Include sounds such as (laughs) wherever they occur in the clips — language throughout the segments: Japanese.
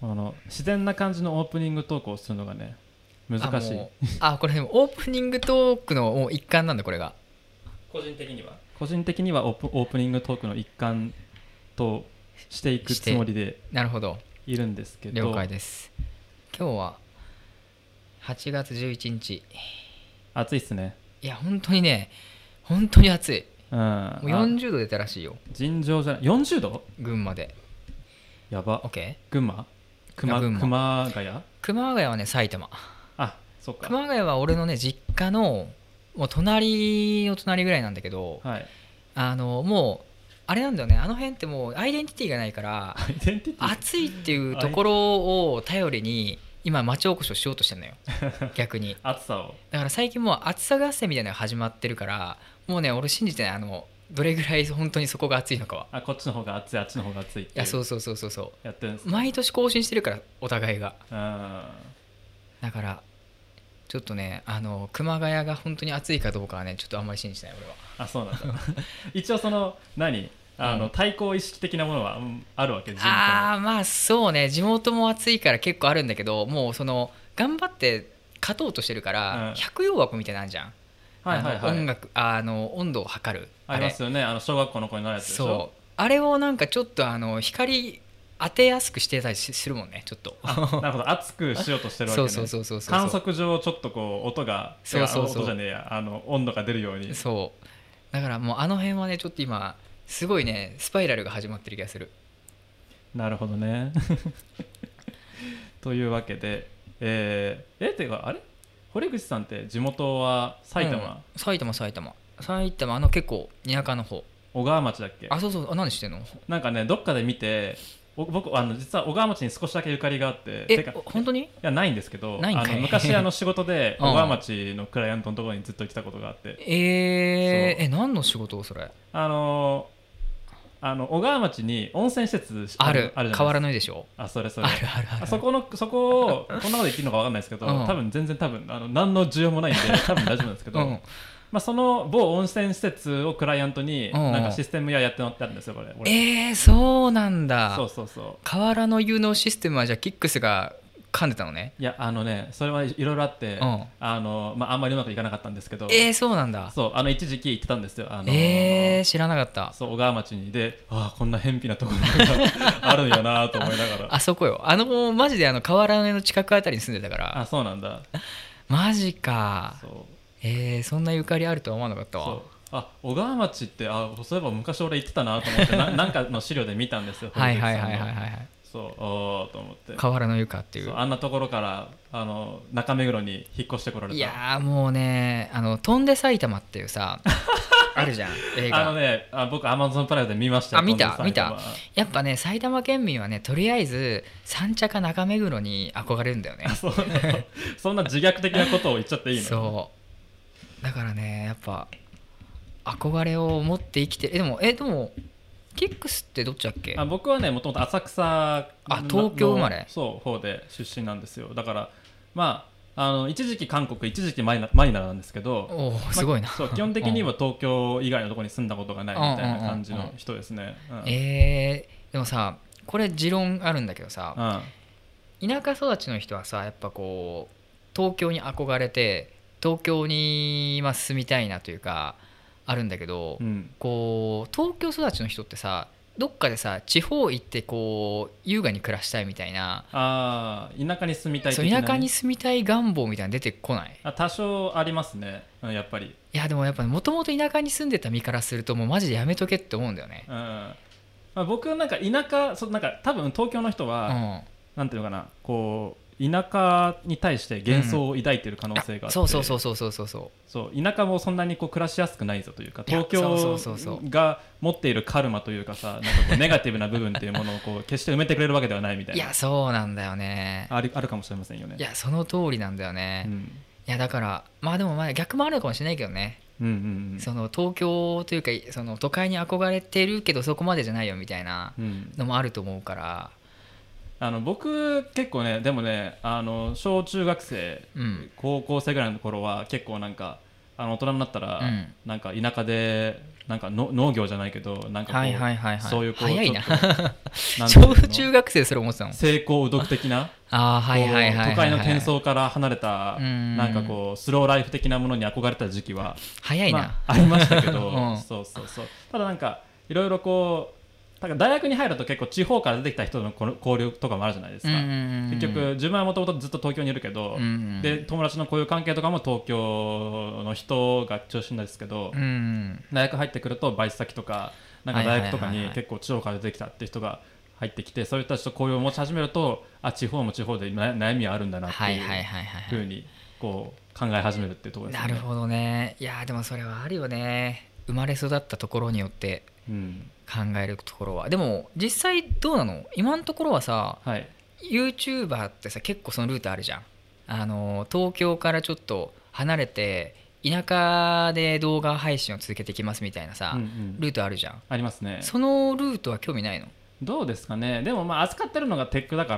この自然な感じのオープニングトークをするのがね難しい。あこれでもオープニングトークのもう一環なんだこれが。個人的には？個人的にはオープオープニングトークの一環としていくつもりでなるほど。いるんですけど。了解です。今日は8月11日。暑いっすね。いや本当にね本当に暑い。うん。もうあ40度出たらしいよ。尋常じゃない。40度？群馬で。やば。OK 群馬？熊熊谷？熊谷はね埼玉。あそっか。熊谷は俺のね実家のもう隣の隣ぐらいなんだけどはい。あのもうあれなんだよね。あの辺ってもうアイデンティティがないから暑いっていうところを頼りに今町おこしをしようとしてるのよ。(laughs) 逆に。暑さを。だから最近もう暑さ合戦みたいなのが始まってるからもうね俺信じてない。あのどれぐらい本当にそこが暑いのかは。あこっちの方が暑いあっちの方が暑いっていやそうそうそうそうそやってるんですう毎年更新してるからお互いが。あだからちょっとねあの熊谷が本当に暑いかどうかはねちょっとあんまり信じてない俺は。あそうなんだ。(laughs) 一応その何？あの、うん。対抗意識的なものはうんあるわけああまあそうね。地元も暑いから結構あるんだけどもうその頑張って勝とうとしてるから、うん。百葉箱みたいなんじゃん、はいはいはい。あの音楽あの温度を測る。ありますよね。あの小学校の子になるやつでしょ？そう。あれをなんかちょっとあの光当てやすくしてたりしするもんねちょっと。あなるほど。熱くしようとしてるわけね。そうそうそうそうそう観測上ちょっとこう音がそうそうそう。音じゃねえや。あの温度が出るように。そう。だからもうあの辺はねちょっと今すごいねスパイラルが始まってる気がする。なるほどね。(laughs) というわけでえー、えっていうかあれ？堀口さんって地元は埼玉、うん。埼玉埼玉。埼玉あの結構田舎の方。小川町だっけ？あそうそう。あ何してんの？なんかねどっかで見てお僕あの実は小川町に少しだけゆかりがあっててえか本当に？いやないんですけどないんかい。あの昔あの仕事で (laughs) うん。小川町のクライアントのところにずっと来たことがあって。えー、え何の仕事それ？あのあの小川町に温泉施設ある。あるじゃないでしょ。あそれそれ。あそこのそこをこんなこと言っていいのか分かんないですけど、うん。多分全然多分あの何の需要もないんで (laughs) 多分大丈夫なんですけど、うん。まあ、その某温泉施設をクライアントになんかシステムややってもらってあるんですよこれ俺。えー、そうなんだ。そうそうそう。河原の湯のシステムはじゃあキックスが噛んでたのね。いやあのねそれはいろいろあって、うん。あのまあ、あんまりうまくいかなかったんですけど、えー、そうなんだ。そうあの一時期行ってたんですよ。あの、えー、知らなかった。そう小川町にでああこんな偏僻なところが (laughs) あるんやなと思いながら。あそこよ。あのマジであの河原の近くあたりに住んでたから。あそうなんだ。マジか。そう。えー、そんなゆかりあるとは思わなかったわ。あ小川町ってあそういえば昔俺行ってたなと思ってな (laughs) なんかの資料で見たんですよはいはいはいはいはいそうおーと思って。河原の湯かっていう。あんなところからあの中目黒に引っ越してこられた。いやーもうねあの「飛んで埼玉」っていうさ (laughs) あるじゃん映あの画ねあ僕アマゾンプライムで見ましたよあ見た見やっぱね埼玉県民はねとりあえず三茶か中目黒に憧れるんだよね。あそう。な (laughs) のそんな自虐的なことを言っちゃっていいの？そう。だからねやっぱ憧れを持って生きてえでもえでもキックスってどっちだっけ？あ僕はねもともと浅草あ東京生まれ？のそう方で出身なんですよ。だからまああの一時期韓国一時期マイナマイナーなんですけどおおすごいな、基本的には (laughs) 東京以外のところに住んだことがないみたいな感じの人ですね。うん。えー、でもさこれ持論あるんだけどさうん。田舎育ちの人はさやっぱこう東京に憧れて東京にまあ住みたいなというかあるんだけど、うん。こう東京育ちの人ってさどっかでさ地方行ってこう優雅に暮らしたいみたいなあー田舎に住みたい田舎に住みたい願望みたいなの出てこない？あ多少ありますね、うん、やっぱり、いやでもやっぱもともと田舎に住んでた身からするともうマジでやめとけって思うんだよね。うん。まあ、僕なんか田舎そなんか多分東京の人うは、ん。なんていうのかなこう田舎に対して幻想を抱いてる可能性があって、うん、そうそうそうそうそうそう。そう田舎もそんなにこう暮らしやすくないぞというか東京が持っているカルマというかさなんかこうネガティブな部分っていうものをこう決して埋めてくれるわけではないみたいな。いやそうなんだよね。あるあるかもしれませんよね。いやその通りなんだよね、うん、いやだからまあでもまあ逆もあるのかもしれないけどね。うんうんうん、その東京というかその都会に憧れてるけどそこまでじゃないよみたいなのもあると思うから、あの僕結構ねでもねあの小中学生うん。高校生ぐらいの頃は結構なんかあの大人になったら、うん。なんか田舎でなんかの農業じゃないけどなんかこう、はいはいはいはい。そういうこう早いな。(laughs) 小中学生それ思ってたの成功うどく的な (laughs) ああはいはいはいはいはい。こう都会の喧騒から離れたうん。なんかこうスローライフ的なものに憧れた時期は早いな、まあ、ありましたけど、(laughs) うん。そうそうそう。ただなんかいろいろこうなんか大学に入ると結構地方から出てきた人のこの交流とかもあるじゃないですか、結局自分はもともとずっと東京にいるけど、うんうんで友達の交友関係とかも東京の人が中心なんですけど、うん大学入ってくるとバイト先とかなんか大学とかに結構地方から出てきたっていう人が入ってきてそういう人たちと交流を持ち始めるとあ地方も地方でな悩みはあるんだなってはいいうふうにこう考え始めるっていうところですよね。なるほどね。いやーでもそれはあるよね。生まれ育ったところによって。うん考えるところは。でも実際どうなの？今のところはさはい、YouTuber ってさ結構そのルートあるじゃん。あの東京からちょっと離れて田舎で動画配信を続けていきますみたいなさ、うんうん。ルートあるじゃん。ありますね。そのルートは興味ないの？どうですかね。でもまあ扱ってるのがテックだか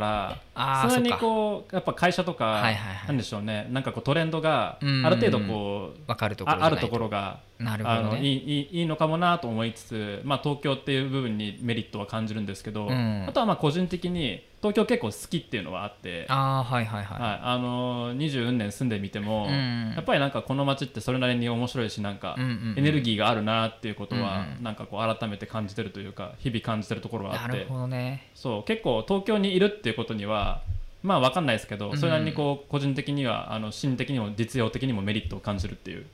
らそれにこうやっぱ会社とか、なんでしょうね。なんかこうトレンドがある程度こう、分かるところああるところがなるほどいいいいいいのかもなと思いつつ、まあ、東京っていう部分にメリットは感じるんですけど、うん。あとはまあ個人的に東京結構好きっていうのはあってああはいはいはい、はい、あの20年住んでみても、うんやっぱりなんかこの街ってそれなりに面白いしなんかエネルギーがあるなっていうことはうんうん。なんかこう改めて感じてるというか日々感じてるところはあって。なるほどね。そう結構東京にいるっていうことにはまあ分かんないですけどうん。それなりにこう個人的にはあの心的にも実用的にもメリットを感じるっていう。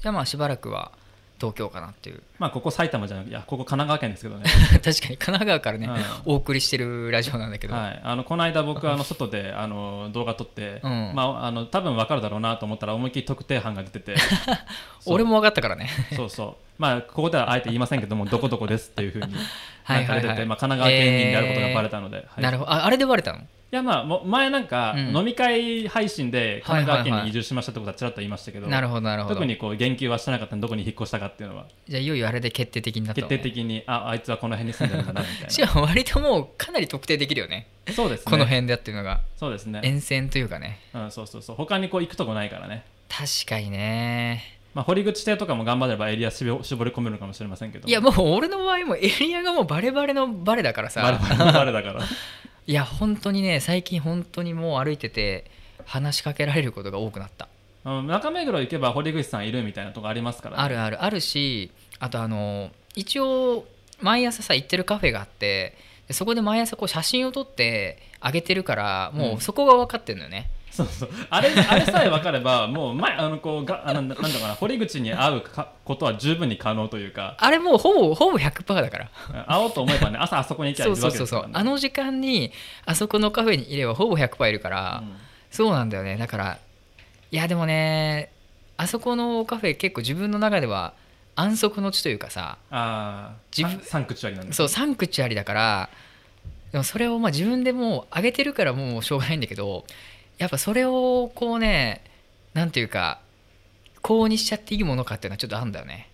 じゃあまあしばらくは東京かなっていう。まあここ埼玉じゃなくていやここ神奈川県ですけどね。(laughs) 確かに神奈川からね、はいお送りしてるラジオなんだけど、はい、あのこの間僕あの外であの動画撮って、うん。まあ、あの多分分かるだろうなと思ったら思いっきり特定班が出てて。(laughs) 俺も分かったからね。そうそう。まあここではあえて言いませんけども (laughs) どこどこですっていうふうになんか出てて、まあ、神奈川県民であることがバレたので、はい。なるほど。ああれでバレたの？いやまあも前なんか、うん。飲み会配信で神奈川県に移住しましたってことはちらっと言いましたけど、なるほどなるほど。特にこう言及はしてなかったんでどこに引っ越したかっていうのは。じゃあいよいよあれで決定的になった決定的にああいつはこの辺に住んでるんだなみたいしかも割ともうかなり特定できるよね。なそうですね。この辺でっていうのが。そうですね、沿線というかね。うん、そうそうそう。他にこう行くとこないからね。確かにねまあ、堀口邸とかも頑張ればエリア絞絞り込めるのかもしれませんけど。いやもう俺の場合もエリアがもうバレバレのバレだからさ。バレバレのバレだから。(laughs) いや本当にね最近本当にもう歩いてて話しかけられることが多くなった。うん中目黒行けば堀口さんいるみたいなとこありますから、ね、あるある。あるしあとあの一応毎朝さ行ってるカフェがあってでそこで毎朝こう写真を撮ってあげてるからもうそこが分かってるのよね、そうそう。あれあれさえ分かればもう前あのこうがあのなんだかな堀口に会うかことは十分に可能というか。あれもうほぼほぼ100%だから。会おうと思えばね朝あそこに行きゃいるわそうそう。そうけですから、ね、そうあの時間にあそこのカフェにいればほぼ100%いるから、うん。そうなんだよね。だからいやでもねあそこのカフェ結構自分の中では安息の地というかさああ自分サンクチュアリなんですそうサンクチュアリだからでもそれをまあ自分でもう上げてるからもうしょうがないんだけどやっぱそれをこうねなんていうかこうにしちゃっていいものかっていうのはちょっとあるんだよね。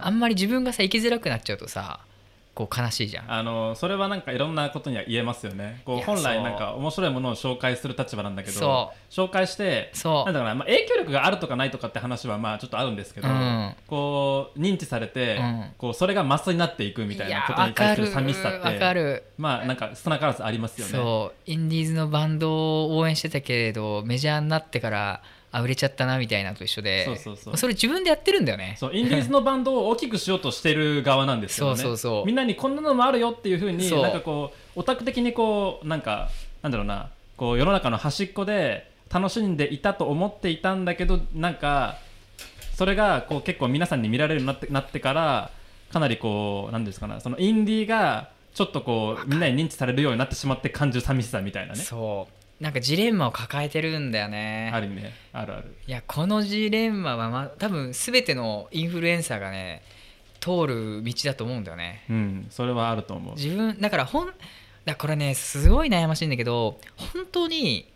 あんまり自分がさ生きづらくなっちゃうとさこう悲しいじゃん。あのそれはなんかいろんなことには言えますよね。こいう。や本来なんか面白いものを紹介する立場なんだけどそ紹介してそう。なんだかな、まあ、影響力があるとかないとかって話はまあちょっとあるんですけど、うん。こう認知されて、うん。こうそれがマストになっていくみたいなことやに対する寂しさっるわかてる。まあなんか少なからずありますよね。そう。インディーズのバンドを応援してたけれどメジャーになってからあ売れちゃったなみたいなのと一緒で。そうそうそう。れ自分でやってるんだよね。そうインディーズのバンドを大きくしようとしてる側なんですよね。そうそうそう。みんなにこんなのもあるよっていうふうになんかこうオタク的にこうなんかなんだろうなこう世の中の端っこで楽しんでいたと思っていたんだけどなんかそれがこう結構皆さんに見られるようになってなってからかなりこうなんですかねそのインディーがちょっとこうみんなに認知されるようになってしまって感じる寂しさみたいなね。そうなんかジレンマを抱えてるんだよね。あるね。あるある。いやこのジレンマは、ま、多分全てのインフルエンサーがね通る道だと思うんだよね。うんそれはあると思う。自分だからほんだこれねすごい悩ましいんだけど本当に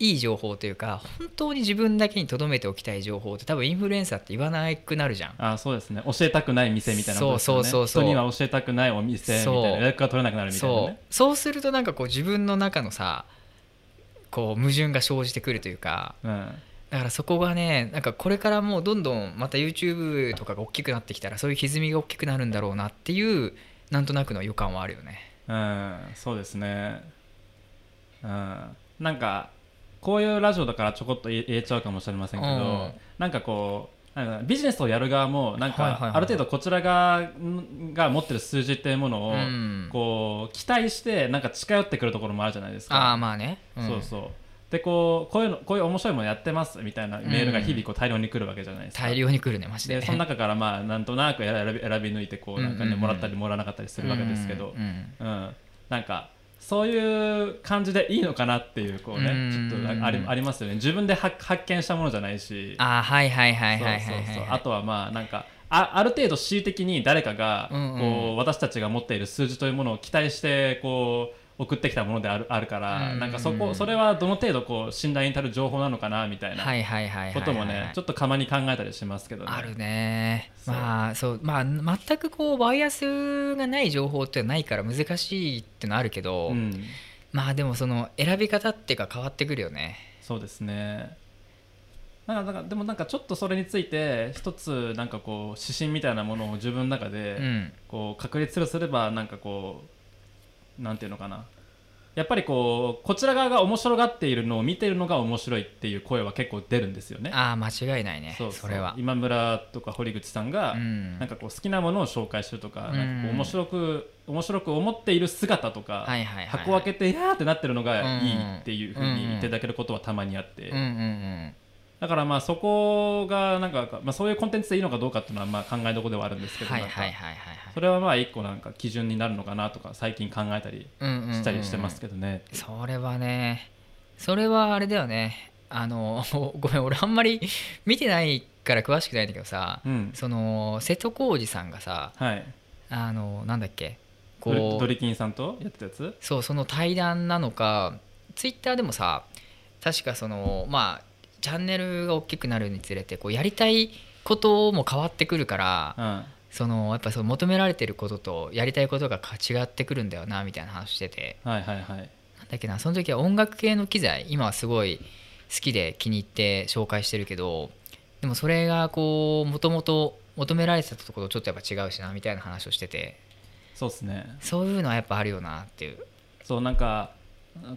いい情報というか本当に自分だけに留めておきたい情報って多分インフルエンサーって言わなくなるじゃん。あそうですね。教えたくない店みたいなことですよね。そうそうそうそう。人には教えたくないお店みたいな予約が取れなくなるみたいなそう。ねそうするとなんかこう自分の中のさこう矛盾が生じてくるというか。うんだからそこがねなんかこれからもうどんどんまた YouTube とかが大きくなってきたらそういう歪みが大きくなるんだろうなっていうなんとなくの予感はあるよね。うんそうですね。うんなんかこういうラジオだからちょこっと言えちゃうかもしれませんけど、うん。なんかこうビジネスをやる側もなんか、ある程度こちら側んが持ってる数字っていうものを、うん。こう期待してなんか近寄ってくるところもあるじゃないですか。ああまあね、ん。そうそう。でこうこういうのこういう面白いものやってますみたいなメールが日々こう大量に来るわけじゃないですか。大量に来るねマジで。でその中からまあなんとなく選び選び抜いてこうなんかね、もらったりもらわなかったりするわけですけど、うん、なんかそういう感じでいいのかなっていうこうねうん。ちょっとありありますよね。自分で発発見したものじゃないし。ああはいはいはいはいはいそうそうそう。はいあとはまあなんかあある程度恣意的に誰かがうんうん。こう私たちが持っている数字というものを期待してこう送ってきたものであるあるから、うん。なんかそこそれはどの程度こう信頼に足る情報なのかなみたいなこともねちょっとかまに考えたりしますけどね。あるね。まあそう。まあ全くこうバイアスがない情報ってないから難しいってのあるけど、うん。まあでもその選び方っていうか変わってくるよね。そうですね。なんかなんかでもなんかちょっとそれについて一つなんかこう指針みたいなものを自分の中でうん。こう確立すればなんかこうなんていうのかな。やっぱりこうこちら側が面白がっているのを見ているのが面白いっていう声は結構出るんですよね。ああ間違いないねそうそれは。今村とか堀口さんが、うん。なんかこう好きなものを紹介するとか,、うん。なんかこう面白く面白く思っている姿とか、はいはいはい箱開けてやーってなってるのがいいうんっていうふうに言っていただけることはたまにあって、うんうんうんだからまあそこがなんか、まあ、そういうコンテンツでいいのかどうかっていうのはまあ考えどころではあるんですけど、はいなんかはいはいはいそれはまあ一個なんか基準になるのかなとか最近考えたりはいしたりしてますけどね。それはねそれはあれだよねあの (laughs) ごめん俺あんまり見てないから詳しくないんだけどさうん、その瀬戸康史さんがさはい。あのなんだっけこうドリキンさんとやってたやつ？そうその対談なのかツイッターでもさ確かそのまあチャンネルが大きくなるにつれてこうやりたいことも変わってくるからうん。そのやっぱその求められてることとやりたいことが違ってくるんだよなみたいな話しててはいはいはい。なんだっけなその時は音楽系の機材今はすごい好きで気に入って紹介してるけどでもそれがこうもともと求められてたところとちょっとやっぱ違うしなみたいな話をしててそうですね。そういうのはやっぱあるよなっていうそうなんか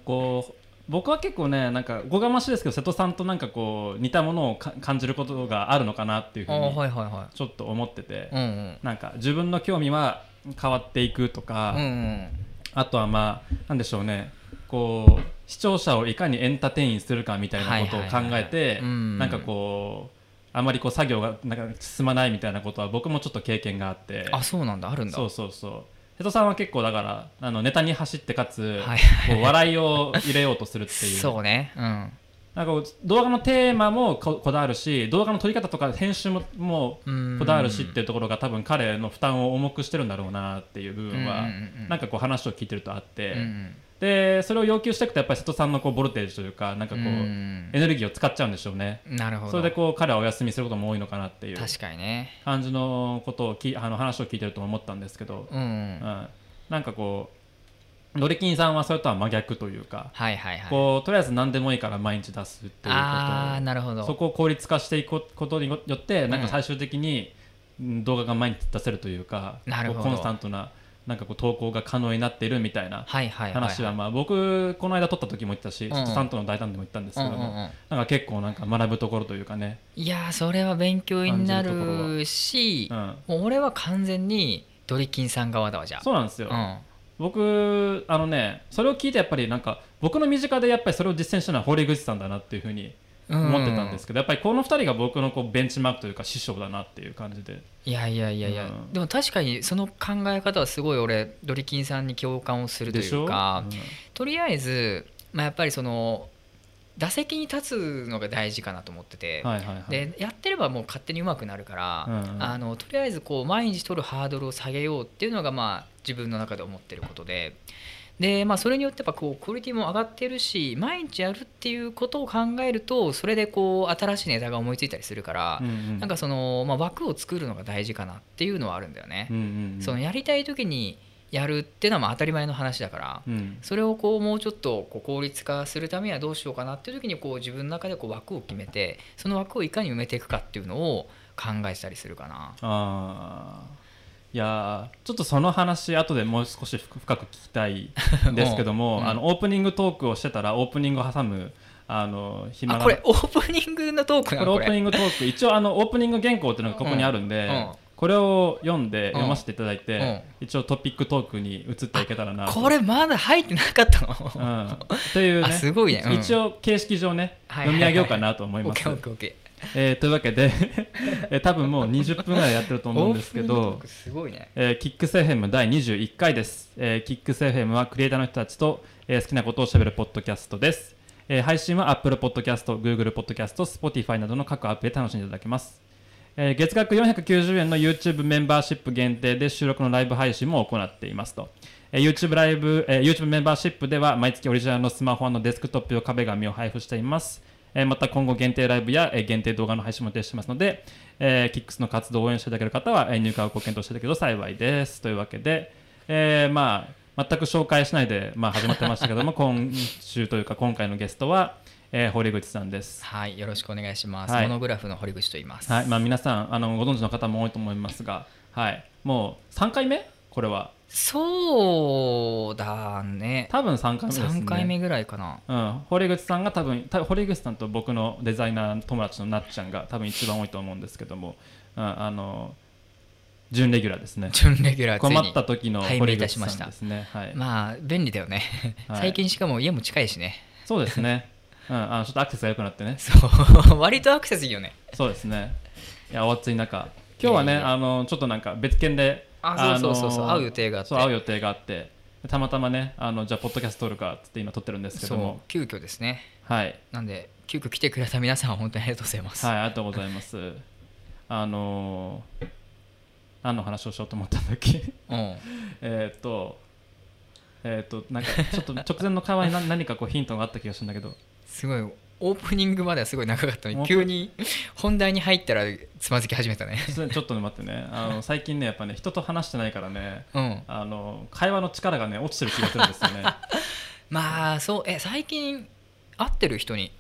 こう僕は結構ねなんかごがましいですけど瀬戸さんとなんかこう似たものをか感じることがあるのかなっていうふうにはいはいはちょっと思ってて、いうんうん。なんか自分の興味は変わっていくとか、うんうん。あとはまあなんでしょうねこう視聴者をいかにエンターテインするかみたいなことを考えてうん。なんかこうあまりこう作業がなんか進まないみたいなことは僕もちょっと経験があって。あそうなんだ。あるんだ。そうそうそう瀬戸さんは結構だからあのネタに走ってかつ、はいこう笑いを入れようとするっていう。そうね。うん。なんか動画のテーマもここだわるし動画の撮り方とか編集ももうんこだわるしっていうところが多分彼の負担を重くしてるんだろうなっていう部分はうんうんなんかこう話を聞いてるとあって、うんうんでそれを要求していくとやっぱり瀬戸さんのこうボルテージというかなんかこう、うん。エネルギーを使っちゃうんでしょうね。なるほど。それでこう彼はお休みすることも多いのかなっていう確かにね。感じのことをきあの話を聞いてると思ったんですけど、うん。うん。うん、なんかこうドリキンさんはそれとは真逆というか、はいはいはい。こうとりあえず何でもいいから毎日出すっていうああこなるほど。とそこを効率化していくことによってなんか最終的にうん動画が毎日出せるというかなるほど。こうコンスタントななんかこう投稿が可能になっているみたいな話はまあ僕この間撮った時も言ったし、ん瀬戸さんとの大胆でも言ったんですけども、なんか結構なんか学ぶところというかね、いやーそれは勉強になるしうん、もう俺は完全にドリキンさん側だわじゃあ。そうなんですよ、うん。僕あのねそれを聞いてやっぱりなんか僕の身近でやっぱりそれを実践したのは堀口さんだなっていうふうに思ってたんですけど、やっぱりこの2人が僕のこうベンチマークというか師匠だなっていう感じで。いやいやいやいや、うん。でも確かにその考え方はすごい俺ドリキンさんに共感をするというかうん。とりあえず、まあ、やっぱりその打席に立つのが大事かなと思ってて、はいはいはい。でやってればもう勝手に上手くなるから、うんうん。あのとりあえずこう毎日取るハードルを下げようっていうのがまあ自分の中で思ってることでで、まあ、それによってやっぱこうクオリティも上がってるし毎日やるっていうことを考えるとそれでこう新しいネタが思いついたりするから、うんうんなんかその、まあ、枠を作るのが大事かなっていうのはあるんだよね。うんうんうんそのやりたい時にやるっていうのはまあ当たり前の話だから、うんそれをこうもうちょっとこう効率化するためにはどうしようかなっていう時にこう自分の中でこう枠を決めてその枠をいかに埋めていくかっていうのを考えてたりするかな。いやーちょっとその話後でもう少し深深く聞きたいんですけども、(laughs) うん。あのオープニングトークをしてたらオープニングを挟むあの暇これオープニングのトークなこれオープニングトーク。一応あのオープニング原稿っていうのがここにあるんで、うん。うん。これを読んで読ませていただいて、うん。一応トピックトークに移っていけたらなと。これまだ入ってなかったの、うん、っていうねあすごいね。うん。一応形式上ね、はい読み上げようかなと思います。オッケーオッケーオッケえーというわけで、えー多分もう20分ぐらいやってるとー思うんですけどすごいね。えーキックス FM 第21回です、えーキックス FM はクリエイターの人たちと、えー好きなことをしゃべるポッドキャストです、えー配信は Apple Podcast、Google Podcast、Spotify などの各アプリで楽しんでいただけます、えー月額490円の YouTube メンバーシップ限定で収録のライブ配信も行っていますと、えー YouTube ライブ、えー YouTube メンバーシップでは毎月オリジナルのスマホのデスクトップ用壁紙を配布していますえーまた今後限定ライブや、えー限定動画の配信も予定してますので、えー、キックスの活動を応援していただける方は、えー入会をご検討していただけると幸いです。というわけで、えーまあ、全く紹介しないで、まあ、始まってましたけども、(laughs) 今週というか今回のゲストは、えー堀口さんです。はいよろしくお願いします、はい。モノグラフの堀口と言います、はい。まあ、皆さんあのご存知の方も多いと思いますが、はい、もう3回目？これはそうだね。多分3回目ですね。3回目ぐらいかな。うん、堀口さんが多分た堀口さんと僕のデザイナー友達のなっちゃんが多分一番多いと思うんですけども、うん、あの準レギュラーですね。準レギュラー困った時の堀口いたしました。さんですね。はい、まあ便利だよね、はい。最近しかも家も近いしね。そうですね、うん、あのちょっとアクセスが良くなってね。そう。(laughs) 割とアクセスいいよね。そうですね。いやお暑い中。今日はねあのちょっとなんか別件であそうそうそう会う予定があって。そう会う予定があって。たまたまねあのじゃあポッドキャスト撮るかっつって今撮ってるんですけども。急遽ですね。はい。なんで急遽来てくれた皆さん本当にありがとうございます、はい、ありがとうございます。あのー、何の話をしようと思ったんだっけ？うん。(laughs) えーっと、えーっと、なんかちょっと直前の会話に何何かこうヒントがあった気がするんだけど、すごいオープニングまではすごい長かったのに急に本題に入ったらつまずき始めたね。ちょっとね待ってね、あの最近ね、やっぱね、人と話してないからね、うん。あの会話の力がね、落ちてる気がするんですよね。(laughs) まあそうえ最近会ってる人に？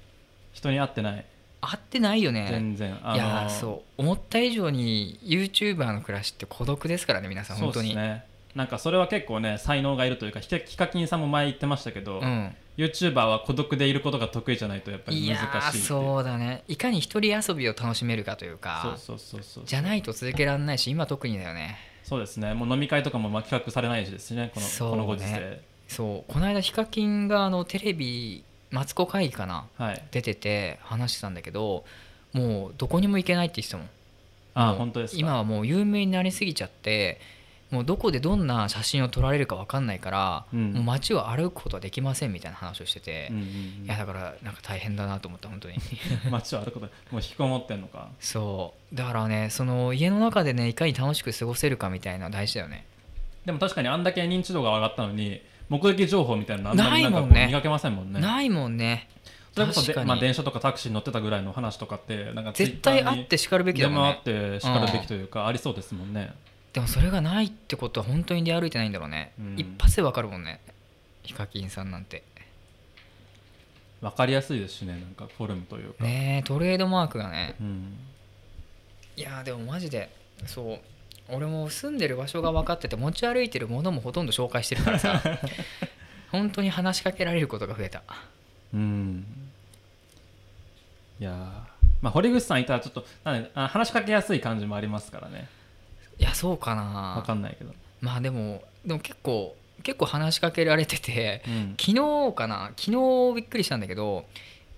人に会ってない、会ってないよね。全然。あのいやーそう。思った以上に YouTuber の暮らしって孤独ですからね皆さん本当に。ですね。なんかそれは結構ね、才能がいるというか、ヒカヒカキンさんも前言ってましたけど、うん、YouTuber は孤独でいることが得意じゃないとやっぱり難しいそうだね。いかに一人遊びを楽しめるかというかそうそうそうそう。じゃないと続けられないし今特にだよね。そうですね。もう飲み会とかもまあ企画されないしですしねこのそうね。このご時世。そう。この間ヒカキンがあのテレビマツコ会議かなはい。出てて話してたんだけどもうどこにも行けないって言ってたもん。あもう本当ですか。今はもう有名になりすぎちゃってもうどこでどんな写真を撮られるか分かんないから、うん。もう街を歩くことはできませんみたいな話をしてて、うんうんいやだからなんか大変だなと思った本当に。う (laughs) ん街を歩くこともう引きこもってんのか。そう。だからねその家の中でねいかに楽しく過ごせるかみたいな大事だよね。でも確かにあんだけ認知度が上がったのに目撃情報みたいなのあんまりなんか見かけませんもんね。ないもんね。それこそまあ、電車とかタクシーに乗ってたぐらいの話とかってなんか絶対あってしかるべきだでもんね。ってしかるべきというか、ありそうですもんねでもそれがないってことは本当に出歩いてないんだろうね、うん。一発でわかるもんね。ヒカキンさんなんて。分かりやすいですしねなんかフォルムというか、ねえトレードマークがね。うん、いやーでもマジでそう俺も住んでる場所が分かってて持ち歩いてるものもほとんど紹介してるからさ。(laughs) 本当に話しかけられることが増えた。うん。いやー。まあ堀口さんいたらちょっとなんであ話しかけやすい感じもありますからね。いやそうかわなかんないけど、まあでもでも結構結構話しかけられててうん、昨日かな？昨日びっくりしたんだけど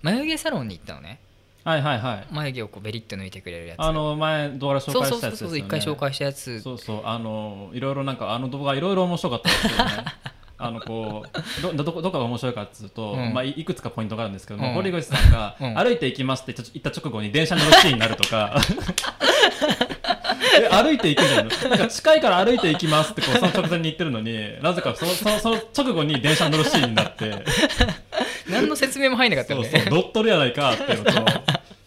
眉毛サロンに行ったのね。はいはいはい。眉毛をこうベリッと抜いてくれるやつ。あの前動画で紹そう介そうそうそうしたやつですよね。一回紹介したやつ。そうそう。あのいろいろなんかあの動画いろいろ面白かったですよね。(laughs) あのこうどどこどこが面白いかっていうと、うん。まあ、いいくつかポイントがあるんですけども、うん。堀口さんが、うん。歩いて行きますって言った直後に電車に乗るシーンになるとか。え (laughs) 歩いて行くじゃん。なんか近いから歩いて行きますってこうその直前に言ってるのになぜかそのそのその直後に電車に乗るシーンになって。何の説明も入んなかったそうよね。そうドットルやないかっていうのと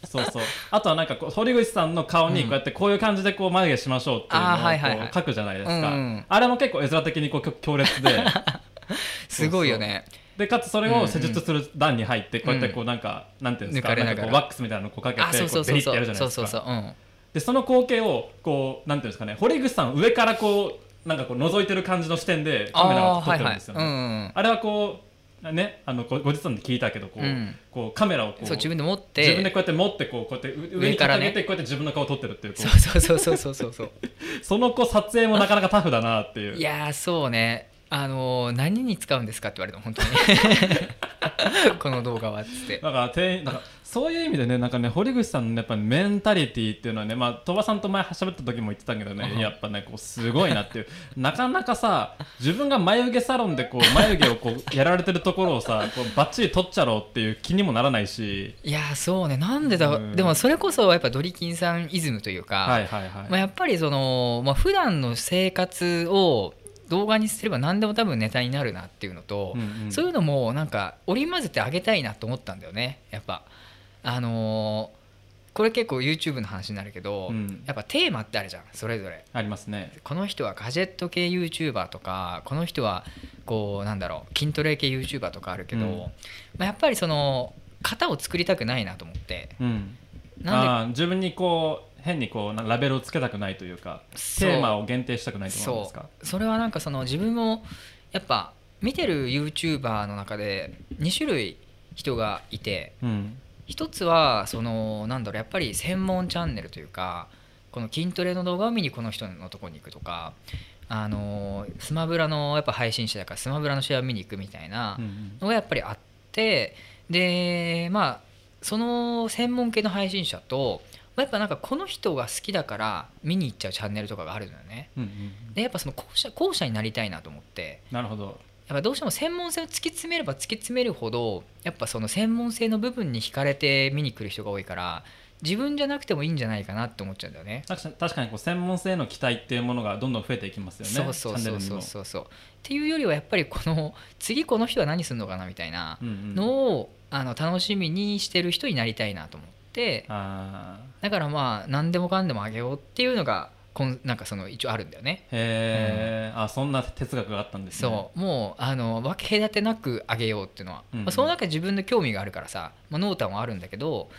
そうそう。あとはなんかこう堀口さんの顔にこうやってこういう感じでこう眉毛しましょうっていうのをあーはいはい書くじゃないですか、うんうん。あれも結構絵面的にこう強烈で。(laughs) すごいよね。でかつそれを施術する段に入ってこうやってこうなんか、なんていうんですかワックスみたいなのをこうかけてこうベリそうそう。ってやるじゃないそうですか。そうそう。うんでその光景をこうなんていうんですかね堀口さん上からこうなんかこう覗いてる感じの視点でカメラを撮ってるんですよね、あーはいはい。うんうん。あれはこうねあのご後日談で聞いたけどこう,、うん。こうカメラをこうそう自分で持って。自分でこうやって持ってこうこうやってう上に上からね掲げてこうやって自分の顔を撮ってるっていうそう。そうそうそうそう。そ (laughs) うその子撮影もなかなかタフだなっていう。いやーそうね。あのー何に使うんですかって言われたの本当に。(laughs) この動画はっつって。だから店員なんかそういう意味でねなんかね堀口さんのやっぱメンタリティっていうのはねまあ鳥羽さんと前喋った時も言ってたけどねうん。やっぱねこうすごいなっていう。(laughs) なかなかさ自分が眉毛サロンでこう眉毛をこうやられてるところをさこうバッチリ取っちゃろうっていう気にもならないし。いやーそうね。なんでだうん。でもそれこそやっぱドリキンさんイズムというか、はいはいはい、まあ、やっぱりその、まあ普段の生活を動画にすれば何でも多分ネタになるなっていうのと、うんうん。そういうのもなんか織り交ぜてあげたいなと思ったんだよねやっぱあのーこれ結構 YouTube の話になるけど、うん。やっぱテーマってあるじゃんそれぞれ。ありますね。この人はガジェット系 YouTuber とかこの人はこうなんだろう筋トレ系 YouTuber とかあるけど、うん。まあ、やっぱりその型を作りたくないなと思って。うん。なんで？自分にこう変にこうなラベルをつけたくないというかテーマを限定したくないと思うんですか？そう。それはなんかその自分もやっぱ見てる YouTuber の中で2種類人がいてうん一つはそのなんだろうやっぱり専門チャンネルというかこの筋トレの動画を見にこの人のところに行くとかあのスマブラのやっぱ配信者だからスマブラの試合を見に行くみたいなのがやっぱりあってでまあその専門系の配信者とやっぱなんかこの人が好きだから見に行っちゃうチャンネルとかがあるのよね。でやっぱその後者後者になりたいなと思って。なるほどやっぱどうしても専門性を突き詰めれば突き詰めるほどやっぱその専門性の部分に惹かれて見に来る人が多いから自分じゃなくてもいいんじゃないかなって思っちゃうんだよね。確かにこう専門性への期待っていうものがどんどん増えていきますよね。そうそうそうそう。そうそうっていうよりはやっぱりこの次この人は何するのかなみたいなのをあの楽しみにしてる人になりたいなと思って。あだからまあ何でもかんでもあげようっていうのがこんなんかその一応あるんだよね。ー。へえ、あそんな哲学があったんですね。そう。もうあの分け隔てなくあげようっていうのは、うんうん。まあ、その中で自分の興味があるからさ、まあ、濃淡はあるんだけど、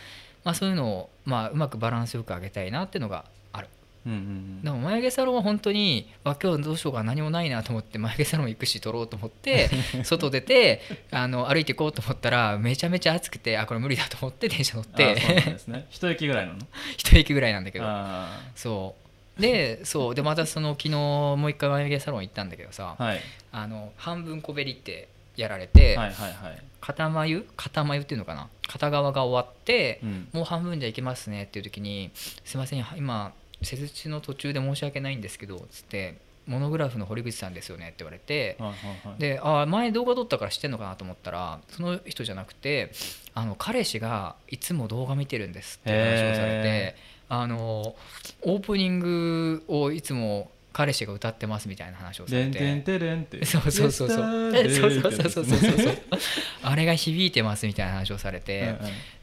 まあ、そういうのを、まあ、うまくバランスよくあげたいなっていうのがある。うんうんうん。でも眉毛サロンは本当にあ今日どうしようか何もないなと思って眉毛サロン行くし撮ろうと思って (laughs) 外出てあの歩いていこうと思ったらめちゃめちゃ暑くてあこれ無理だと思って電車乗っあそうですね。一駅ぐらいなの？(laughs) 一駅ぐらいなんだけど。あそうでそうでまたその昨日もう一回眉毛サロン行ったんだけどさ、ーはい。あの半分こべりってやられて、はいはいはい。片眉？片眉っていうのかな？片側が終わって、うん。もう半分じゃいけますねっていう時に「すいません今施術の途中で申し訳ないんですけど」つって「モノグラフの堀口さんですよね」って言われてはいはいはい。であ前動画撮ったから知ってんのかなと思ったらその人じゃなくてあの彼氏がいつも動画見てるんですって話をされへてあのオープニングをいつも彼氏が歌ってますみたいな話をされでんてんて。てれんって。(laughs) そうそうそうそう。そうそうそうそうそう。そう (laughs) あれが響いてますみたいな話をされて、うんうん。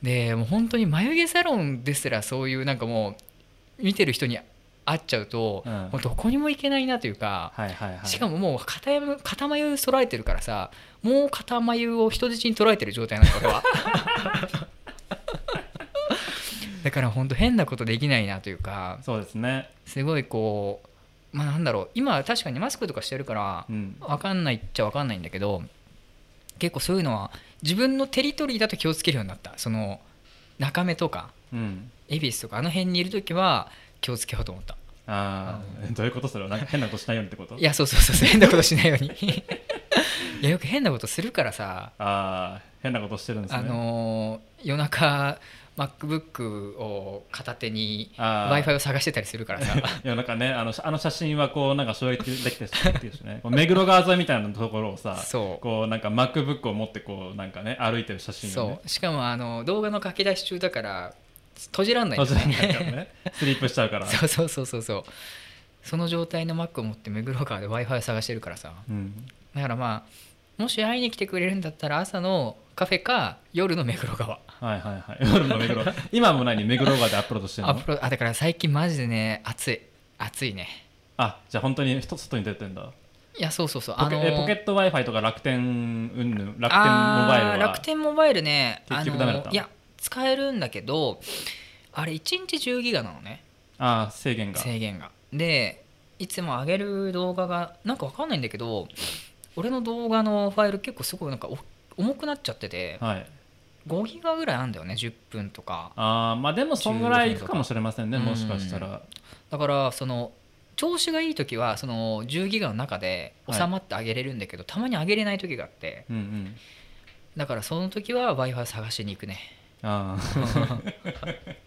でもう本当に眉毛サロンですらそういうなんかもう見てる人に会っちゃうと、うん。もうどこにも行けないなというか、はいはいはい。しかももう片眉片眉揃えてるからさもう片眉を人質に捉えてる状態なのこれは (laughs) だから本当変なことできないなというかそうですね。すごいこうまあなんだろう今は確かにマスクとかしてるからうん。分かんないっちゃ分かんないんだけど結構そういうのは自分のテリトリーだと気をつけるようになった。その中目とかうん。恵比寿とかあの辺にいる時は気をつけようと思った。ああどういうことそれは？なんか変なことしないようにってこと？いやそうそうそうそう。変なことしないように。(laughs) いやよく変なことするからさ。ああ変なことしてるんですね。あのー夜中 MacBook を片手に w i f i を探してたりするからさ。(laughs) いやなんかねあのあの写真はこうなんか衝撃できてるしね。目黒川沿いみたいなところをさそう。こうなんか MacBook を持ってこうなんかね歩いてる写真がね。そう。しかもあの動画の書き出し中だから閉じらんないんだよ閉じられないからね。(laughs) スリープしちゃうから。そうそうそうそうそう。その状態の Mac を持って目黒川で w i f i を探してるからさ。うん。だからまあもし会いに来てくれるんだったら朝のカフェか夜の目黒川。はいはいはい。夜の目黒。今も何目黒川でアップロードしてるの？アップロあだから最近マジでね暑い。暑いね。あじゃあ本当に人外に出てんだ。いやそうそうそう。ポケ,、えポケット w i f i とか楽天うんぬん楽天モバイルは？楽天モバイルね結局ダメだった？あのいや使えるんだけどあれ1日10ギガなのね。あー制限が。制限が。でいつも上げる動画がなんかわかんないんだけど俺の動画のファイル結構すごいなんかお重くなっちゃっててはい。5ギガぐらいあるんだよね10分とか。あーまあでもそんぐらいいくかもしれませんね15もしかしたら。だからその調子がいい時はその10ギガの中で収まってあげれるんだけど、たまに上げれない時があって。うんうん。だからその時は w i f i 探しに行くね。ああ (laughs)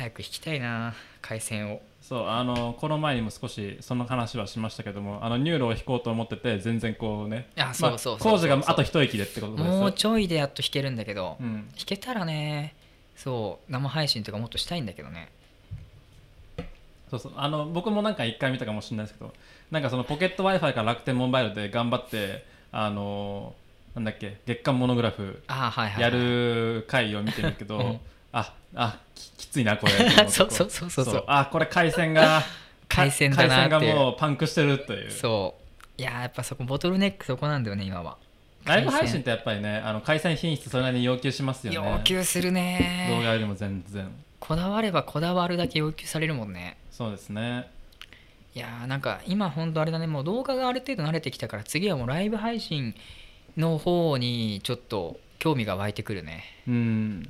早く引きたいな回線を。そうあのこの前にも少しその話はしましたけどもあの NURO を引こうと思ってて全然こうねあそうそう工事があと一息でってことですよもうちょいでやっと引けるんだけど、うん。引けたらねそう生配信とかもっとしたいんだけどね。そうそう。あの僕もなんか一回見たかもしれないですけどなんかそのポケット w i f i から楽天モバイルで頑張ってあのなんだっけ月刊モノグラフやる回を見てるけど、うんああききついなこれ。(laughs) そうそうそうそう。そう。あこれ回線が (laughs) 回線だなって。いう回線がもうパンクしてるという。そう。いやーやっぱそこボトルネックそこなんだよね今は。ライブ配信ってやっぱりねあの回線品質それなりに要求しますよね。要求するね。動画よりも全然。こだわればこだわるだけ要求されるもんね。そうですね。いやーなんか今ほんとあれだね。もう動画がある程度慣れてきたから次はもうライブ配信の方にちょっと興味が湧いてくるね。うん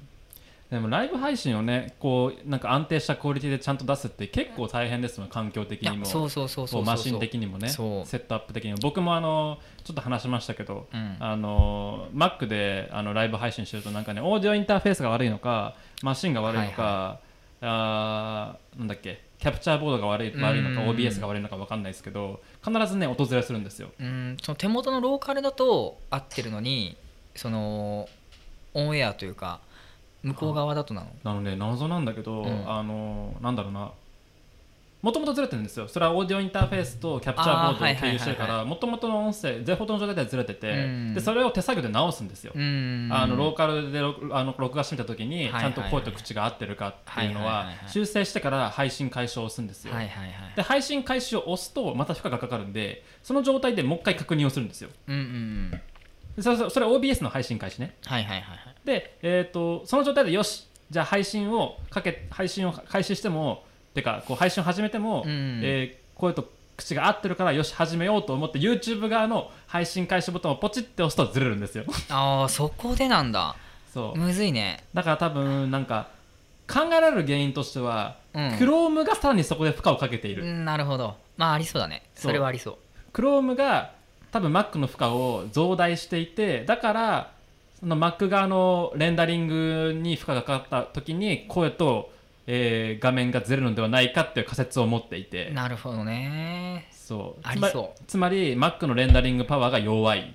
でもライブ配信をねこうなんか安定したクオリティでちゃんと出すって結構大変ですもん環境的にも。そうそうそうそうそうこうマシン的にもねセットアップ的にも。僕もあのちょっと話しましたけど、うん。あの Mac であのライブ配信してるとなんかねオーディオインターフェースが悪いのかマシンが悪いのか、あーなんだっけキャプチャーボードが悪い悪いのかうん OBS が悪いのか分かんないですけど必ずね訪れするんですよ。うん。その手元のローカルだと合ってるのにそのオンエアというか向こう側だとなの？なので謎なんだけど、うん。あのなんだろうな。もともとずれてるんですよ。それはオーディオインターフェースとキャプチャーボードを経由してるからもともとの音声デフォルトの状態ではずれてて、うん。でそれを手作業で直すんですよ、うん。あのローカルで録あの録画してみた時にちゃんと声と口が合ってるかっていうのは修正してから配信開始を押すんですよ、はいはいはい。で配信開始を押すとまた負荷がかかるんでその状態でもう一回確認をするんですよ。うんうんうん。でそれそれは OBS の配信開始ね。はいはいはいはいで、えー、とその状態でよしじゃあ配信をかけ配信を開始してもてかこう配信を始めても、うん。えー声と口が合ってるからよし始めようと思って YouTube 側の配信開始ボタンをポチって押すとずれるんですよ。ああそこでなんだ。そう。むずいね。だから多分なんか考えられる原因としては、うん。Chrome がさらにそこで負荷をかけている、うんなるほど。まあありそうだね。それはありそう。Chrome が多分 Mac の負荷を増大していてだからその Mac 側のレンダリングに負荷がかかった時に声と、えー画面がずれるのではないかっていう仮説を持っていて。なるほどね。そう。ありそう。つまり Mac のレンダリングパワーが弱い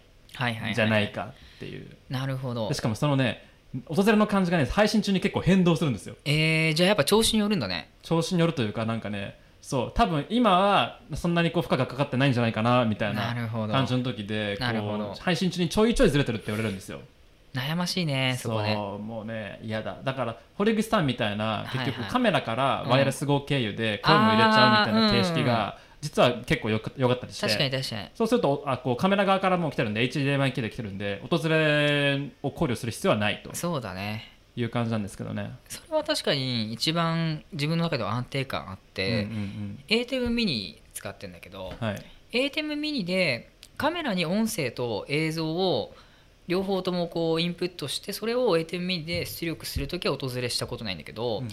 じゃないかっていう、なるほど。でしかもそのね訪れの感じがね配信中に結構変動するんですよ。えー、じゃあやっぱ調子によるんだね。調子によるというかなんかねそう。多分今はそんなにこう負荷がかかってないんじゃないかなみたいな感じの時で配信中にちょいちょいずれてるって言われるんですよ悩ましいねそこね。もうね嫌だ。だから堀口さんみたいな結局カメラからうん。ワイヤレス号経由で声も入れちゃうみたいな形式が実は結構よくよかったりして。確かに確かに。そうするとあこうカメラ側からも来てるんで HDMI 系で来てるんで訪れを考慮する必要はないと。そうだね。いう感じなんですけどね。それは確かに一番自分の中では安定感あっうんて、うん。ATEM ミニ使ってるんだけどうんはい ATEM ミニでカメラに音声と映像を両方ともこうインプットしてそれを ATEM ミニで出力するときは訪れしたことないんだけど、うんうん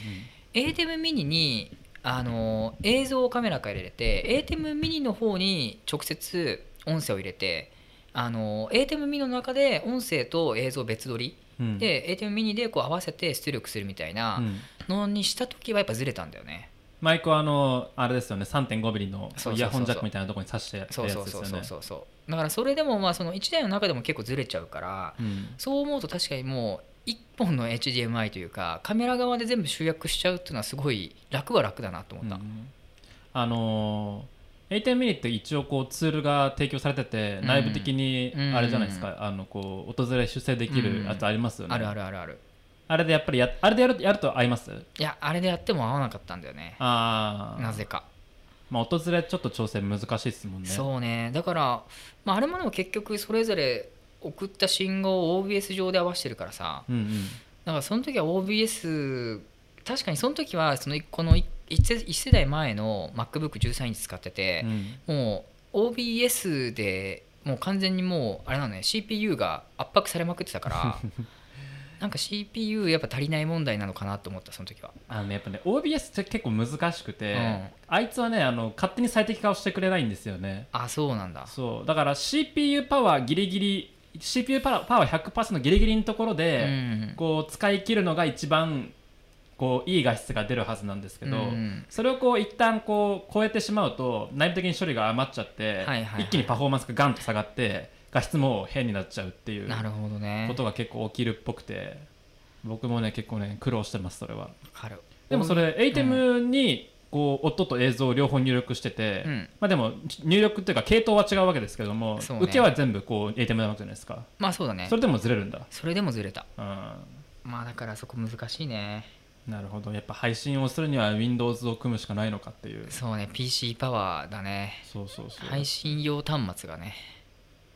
ATEM ミニにあの映像をカメラから入れて ATEM ミニの方に直接音声を入れてあの ATEM ミニの中で音声と映像別撮りうんで ATEM ミニでこう合わせて出力するみたいなうんのにした時はやっぱずれたんだよね。マイクはあのあれですよね3.5ミリのそうそうそうそう。イヤホンジャックみたいなところに挿してやそうそうそうるやつですよね。そうそうそうだからそれでもまあその1台の中でも結構ずれちゃうからうん。そう思うと確かにもう1本の HDMI というかカメラ側で全部集約しちゃうっていうのはすごい楽は楽だなと思った、うんあのー A10 ミニって一応こうツールが提供されてて、うん。内部的にうんあれじゃないですか、あのこう訪れ出世できるやつありますよね、あるあるあるあるあれでやっぱりやあれでやるやると合います？いやあれでやっても合わなかったんだよね。ああなぜか。まあ、訪れちょっと調整難しいですもんね。そうね。だから、まあ、あれもでも結局それぞれ送った信号を OBS 上で合わせてるからさ。うんうん。だからその時は OBS 確かにその時はそのこの 1, 世代前の MacBook13 インチ使っててう、ん。もう OBS でもう完全にもうあれなのね CPU が圧迫されまくってたから (laughs) なんか CPU やっぱ足りない問題なのかなと思ったその時は。あのねやっぱね OBS って結構難しくて、うん。あいつはねあの勝手に最適化をしてくれないんですよね。あそうなんだ。そう。だから CPU パワーギリギリ CPU パワーパワー100%ギリギリのところうで、ん。こう使い切るのが一番こういい画質が出るはずなんですけど、うん。それをこう一旦こう超えてしまうと内部的に処理が余っちゃって、はいはいはい。一気にパフォーマンスがガンと下がって画質も変になっちゃうっていうなるほどね。ことが結構起きるっぽくて僕もね結構ね苦労してますそれは。でもそれ ATEM にこう音と映像を両方入力してて、うん。まあでも入力っていうか系統は違うわけですけども、ね。受けは全部こう ATEM なわけじゃないですか。まあそうだね。それでもずれるんだ。それでもずれた。うん。まあだからそこ難しいね。なるほど。やっぱ配信をするには Windows を組むしかないのかっていう。そうね PC パワーだね。そうそうそう、配信用端末がね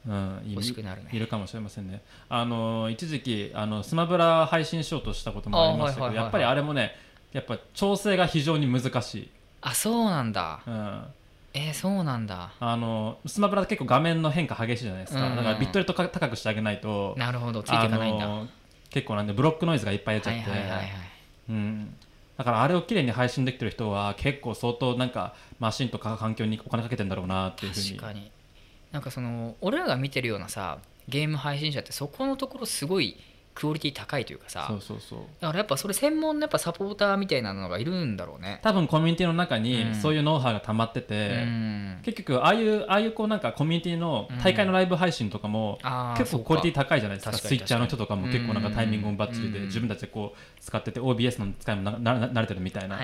うん、欲しくなるね。いるかもしれませんね。あの一時期あのスマブラ配信しようとしたこともありましたけどやっぱりあれもねやっぱ調整が非常に難しい、あそうなんだ。うん、えー、そうなんだ。あのスマブラって結構画面の変化激しいじゃないですか、うんだからビットレートか高くしてあげないとなるほどついていかないんだ、結構なんでブロックノイズがいっぱい出ちゃって、はいはいはいはい。うん、だからあれをきれいに配信できてる人は結構相当なんかマシンとか環境にお金かけてんだろうなっていうふうに確かになんかその俺らが見てるようなさゲーム配信者ってそこのところすごいクオリティ高いというかさ。そうそうそう。だからやっぱそれ専門のやっぱサポーターみたいなのがいるんだろうね。多分コミュニティの中うん。にそういうノウハウが溜まってて、うん。結局ああいうああいうこうなんかコミュニティの大会のライブ配信とかも結構クオリティ高いじゃないですか。スイッチャーの人とかも結構なんかタイミングもバッチリでうん。自分たちでこう使ってて OBS の使いもなな慣れてるみたいな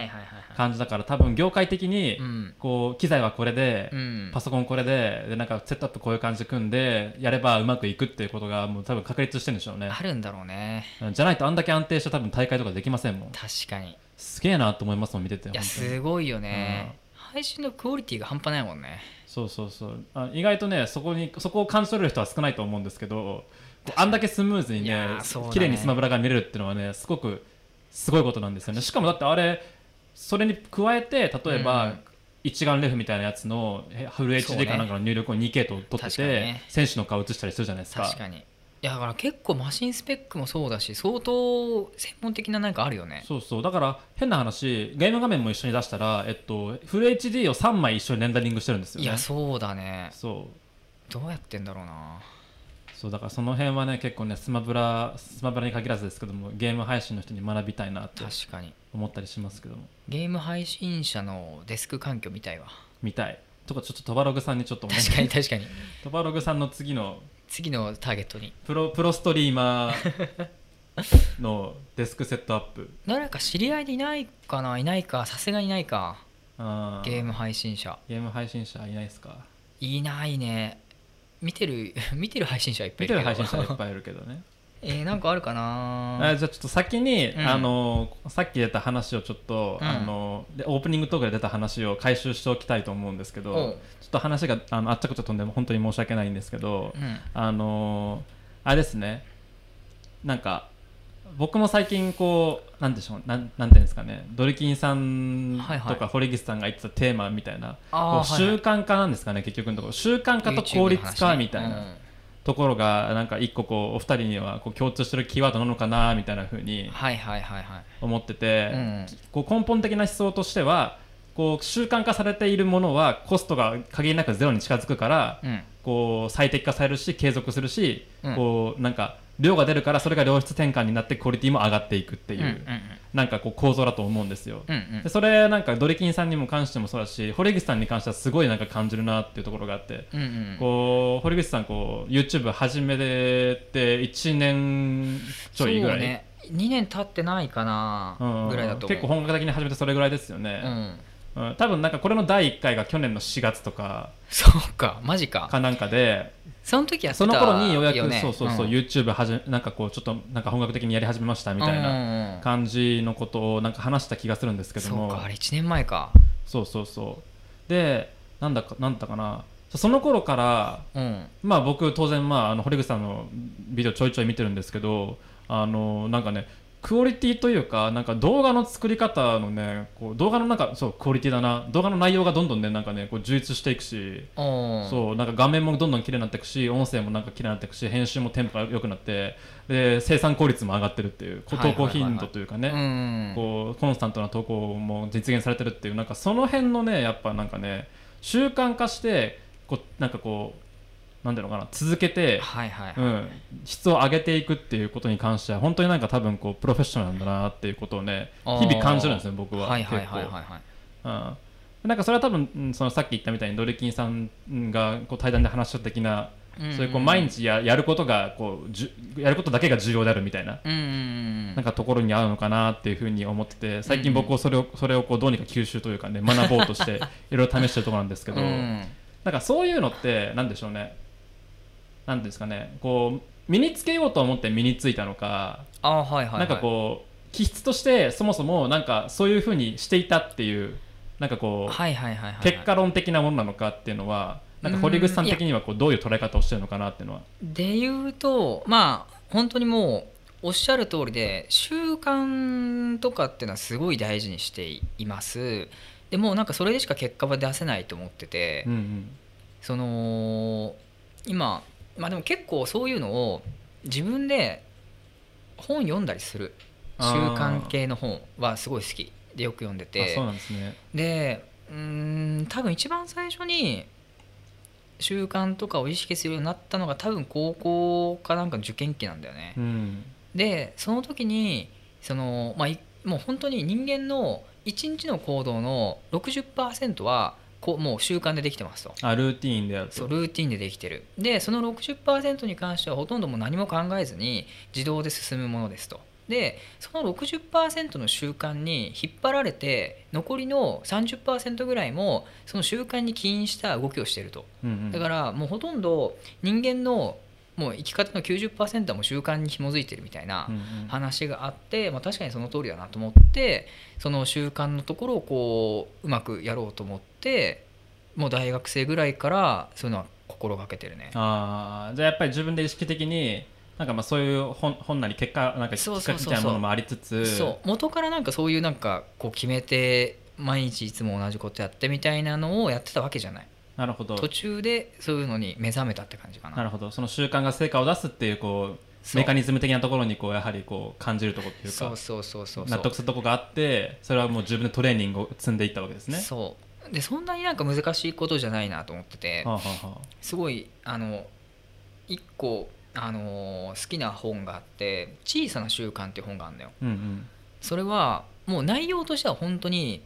感じだから多分業界的にうん。こう機材はこれでうん。パソコンこれででなんかセットアップこういう感じで組んでやればうまくいくっていうことがもう多分確立してるんでしょうね。あるんだろうねうんじゃないとあんだけ安定した多分大会とかできませんもん。確かに。すげえなと思いますもん見てていやすごいよね、配信のクオリティが半端ないもんね。そうそうそう。あ意外とねそこにそこを感じ取れる人は少ないと思うんですけどあんだけスムーズにいね。綺麗にスマブラが見れるっていうのはねすごくすごいことなんですよね。しかもだってあれそれに加えて例えば、うん。一眼レフみたいなやつのえフル HD かなんかの入力を 2K と撮ってて、ね。選手の顔映したりするじゃないですか。確かにいやだから結構マシンスペックもそうだし相当専門的な何かあるよね。そうそう。だから変な話ゲーム画面も一緒に出したら、えっと、フル HD を3枚一緒にレンダリングしてるんですよね。いやそうだね。そう。どうやってんだろうな。そうだからその辺はね結構ねスマブラスマブラに限らずですけどもゲーム配信の人に学びたいなって確かに。思ったりしますけども。ゲーム配信者のデスク環境みたいわ。見たい。とかちょっとトバログさんにちょっとね確かに確かに。トバログさんの次の次のターゲットに。プロプロストリーマーのデスクセットアップ。(laughs) 誰か知り合いでいないかな？いないか？さすがにいないか。あー。ゲーム配信者。ゲーム配信者いないですか？いないね。見てる (laughs) 見てる配信者はいっぱいいるけど。見てる配信者いっぱいいるけどね。(laughs) えー、なんかあるかな？あじゃあちょっと先に、うん。あのさっき出た話をちょっと、うん。あのでオープニングトークで出た話を回収しておきたいと思うんですけどと話があのあっちゃこっちゃ飛んで本当に申し訳ないんですけど、うん。あのあれですね。なんか僕も最近こうなんでしょうなんなんていうんですかね。ドリキンさんはいはい。とか堀口さんが言ってたテーマみたいな、あーこう習慣化なんですかね結局のところ。習慣化と効率化みたいな。ところがなんか一個こうお二人にはこう共通してるキーワードなのかなみたいな風にはいはいはいはい。思ってて、うん。こう根本的な思想としてはこう習慣化されているものはコストが限りなくゼロに近づくから、うん。こう最適化されるし継続するし、うん。こうなんか量が出るからそれが良質転換になってクオリティも上がっていくっていう、うんうんなんかこう構造だと思うんですよ。うんうん。でそれなんかドリキンさんにも関してもそうだし堀口さんに関してはすごいなんか感じるなっていうところがあって、うんうんこう堀口さんこう YouTube 始めて1年ちょいぐらい、そうね。2年経ってないかなうんぐらいだと思う。結構本格的に始めてそれぐらいですよね、うんうん、多分なんかこれの第1回が去年の4月とかそうか。マジか。かなんかでその時やってそたの頃にようやく、ねそうそうそう、ん YouTube はじめなんかこうちょっとなんか本格的にやり始めましたみたいなな感じのことをなんか話した気がするんですけども。そうか。あれ1年前か。そうそうそう。でなんだかなんだかな。その頃からうん。まあ僕当然まああの堀口さんのビデオちょいちょい見てるんですけどあのなんかねクオリティというかなんか動画の作り方のねこう動画のなんかそうクオリティだな。動画の内容がどんどんねなんかねこう充実していくしそうなんか画面もどんどん綺麗になっていくし音声もなんか綺麗になっていくし編集もテンポが良くなってで生産効率も上がってるっていう投稿頻度というかね、うん。こうコンスタントな投稿も実現されてるっていうなんかその辺のねやっぱなんかね習慣化してこうなんかこうなんていうのかな続けて、はいはいはい、うん、質を上げていくっていうことに関しては本当になんか多分こうプロフェッショナルなんだなっていうことをね日々感じるんですね僕は。はいはいはいはいはい。うん、なんかそれは多分うんそのさっき言ったみたいにドリキンさんがこう対談で話した的な、そういうこう毎日ややることがこうじゅやることだけが重要であるみたいなうんうんうんなんかところに合うのかなっていうふうに思ってて最近僕はそれをそれをこうどうにか吸収というかね学ぼうとして (laughs) いろいろ試してるところなんですけど、うん。なんかそういうのってなんでしょうねなんていうんですかねこう身につけようと思って身についたのか、あーはいはいはい。なんかこう気質としてそもそもなんかそういうふうにしていたっていうなんかこう、はいはいはいはい結果論的なものなのかっていうのはなんか堀口さん的にはこうどういう捉え方をしてるのかなっていうのは。で言うとまあ本当にもうおっしゃる通りで習慣とかっていうのはすごい大事にしています。でもうなんかそれでしか結果は出せないと思ってて、うんうん。その今まあでも結構そういうのを自分で本読んだりする習慣系の本はすごい好きでよく読んであてそうなんですね。でうーん多分一番最初に習慣とかを意識するようになったのが多分高校かなんかの受験期なんだよね。うんでその時にその、まあ、いもう本当に人間の1日の行動の60%はこうもう習慣でできてますと。あルーティーンである。とそうルーティンでできてる。でその60%に関してはほとんどもう何も考えずに自動で進むものですと。でその60%の習慣に引っ張られて残りの30%ぐらいもその習慣に起因した動きをしていると。うんうん。だからもうほとんど人間のもう生き方の90%はもう習慣に紐づいてるみたいなうんうん。話があって、まあ、確かにその通りだなと思ってその習慣のところをこううまくやろうと思ってもう大学生ぐらいからそういうのは心がけてるね。あーじゃあやっぱり自分で意識的になんかまあそういう本本なり結果なんかきっみたいなものもありつつ。そう。元からなんかそういうなんかこう決めて毎日いつも同じことやってみたいなのをやってたわけじゃないなるほど。途中でそういうのに目覚めたって感じかな。なるほど。その習慣が成果を出すっていうこうメカニズム的なところにこうやはりこう感じるところっていうかそうそうそうそう納得するところがあってそれはもう自分でトレーニングを積んでいったわけですね。そう。でそんなになんか難しいことじゃないなと思っててはあはあはあ。すごいあの一個あの好きな本があって「小さな習慣」っていう本があるんだよ。うんうん。それはもう内容としては本当に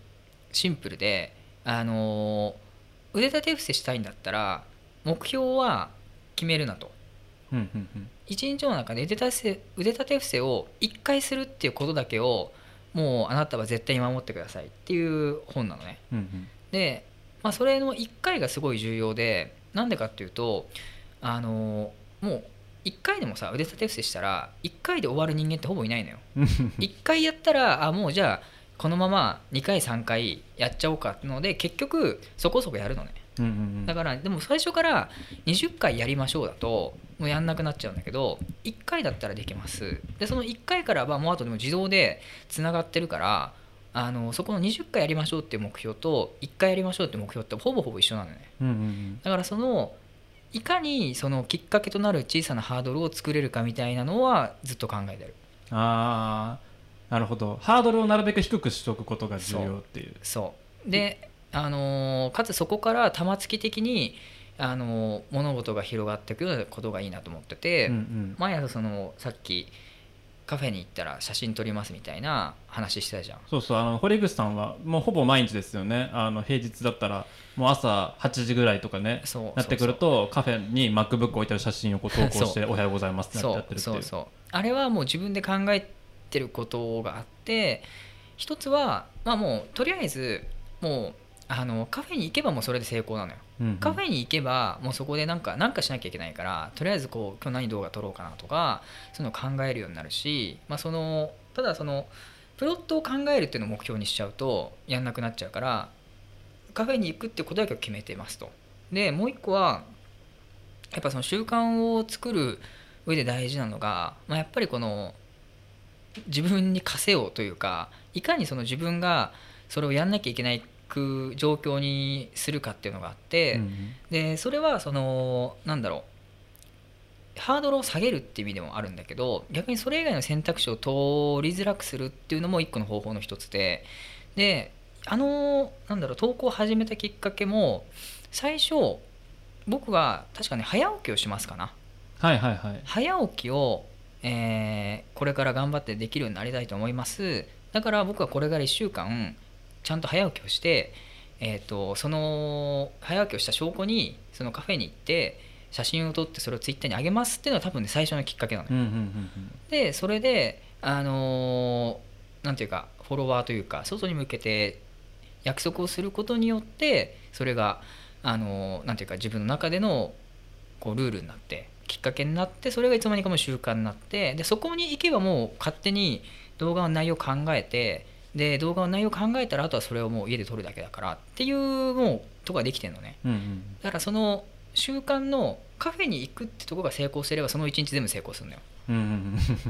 シンプルであの腕立て伏せしたいんだったら目標は決めるなと。うんうんうん。一日の中で腕立て伏せ腕立て伏せを1回するっていうことだけをもうあなたは絶対に守ってくださいっていう本なのね。うんうん。で、まあ、それの1回がすごい重要でなんでかっていうとあのもう1回でもさ腕立て伏せしたら1回で終わる人間ってほぼいないのよ。うん1回やったらあもうじゃあこのまま2回3回やっちゃおうかってので結局そこそこやるのね。うんうんうん。だからでも最初から20回やりましょうだともうやんなくなっちゃうんだけど1回だったらできます。でその1回からはもうあとでも自動でつながってるからあのそこの20回やりましょうっていう目標と1回やりましょうっていう目標ってほぼほぼ一緒なのね。うんうんだからそのいかにそのきっかけとなる小さなハードルを作れるかみたいなのはずっと考えてる。ああなるほど。ハードルをなるべく低くしておくことが重要っていう。そう。で、あのーかつそこから玉突き的に、あのー物事が広がっていくようなことがいいなと思ってて、うんうん。毎朝そのさっきカフェに行ったら写真撮りますみたいな話してたじゃん。そうそう。あの堀口さんはもうほぼ毎日ですよね。あの平日だったらもう朝8時ぐらいとかねそう。なってくるとカフェに MacBook 置いてある写真をこう投稿して (laughs) そおはようございますってやってるっていうそうそう。あれはもう自分で考えてることがあって一つはまあもうとりあえずもうあのカフェに行けばもうそれで成功なのようんうんカフェに行けばもうそこでなんかなんかしなきゃいけないからとりあえずこう今日何動画撮ろうかなとかそういうのを考えるようになるし、まあ、そのただそのプロットを考えるっていうのを目標にしちゃうとやんなくなっちゃうからカフェに行くってことだけを決めてますと。でもう一個はやっぱその習慣を作る上で大事なのが、まあ、やっぱりこの自分に課せようというかいかにその自分がそれをやんなきゃいけない状況にするかっていうのがあって、うんうん。でそれはそのなんだろうハードルを下げるっていう意味でもあるんだけど逆にそれ以外の選択肢を取りづらくするっていうのも一個の方法の一つでであのなんだろう投稿を始めたきっかけも最初僕は確かに早起きをしますかな。はいはいはい。早起きを、えーこれから頑張ってできるようになりたいと思います。だから僕はこれから1週間ちゃんと早起きをして、えー、とその早起きをした証拠にそのカフェに行って写真を撮ってそれをツイッターに上げますっていうのは多分ね最初のきっかけなのよ。うんうんうん。でそれであのーなんていうかフォロワーというか外に向けて約束をすることによってそれがあのーなんていうか自分の中でのこうルールになってきっかけになってそれがいつの間にかもう習慣になってでそこに行けばもう勝手に動画の内容を考えてで動画の内容を考えたらあとはそれをもう家で撮るだけだからっていうもうとこができてるのね。うんうん。だからその習慣のカフェに行くってとこが成功すればその一日全部成功するのよ。うんうんう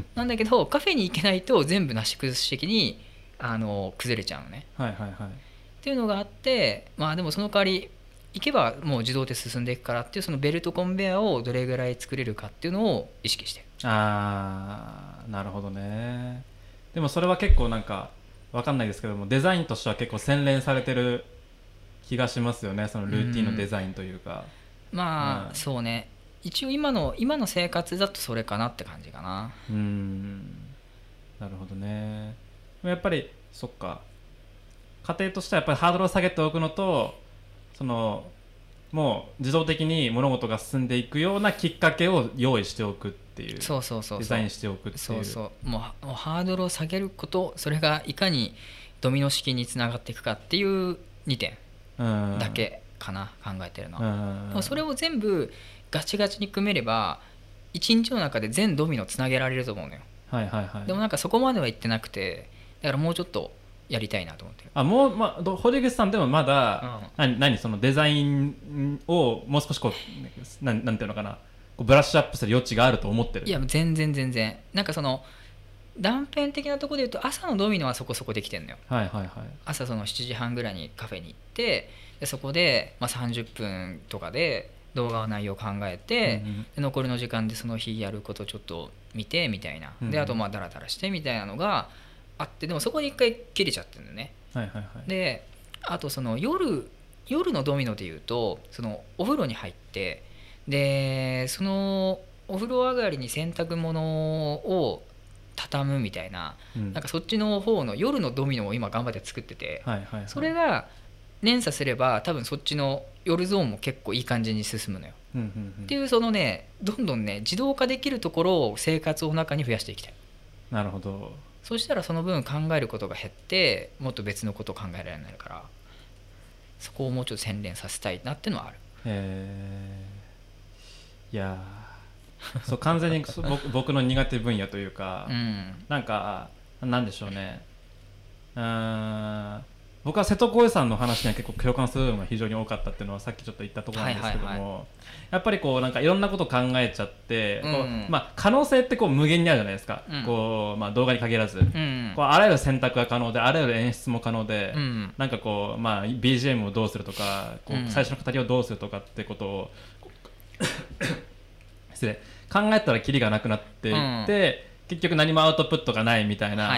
ん。(laughs) なんだけどカフェに行けないと全部なし崩し的にあの崩れちゃうのね。はいはいはい。っていうのがあってまあでもその代わり行けばもう自動で進んでいくからっていうそのベルトコンベヤーをどれぐらい作れるかっていうのを意識してる。ああなるほどね。でもそれは結構なんかわかんないですけどもデザインとしては結構洗練されてる気がしますよね。そのルーティンのデザインというか。まあ、うん。そうね。一応今の今の生活だとそれかなって感じかな。うーん。なるほどね。やっぱりそっか。家庭としてはやっぱりハードルを下げておくのとそのもう自動的に物事が進んでいくようなきっかけを用意しておくっていうそうそうそうデザインしておくっていう。そうそう。もうもうハードルを下げることそれがいかにドミノ式につながっていくかっていう2点うん。だけかな、考えてるのうは、それを全部ガチガチに組めれば1日の中で全ドミノつなげられると思うのよ。はいはいはい。でもなんかそこまではいってなくてだからもうちょっとやりたいなと思ってる。あもう、まあ、ど堀口さんでもまだ、うん。何何そのデザインをもう少しこうなんなんていうのかな。こうブラッシュアップする余地があると思ってる。いや全然全然。なんかその断片的なところで言うと朝のドミノはそこそこできてんのよ。はいはいはい。朝その7時半ぐらいにカフェに行ってでそこで、まあ、30分とかで動画の内容を考えて、うんうん。で残りの時間でその日やることちょっと見てみたいな、うん。であとまあダラダラしてみたいなのがあってでもそこで一回切れちゃってるんだよね。はいはいはい。であとその夜夜のドミノで言うとそのお風呂に入ってでそのお風呂上がりに洗濯物を畳むみたいなうん。なんかそっちの方の夜のドミノを今頑張って作っててはいはいはい。それが連鎖すれば多分そっちの夜ゾーンも結構いい感じに進むのよ。うんうんうん。っていうそのねどんどんね自動化できるところを生活の中に増やしていきたい。なるほどそしたらその分考えることが減ってもっと別のことを考えられるようになるからそこをもうちょっと洗練させたいなっていうのはある。えー。いやー。そう完全に (laughs) 僕僕の苦手分野というか、うん。なんかなんでしょうね。うーん僕は瀬戸康史さんの話には結構共感する部分が非常に多かったっていうのはさっきちょっと言ったところなんですけども、はいはいやっぱりこうなんかいろんなことを考えちゃって、こううん。まあ、可能性ってこう無限にあるじゃないですか、うん。こうまあ、動画に限らず、うんこうあらゆる選択が可能であらゆる演出も可能で、うん。なんかこう、まあ、BGM をどうするとかこううん。最初の語りをどうするとかってことを、こ (coughs) う失礼。考えたらキリがなくなっていって、結局何もアウトプットがないみたいな、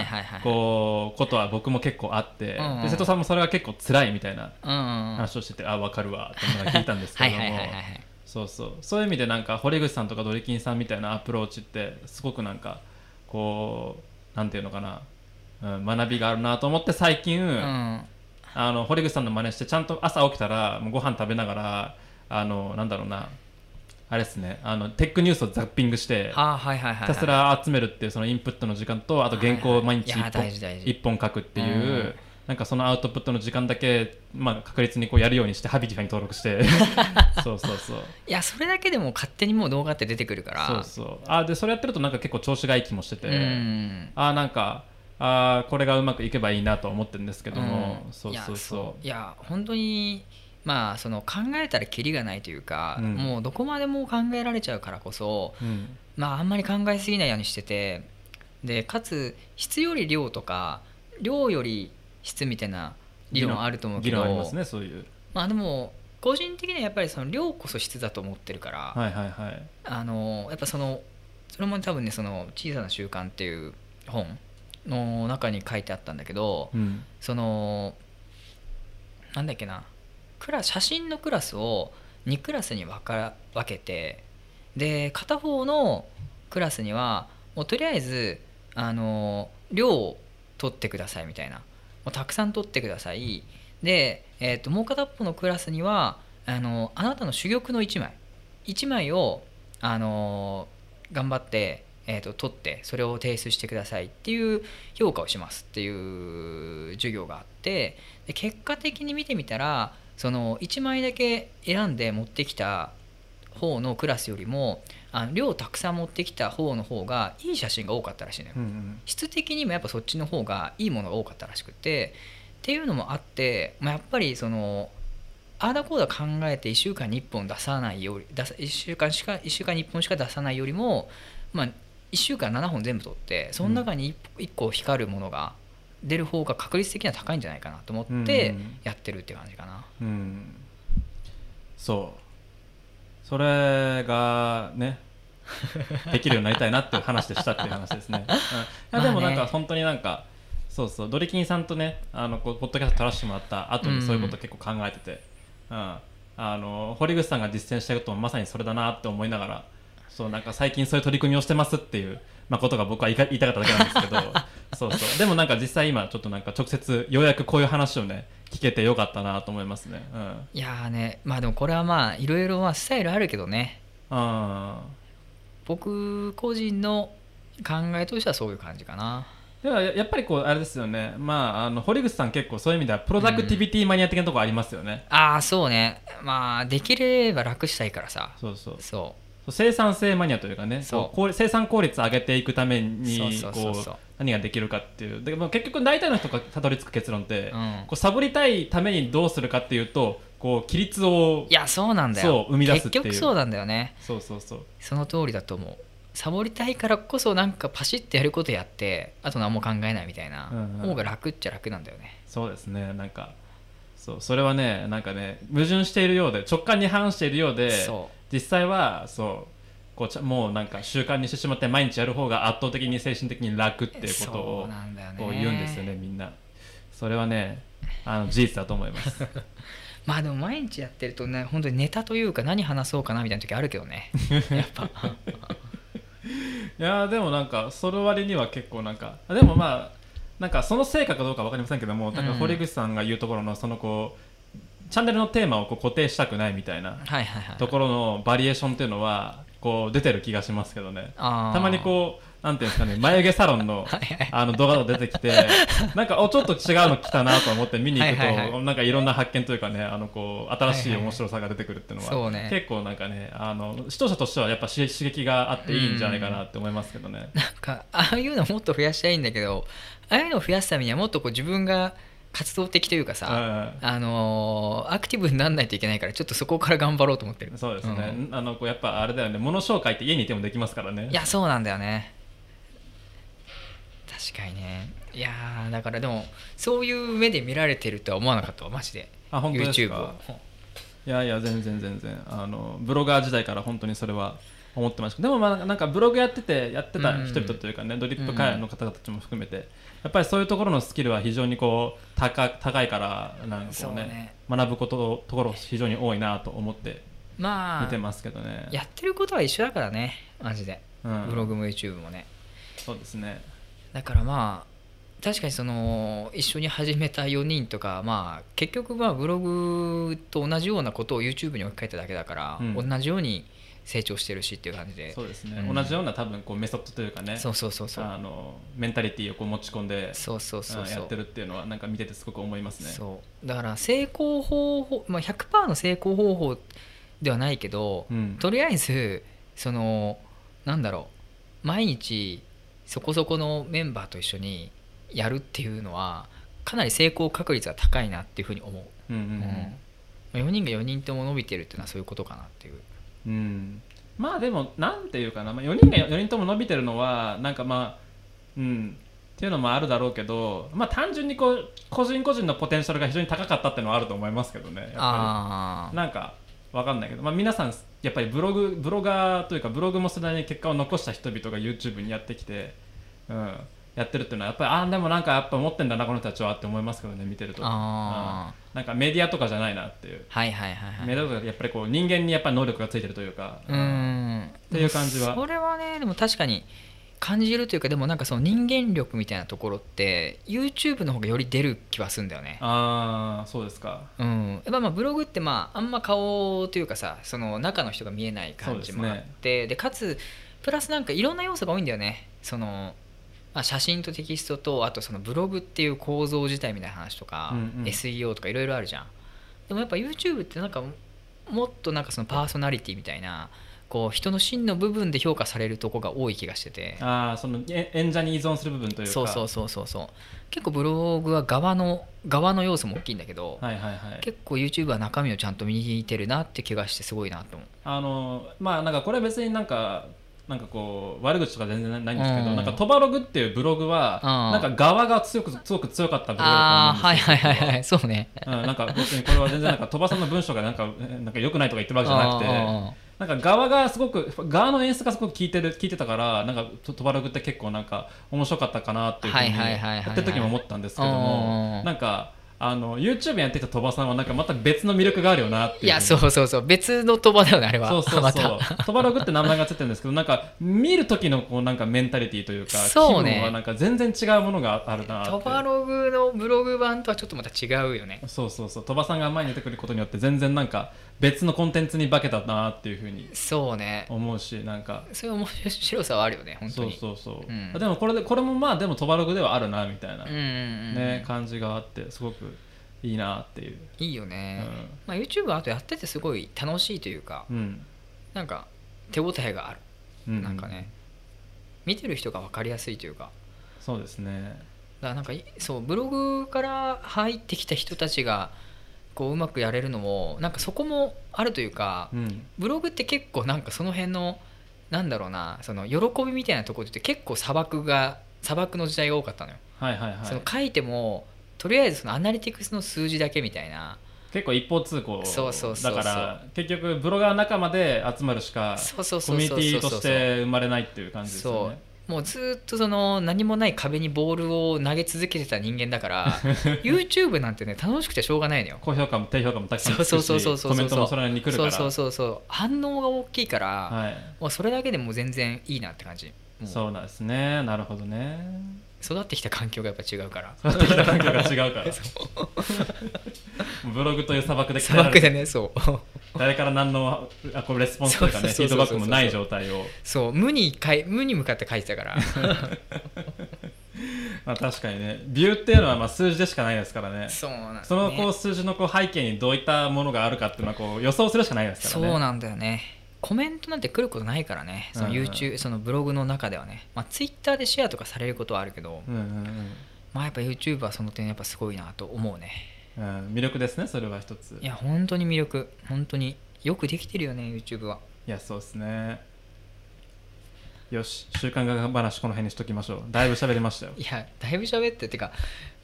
こうことは僕も結構あって、うんうん。で瀬戸さんもそれが結構辛いみたいなうんうん話をしてて、あ分かるわっていうのが聞いたんですけども。そうそう。そういう意味でなんか堀口さんとかドリキンさんみたいなアプローチってすごくなんかこうなんていうのかな、うん、学びがあるなと思って最近、うん。あの堀口さんの真似してちゃんと朝起きたらもうご飯食べながらあのなんだろうなあれですね。あのテックニュースをザッピングしてはあはいはいはいはい。ひたすら集めるっていうそのインプットの時間とあと原稿を毎日いや1本大事大事。一本書くっていうなんかそのアウトプットの時間だけ、まあ、確実にこうやるようにしてハビティファに登録して。(laughs) そうそうそう。いやそれだけでも勝手にもう動画って出てくるから。そうそう。あでそれやってるとなんか結構調子がいい気もしてて、うん。あなんかあこれがうまくいけばいいなと思ってるんですけども、うん。そうそう。いやそう。いや本当にまあその考えたらキリがないというか、うん。もうどこまでも考えられちゃうからこそうん。まああんまり考えすぎないようにしててでかつ質より量とか量より質みたいな理論あると思うけどありますねそういう。まあでも個人的にはやっぱりその量こそ質だと思ってるから、はいはいはい。あのやっぱそのそれも多分ねその「小さな習慣」っていう本の中に書いてあったんだけどうん。そのなんだっけなクラ写真のクラスを2クラスに分か分けてで片方のクラスにはもうとりあえずあの量を取ってくださいみたいな。もうたくさん取ってください。で、えー、ともう片っぽのクラスにはあのあなたの珠玉の1枚。1枚をあの頑張って、えー、と取ってそれを提出してくださいっていう評価をしますっていう授業があってで結果的に見てみたらその1枚だけ選んで持ってきた方のクラスよりもあの量たくさん持ってきた方の方がいい写真が多かったらしいのよ。うんうん質的にもやっぱそっちの方がいいものが多かったらしくてっていうのもあって、まあ、やっぱりそのああだこうだ考えて1週間に1本出さないより出さ1週間しか1週間に1本しか出さないよりも、まあ、1週間7本全部取ってその中に 1, 個光るものが出る方が確率的には高いんじゃないかなと思ってうん。やってるって感じかな。うん。そう。それがね (laughs) できるようになりたいなっていう話でしたっていう話ですね、(laughs) うん、いやでもなんか本当になんかそうそうドリキンさんとねあのこうポッドキャスト撮らせてもらった後にそういうこと結構考えてて、うん。あの堀口さんが実践したいこともまさにそれだなって思いながらそうなんか最近そういう取り組みをしてますっていう、まあ、ことが僕は言いか言いたかっただけなんですけど (laughs) そうそう。でもなんか実際今ちょっとなんか直接ようやくこういう話をね聞けてよかったなと思いますね。うん。いやーねまあでもこれはまあいろいろまあスタイルあるけどね。あ僕個人の考えとしてはそういう感じかな。ーではややっぱりこうあれですよね。まああの堀口さん結構そういう意味ではプロダクティビティマニア的なところありますよね、ああそうね。まあできれば楽したいからさ。そうそう。そそう生産性マニアというかねそう。こう効生産効率上げていくために何ができるかっていう。で、まあ、結局大体の人がたどり着く結論って、うん。こうサボりたいためにどうするかっていうとこう規律をういやそうなんだよ。そう生み出すっていう。結局そうなんだよね。そうそうそう。その通りだと思う。サボりたいからこそなんかパシッてやることやってあと何も考えないみたいな。うんうん。方が楽っちゃ楽なんだよね。そうですね。なんかそうそれはねなんかね矛盾しているようで直感に反しているようでそ実際はそうこうちゃもうなんか習慣にしてしまって毎日やる方が圧倒的に精神的に楽っていうことそをこう言うんですよねみんな。それはねあの事実だと思います。(laughs) まあでも毎日やってるとね本当にネタというか何話そうかなみたいな時あるけどね。(laughs) やっぱ。いやーでもなんかその割には結構なんかあでもまあなんかその成果かどうかわかりませんけどもなんかうん堀口さんが言うところのそのこうチャンネルのテーマをこう固定したくないみたいなところのバリエーションっていうのはこう出てる気がしますけどね。たまにこうなんていうんですかね眉毛サロンの (laughs) あの動画が出てきて (laughs) なんかおちょっと違うの来たなと思って見に行くと、なんかいろんな発見というかねあのこう新しい面白さが出てくるっていうのは,、結構なんかねあの視聴者としてはやっぱし刺激があっていいんじゃないかなって思いますけどね。なんかああいうのもっと増やしたいんだけどああいうのを増やすためにはもっとこう自分が活動的というかさ、あのーアクティブにならないといけないからちょっとそこから頑張ろうと思ってる。うんそうですね、ん。あのこうやっぱあれだよね。物紹介って家にいてもできますからね。いやそうなんだよね。確かにね。いやーだからでもそういう目で見られてるとは思わなかったわマジで。あ本当です YouTube いやいや全然全然。あのブロガー時代から本当にそれは思ってました。でもまあなんかブログやっててやってた人々というかね、ドリップ会の方々たちも含めて、やっぱりそういうところのスキルは非常にこう高高いからなんかこうねね。学ぶことところ非常に多いなと思ってまあ見てますけどね、やってることは一緒だからねマジで。うん、ブログも YouTube もね。そうですね。だからまあ確かにその一緒に始めた4人とかまあ結局まあブログと同じようなことを YouTube に置き換えただけだから、うん。同じように成長してるしっていう感じで。そうですね、うん。同じような多分こうメソッドというかね。そうそうそうそう。あのメンタリティーをこう持ち込んでそうそうそうやってるっていうのはなんか見ててすごく思いますね。そう。だから成功方法、まあ、100%の成功方法ではないけど、うん。とりあえずそのなんだろう。毎日そこそこのメンバーと一緒にやるっていうのはかなり成功確率は高いなっていうふうに思う、うんうんうん。4人が4人とも伸びてるっていうのはそういうことかなっていううん、うんまあでもなんていうかな、まあ、4人が4人とも伸びてるのはなんかまあうん。っていうのもあるだろうけどまあ単純にこう個人個人のポテンシャルが非常に高かったっていうのはあると思いますけどね。やっぱありなんかわかんないけど、まあ、皆さんやっぱりブログブロガーというかブログもそれなりに結果を残した人々が YouTube にやってきて、うん、やってるっていうのはやっぱりああでもなんかやっぱ持ってんだなこの人たちはって思いますけどね見てると。あうんなんかメディアとかじゃないなっていう、はいはいはいはいメディアとかやっぱりこう人間にやっぱり能力がついてるというか、うーん。っていう感じは。それはねでも確かに感じるというかでもなんかその人間力みたいなところって YouTube の方がより出る気はするんだよね。ああそうですか。うん、やっぱまあブログってまああんま顔というかさその中の人が見えない感じもあってで,、かつプラスなんかいろんな要素が多いんだよね。その、まあ、写真とテキストとあとそのブログっていう構造自体みたいな話とか、うんうん。SEO とかいろいろあるじゃん。でもやっぱ YouTube ってなんかもっとなんかそのパーソナリティみたいなこう人の真の部分で評価されるとこが多い気がしてて。ああそのえ演者に依存する部分というか。そうそうそうそうそう。結構ブログは側の側の要素も大きいんだけど、はいはいはい。結構 YouTube は中身をちゃんと見てるなって気がしてすごいなと思う。あのまあなんかこれは別になんかなんかこう悪口とか全然ないんですけど、うん。なんかトバログっていうブログは、うんなんか側が強くすごく強かったブログだと思うんですよ。はいはいはいそうね。うん、なんか別にこれは全然なんか鳥羽さんの文章がなんかえなんか良くないとか言ってるわけじゃなくてあなんか側がすごく側の演出がすごく聞いてる聞いてたからなんかトトバログって結構なんか面白かったかなっていうふうにはいはいはいはいはい。やってる時も思ったんですけどもうん。なんかあの YouTube やってた鳥羽さんはなんかまた別の魅力があるよなっていういやそうそうそう。別の鳥羽だよねあれは。そうそうまそう。た。トバログって名前がついてるんですけどなんか見る時のこうなんかメンタリティというかそうね。はなんか全然違うものがあるなってトバログのブログ版とはちょっとまた違うよね。そうそうそう。鳥羽さんが前に出てくることによって全然なんか別のコンテンツに化けたなっていうふうに。そうね。思うしなんか。そういう面白さはあるよね本当そうにそうそう、うん。でもこれでこれもまあでもトバログではあるなみたいな、ね感じがあってすごくいいなっていう、いいよね、うん。まあ、YouTube はあとやっててすごい楽しいというかうん。なんか手応えがある。うん、なんかね。見てる人が分かりやすいというか。そうですね。だからなんかいそうブログから入ってきた人たちがこううまくやれるのもなんかそこもあるというかうん。ブログって結構なんかその辺のなんだろうなその喜びみたいなところって結構砂漠が砂漠の時代が多かったのよ、はいはいはい。その書いてもとりあえずそのアナリティクスの数字だけみたいな。結構一方通行そうそうそうそう。だから結局ブロガー仲間で集まるしかコミュニティとして生まれないっていう感じですよね。もうずっとその何もない壁にボールを投げ続けてた人間だから (laughs) YouTube なんてね楽しくてしょうがないのよ。高評価も低評価もたくさんつくしそうそうそうそうそう。コメントもそれなりに来るから。そうそうそうそう。反応が大きいから、はい。もうそれだけでもう全然いいなって感じ。そうなんですね。なるほどね育ってきた環境がやっぱ違うから。育ってきた環境が違うから。(laughs) ブログという砂漠で砂漠でねそう。誰から何のあこれレスポンスとかねフィードバックもない状態を。そう。無にかい無に向かって書いてたから。(laughs) まあ確かにね。ビューっていうのはまあ数字でしかないですからね。そうなんね。そのこう数字のこう背景にどういったものがあるかっていうのはこう予想するしかないですからね。そうなんだよねコメントなんて来ることないからね。そのうんうん YouTube、そのブログの中ではね、まあ、Twitter でシェアとかされることはあるけど、うんうんまあやっぱ YouTube はその点やっぱすごいなと思うね。うん。うん魅力ですねそれは一つ。いや本当に魅力。本当によくできてるよね YouTube は。いやそうですね。よし週刊画話この辺にしときましょう。だいぶ喋りましたよ。いやだいぶ喋っててか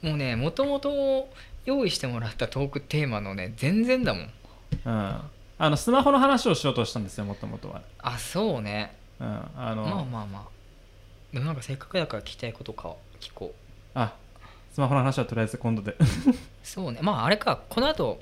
もうねもともと用意してもらったトークテーマのね全然だもん。うんあのスマホの話をしようとしたんですよもともとは、あそうね。うん、あの、まあまあまあ。でもなんかせっかくだから聞きたいことか聞こう。あスマホの話はとりあえず今度で。そうね。まああれかこの後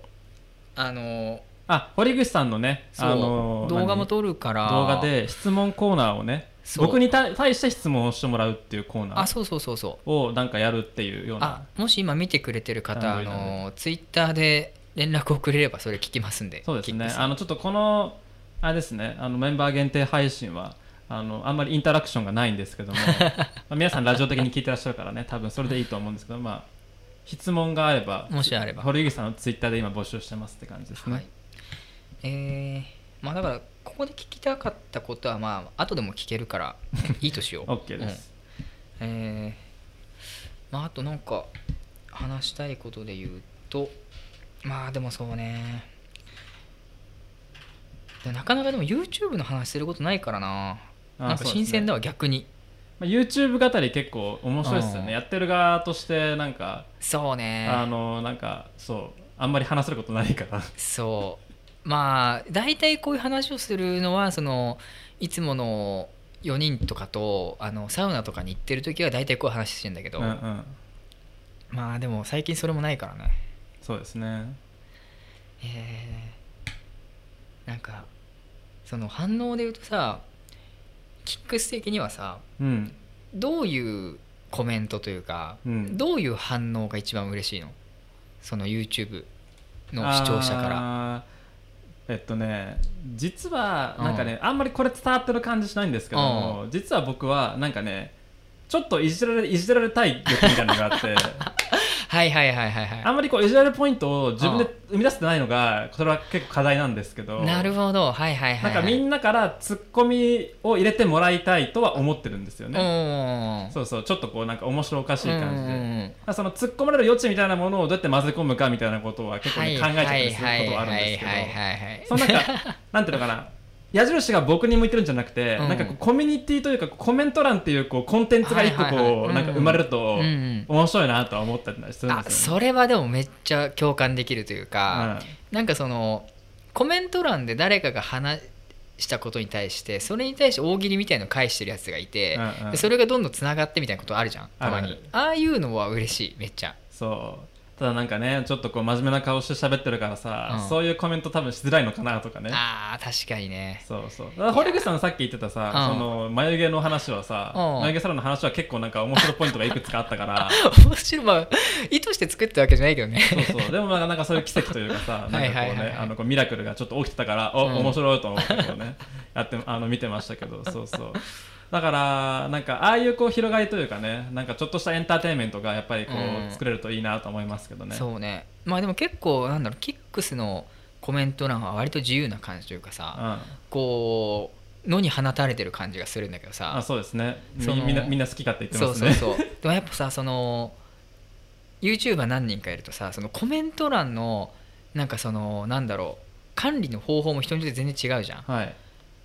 あのあ堀口さんのねあの動画も何撮るから。動画で質問コーナーをね僕に対対して質問をしてもらうっていうコーナーあそうそうそうそう。をなんかやるっていうようあなもし今見てくれてる方ああのツイッターで連絡をくれればそれ聞きますんで。そうですね。あのちょっとこのあれですね。あのメンバー限定配信はあのあんまりインタラクションがないんですけども (laughs) まあ皆さんラジオ的に聞いてらっしゃるからね。多分それでいいと思うんですけどまあ質問があればもしあれば。堀口さんのツイッターで今募集してますって感じですね、はい。えーまあだからここで聞きたかったことはまあ後でも聞けるから (laughs) いいとしよう。OK です、うん。えーまああとなんか話したいことで言うとまあでもそうね。でなかなかでも YouTube の話することないからな。あなんか新鮮だわ逆に。まあ、YouTube 語り結構面白いですようん。ねやってる側としてなんかそうね。あのなんかそうあんまり話せることないから。そう。まあ大体こういう話をするのはそのいつもの4人とかとあのサウナとかに行ってる時は大体こういう話してんだけど、うんうん。まあでも最近それもないからねそうですね。えーなんかその反応で言うとさキックス的にはさうん。どういうコメントというか、うん。どういう反応が一番嬉しいの？その YouTube の視聴者から。らえっとね実はなんかね、あんまりこれ伝わってる感じしないんですけども、実は僕はなんかねちょっといじられいじられたい欲みたいなのがあって。(laughs) はいはいはいはいはい。あんまりこういじられるポイントを自分で生み出せてないのがこれは結構課題なんですけど。なるほどはいはいはい、はい、なんかみんなからツッコミを入れてもらいたいとは思ってるんですよね、ねそうそうちょっとこうなんか面白おかしい感じで、その突っ込まれる余地みたいなものをどうやって混ぜ込むかみたいなことは結構、ね考えちゃったりすることはあるんですけど。そのなんかなんていうのかな矢印が僕に向いてるんじゃなくて、うん。なんかコミュニティというかコメント欄っていうこうコンテンツが一個なんか生まれると、うんうん。面白いなとは思ったりするんあですよ、ね。それはでもめっちゃ共感できるというか、なんかそのコメント欄で誰かが話したことに対してそれに対して大喜利みたいのを返してるやつがいて、うんうん。でそれがどんどんつながってみたいなことあるじゃんたまに。ああいうのは嬉しいめっちゃ。そうただなんかねちょっとこう真面目な顔して喋ってるからさ、うん。そういうコメント多分しづらいのかなとかね。あー確かにね。そうそう。だから堀口さんさっき言ってたさ、うん。その眉毛の話はさ、うん。眉毛サロンの話は結構なんか面白いポイントがいくつかあったから。(laughs) 面白い。まあ意図して作ったわけじゃないけどね。そうそう。でもなんかなんかそういう奇跡というかさ (laughs) なんかこうはいはいはいはい。ねあのこうミラクルがちょっと起きてたからお、うん。面白いと思ってこうねやってあの見てましたけどそうそうだからなんかああいうこう広がりというかねなんかちょっとしたエンターテインメントがやっぱりこう、うん。作れるといいなと思いますけどね。そうね。まあでも結構なんだろうキックスのコメント欄は割と自由な感じというかさ、うん。こう野に放たれてる感じがするんだけどさ。あそうですね。みそのみんなみんな好き勝手言ってそうますね。そうそう。(laughs) でもやっぱさその YouTuber 何人かいるとさそのコメント欄のなんかそのなんだろう管理の方法も人によって全然違うじゃん。はい、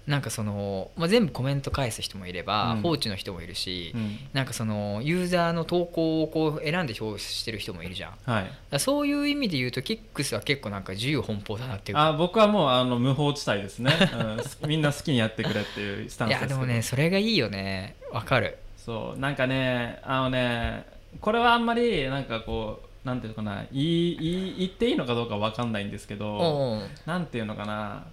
なんかその、まあ、全部コメント返す人もいれば、うん。放置の人もいるし、うん。なんかそのユーザーの投稿をこう選んで表示してる人もいるじゃん。だかはい、らそういう意味で言うとキックスは結構なんか自由奔放だなっていうか。あ僕はもうあの無法地帯ですね、うん、(laughs) みんな好きにやってくれっていうスタンいやスですけど。でもねそれがいいよね。わかる。そう。なんかねあのねこれはあんまりなんかこうなんていうのかな。言い言い言っていいのかどうかわかんないんですけどおうなんていうのかな。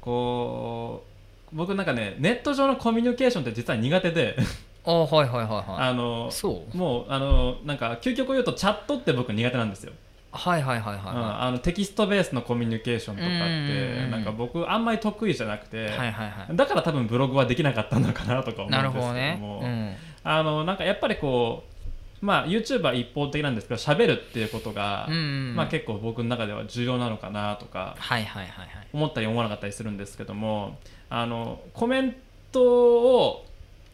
こう僕なんかねネット上のコミュニケーションって実は苦手で。おうはいはいはいはい。あのそう。もうあのなんか究極を言うとチャットって僕苦手なんですよ、はいはいはいはいうんはあのテキストベースのコミュニケーションとかってなんか僕あんまり得意じゃなくて、いはいはいはい。だから多分ブログはできなかったのかなとか思うんですけなども。るほどね、うん、あのなんかやっぱりこうまあ YouTuber 一方的なんですけど喋るっていうことが、うんうん。まあ、結構僕の中では重要なのかなとかはいはいはいはい。思ったり思わなかったりするんですけどもあのコメントを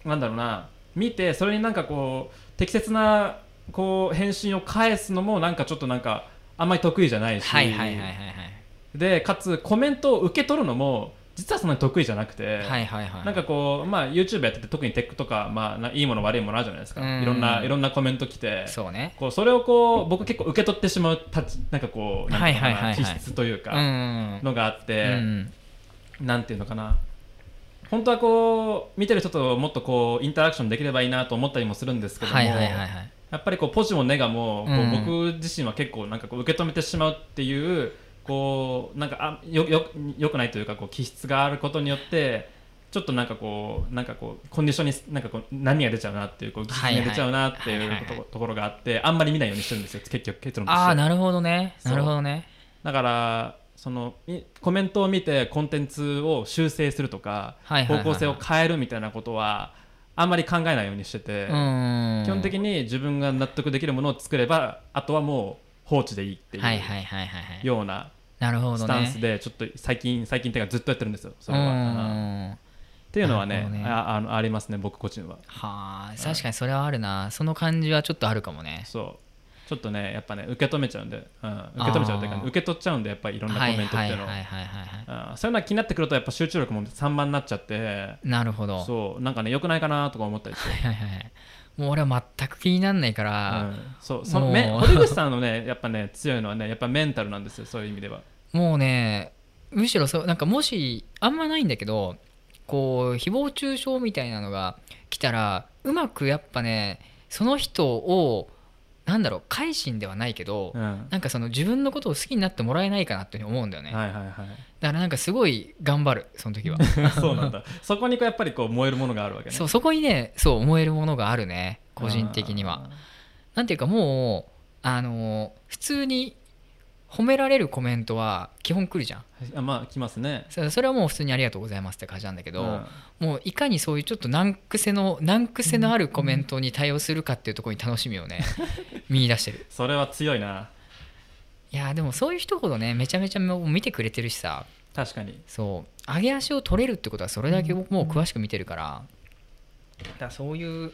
なんだろうな見てそれになんかこう適切なこう返信を返すのもなんかちょっとなんかあんまり得意じゃないし、はいはいはいはいはいでかつコメントを受け取るのも実はそんなに得意じゃなくて、はいはいはいなんかこう、まあ、YouTube やってて特にテックとか、まあな、いいもの悪いものあるじゃないですか。うん。いろんないろんなコメント来て。そうね。こうそれをこう僕結構受け取ってしまうたちなんかこうなんかなはいはいはいはい。気質というかんのがあっうて、んなんていうのかな。本当はこう見てる人ともっとこうインタラクションできればいいなと思ったりもするんですけども、はいはいはいはい。やっぱりこうポジもネガもこううん。僕自身は結構なんかこう受け止めてしまうっていうこうなんかあよよよくないというかこう気質があることによってちょっとなんかこうなんかこうコンディションになんかこう何が出ちゃうなっていうこう気質が出ちゃうなってはいうはいところがあってあんまり見ないようにしてるんですよ結局結論として。ああなるほどね。なるほどね。だからそのみコメントを見てコンテンツを修正するとか、方向性を変えるみたいなことはあんまり考えないようにしてて、うん。基本的に自分が納得できるものを作ればあとはもう放置でいいっていうようなスタンスでちょっと最近最近っていうかずっとやってるんですよそれは。っていうのはねね。ああのありますね僕個人は。はあ確かにそれはあるな。その感じはちょっとあるかもね。そうちょっとねやっぱね受け止めちゃうんで、うん、受け止めちゃうというか、受け取っちゃうんでやっぱりいろんなコはいメントっていうのそういうのが気になってくるとやっぱ集中力も散漫になっちゃって。なるほど。はいそうなんかね良くないかなとか思ったりして。はいはいもう俺は全く気にならないから、うん、そうそのめ堀口さんのねやっぱね強いのはねやっぱメンタルなんですよそういう意味では。もうねむしろそうなんかもしあんまないんだけどこう誹謗中傷みたいなのが来たらうまくやっぱねその人をなんだろう改心ではないけど、うん。なんかその自分のことを好きになってもらえないかなっていうふうに思うんだよね、はいはいはい。だからなんかすごい頑張るその時は。(laughs) そうなんだ。そこにこうやっぱりこう燃えるものがあるわけね。そうそこにねそう思えるものがあるね個人的には。なんていうかもうあの普通に褒められるコメントは基本来るじゃん。あまあ来ますね。そそれはもう普通にありがとうございますって感じなんだけど、うんもういかにそういうちょっと難癖の難癖のあるコメントに対応するかっていうところに楽しみをね (laughs) 見出してる。それは強いな。いやーでもそういう人ほどねめちゃめちゃもう見てくれてるしさ。確かに。そう。上げ足を取れるってことはそれだけもう詳しく見てるから。だからそういう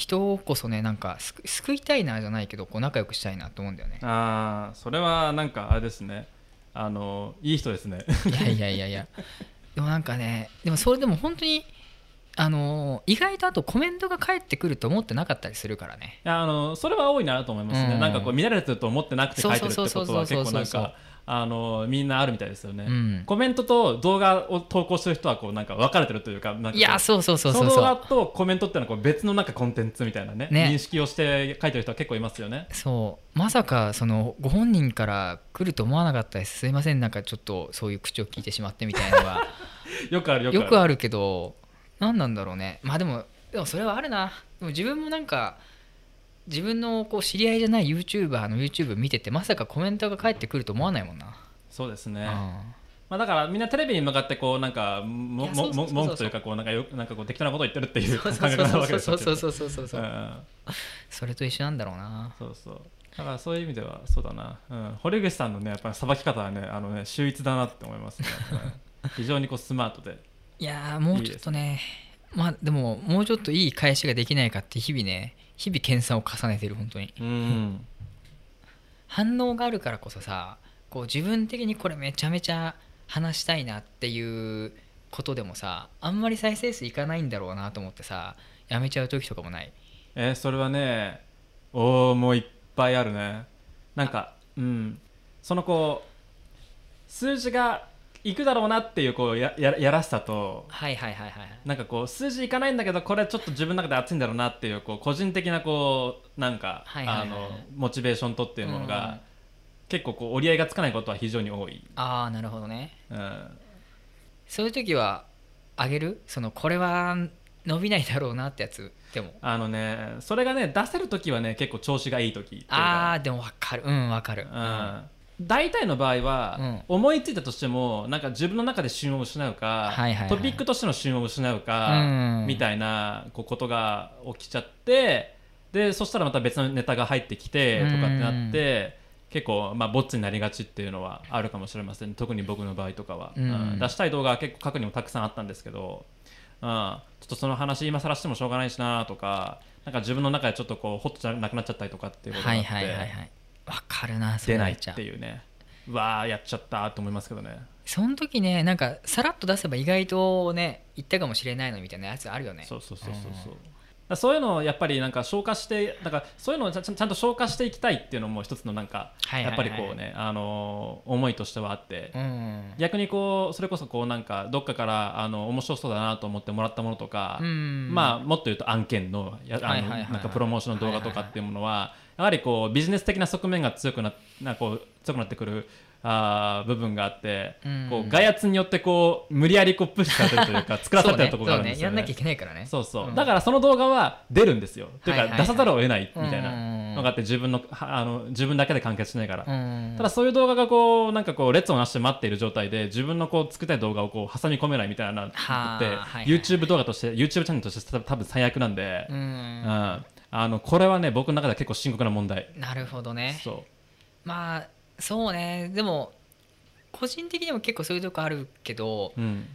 人こそねなんか救救いたいなじゃないけどこう仲良くしたいなと思うんだよね。ああそれはなんかあれですね。あのいい人ですね。(laughs) いやいやいやいや。でもなんかねでもそれでも本当にあの意外とあとコメントが返ってくると思ってなかったりするからね。いやあのそれは多いなと思いますね、うん。なんかこう見られてると思ってなくて書いてるってことは結構なんかあのみんなあるみたいですよね、うん。コメントと動画を投稿してる人はこうなんか分かれてるというかなんかこう。いやそうそうそうそそう。その動画うとコメントっていうのはこう別のなんかコンテンツみたいなねね。認識をして書いてる人は結構いますよね。そう。まさかそのご本人から来ると思わなかったです。すいません。なんかちょっとそういう口を聞いてしまってみたいなのが。(laughs) よくあるよくある。よくあるけど何なんだろうね。まあでもでもそれはあるな。でも自分もなんか自分のこう知り合いじゃない YouTuber の YouTube 見ててまさかコメントが返ってくると思わないもんな、そうですね、うん。まあ、だからみんなテレビに向かってこうなんかもも文句というかこうなんかよなんかこう適当なこと言ってるっていうそう感そうそう。覚なわけですよそうそうそうそうそうそう。うん。それと一緒なんだろうな。そうそう。だからそういう意味ではそうだな、うん、堀口さんのねやっぱりさばき方はねあのね秀逸だなって思いますね、うん。非常にこうスマートで。いやーもうちょっとね。まあでももうちょっといい返しができないかって日々ね日々研鑽を重ねてる本当に。うん。反応があるからこそさこう自分的にこれめちゃめちゃ話したいなっていうことでもさあんまり再生数いかないんだろうなと思ってさやめちゃう時とかもない。えーそれはねおおもういっぱいあるね。なんかうん。そのこう数字がいくだろうなっていうこうやややらしさとはいはいはいはい。なんかこう数字いかないんだけどこれちょっと自分の中で熱いんだろうなっていうこう個人的なこうなんかはいはいはい。あのモチベーションとっていうものが結構こう折り合いがつかないことは非常に多い、ああなるほどね。うん、そういう時はあげる？そのこれは伸びないだろうなってやつ？でも。あのねそれがね出せる時はね結構調子がいい時っていうか。ああでも分かる。うん分かる。うん大体の場合は、うん。思いついたとしてもなんか自分の中で旬を失うか、トピックとしての旬を失うか、うん。みたいなこうことが起きちゃってでそしたらまた別のネタが入ってきてとかってなって、結構、まあ、ボッチになりがちっていうのはあるかもしれません。特に僕の場合とかは、出したい動画は結構過去にもたくさんあったんですけど、うん、ちょっとその話今更してもしょうがないしなとかなんか自分の中でちょっとこうホッとなくなっちゃったりとかっていうことがあって、はいはいはいはい分かるな出ないっていうね。うわーやっちゃったと思いますけどね。その時ねなんかさらっと出せば意外とね言ったかもしれないのみたいなやつあるよね。そうそうそうそうそう。だからそういうのをやっぱりなんか消化してだからそういうのをちゃんちゃんと消化していきたいっていうのも一つのなんかはいはいはい。やっぱりこうねあのー思いとしてはあって。うん。逆にこうそれこそこうなんかどっかからあの面白そうだなと思ってもらったものとかうん。まあもっと言うと案件のやあのはいはいはいはい。なんかプロモーションの動画とかっていうものはやはりこうビジネス的な側面が強くななこう強くなってくるあー部分があってうん。こう外圧によってこう無理やりこうプッシュされてるというか (laughs) 作らされてるところがあるんですよね。ね。ね。やんなきゃいけないからね。そうそう、うんだからその動画は出るんですよ、というはいはいはいか出さざるを得ないみたいな、うんのがあって自分のはあの自分だけで完結しないから、うん。ただそういう動画がこうなんかこう列をなして待っている状態で自分のこう作りたい動画をこう挟み込めないみたいなのって、はいはい。YouTube 動画として YouTube チャンネルとして多分最悪なんで、ううん。んあのこれはね僕の中では結構深刻な問題、なるほどね。そまあそうね。でも個人的にも結構そういうとこあるけどう、うん、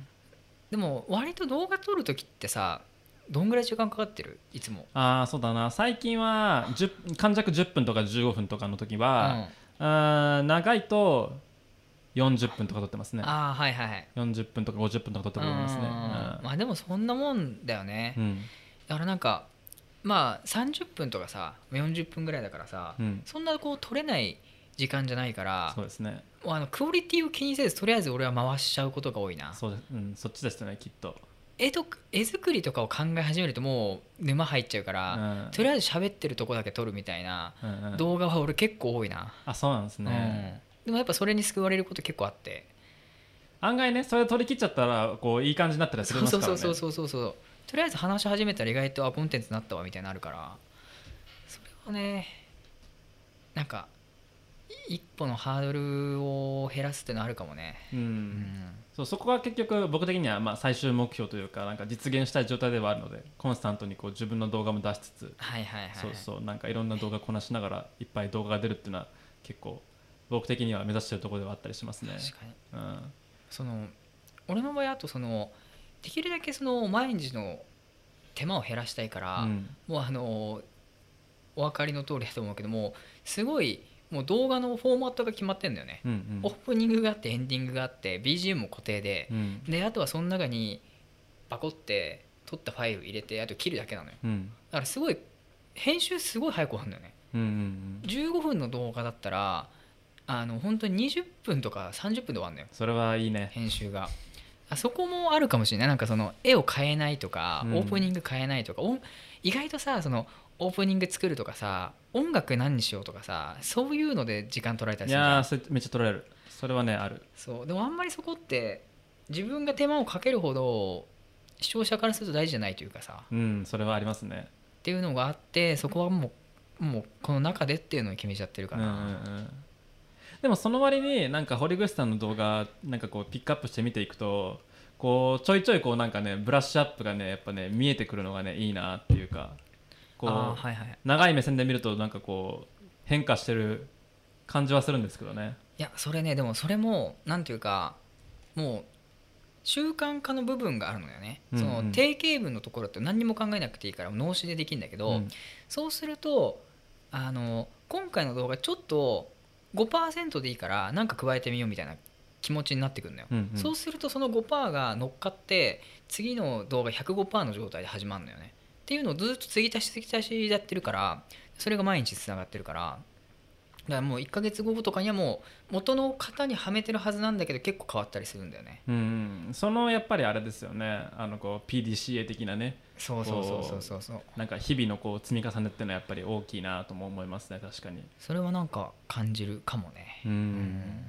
でも割と動画撮る時ってさどんぐらい時間かかってる？いつも。ああそうだな。最近は10短尺10分とか15分とかの時は、あー長いと40分とか撮ってますね。ああはいはいはい。40分とか50分とか撮ってますね。うん。まあでもそんなもんだよね、うん。だからなんかまあ30分とかさ40分ぐらいだからさ、うん。そんなこう撮れない時間じゃないからそうですね。もうあのクオリティを気にせずとりあえず俺は回しちゃうことが多いな。そうです、うん、そっちですねきっと、絵と絵作りとかを考え始めるともう沼入っちゃうかうら、ん。とりあえず喋ってるとこだけ撮るみたいなうんうん。動画は俺結構多いな、あそうなんですね、うん、でもやっぱそれに救われること結構あって。案外ねそれで取り切っちゃったらこういい感じになったりするからね。そうそうそうそうそうそうとりあえず話し始めたら意外とあコンテンツになったわみたいになるから。それはねなんか一歩のハードルを減らすってのあるかもね、うん。うん。そうそこが結局僕的にはまあ最終目標というかなんか実現したい状態ではあるのでコンスタントにこう自分の動画も出しつつ、はいはいはいそうそうなんかいろんな動画こなしながらいっぱい動画が出るっていうのは結構僕的には目指してるところではあったりしますね。確かに。うん。その俺の場合あとそのできるだけその毎日の手間を減らしたいから、うん。もうあのお分かりの通りだと思うけどもすごいもう動画のフォーマットが決まってんだよね、うんうん。オープニングがあってエンディングがあって BGM も固定で。う、ん。であとはその中にパコって撮ったファイル入れてあと切るだけなのよ。うん。だからすごい編集すごい早く終わるんだよね。うんうん15分の動画だったらあの本当に20分とか30分で終わるんだよ。それはいいね。編集が。あそこもあるかもしれない。なんかその絵を変えないとか、うん。オープニング変えないとか。お意外とさそのオープニング作るとかさ音楽何にしようとかさそういうので時間取られたいりするじゃんやーそれめっちゃ取られる。それはねある。そうでもあんまりそこって自分が手間をかけるほど視聴者からすると大事じゃないというかさっうんそれはありますね。ていうのがあってそこはもうもうこの中でっていうのを決めちゃってるかうんうんら、うんでもその割になんか堀口さんの動画なんかこうピックアップして見ていくとこうちょいちょいこうなんかねブラッシュアップがねやっぱね見えてくるのがねいいなっていうかこう、はいはい。長い目線で見るとなんかこう変化してる感じはするんですけどね。いやそれねでもそれもなんていうかもう習慣化の部分があるのよね、うんうん。その定型文のところって何にも考えなくていいから脳死でできるんだけど、うん。そうするとあの今回の動画ちょっと5%でいいから何か加えてみようみたいな気持ちになってくるのよ、うんうん。そうするとその5%が乗っかって次の動画105%の状態で始まるのよねっていうのをずっと継ぎ足し継ぎ足しでやってるからそれが毎日つながってるから。だからもう1ヶ月後とかにはもう元の型にはめてるはずなんだけど結構変わったりするんだよね。うんうん、そのやっぱりあれですよね。あのこう PDCA 的なね。そうそうそうそうそうそう。なんか日々のこう積み重ねっていうのはやっぱり大きいなとも思いますね。確かに。それはなんか感じるかもね。うん。うん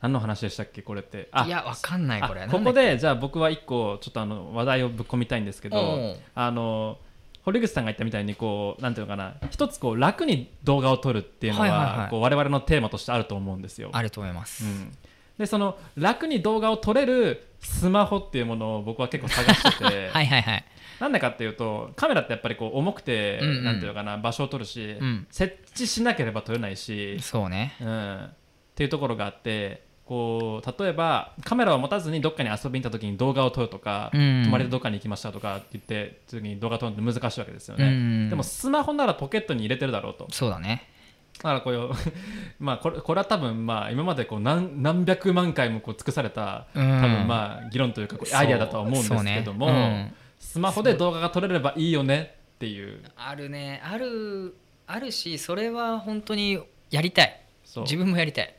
何の話でしたっけこれって。あいやわかんないあこれ。ここでじゃあ僕は一個ちょっとあの話題をぶっ込みたいんですけどあの堀口さんが言ったみたいにこうなんていうのかな一つこう楽に動画を撮るっていうのは,、はいはいはい。こう我々のテーマとしてあると思うんですよ。あると思います、うん、でその楽に動画を撮れるスマホっていうものを僕は結構探してて、(laughs) はいはいはい。なんでかっていうとカメラってやっぱりこう重くて、うんうん。なんていうのかな場所を撮るし、うん。設置しなければ撮れないし、そうね。うん、っていうところがあってこう例えばカメラを持たずにどっかに遊びに行った時に動画を撮るとか、うん。泊まりでどっかに行きましたとかって言って時に動画撮るのって難しいわけですよね、うん。でもスマホならポケットに入れてるだろうと。そうだね。だからこう (laughs) まあこれこれは多分まあ今までこう何何百万回もこう尽くされた多うん。分まあ議論というかアイデアだとは思うんですけども、ね。スマホで動画が撮れればいいよねっていう。うんあるね。あるあるしそれは本当にやりたい。自分もやりたい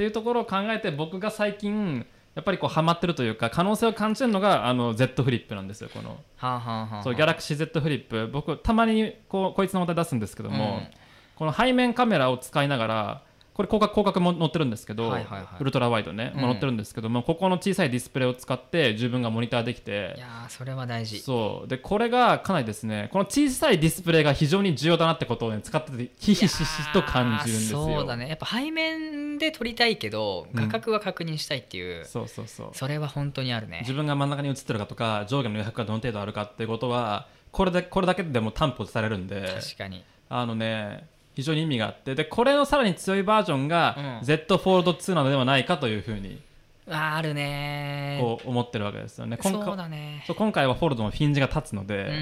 っていうところを考えて僕が最近やっぱりこうハマってるというか可能性を感じるのがあの Z フリップなんですよこの。はあ、はあはあ、そうギャラクシー Z フリップ僕たまにこうこいつのまた出すんですけども、うん。この背面カメラを使いながらここれ広角広角も載ってるんですけど、はいはいはい。ウルトラワイドね、うん。も載ってるんですけどもここの小さいディスプレイを使って自分がモニターできていやーそれは大事。そう。でこれがかなりですねこの小さいディスプレイが非常に重要だなってことを、ね、使っててひひしひと感じるんですよ。そうだね。やっぱ背面で撮りたいけどうん。画角は確認したいっていう、そうそうそう。それは本当にあるね。自分が真ん中に映ってるかとか上下の余白がどの程度あるかっていうことはこれでこれだけでも担保されるんで確かに。あのね非常に意味があって。でこれのさらに強いバージョンが、うん。Z フォールド2なのではないかというふうにあるね。こう思ってるわけですよね。今そう回だね。そう今回はフォールドのフィンジが立つのうんで、うん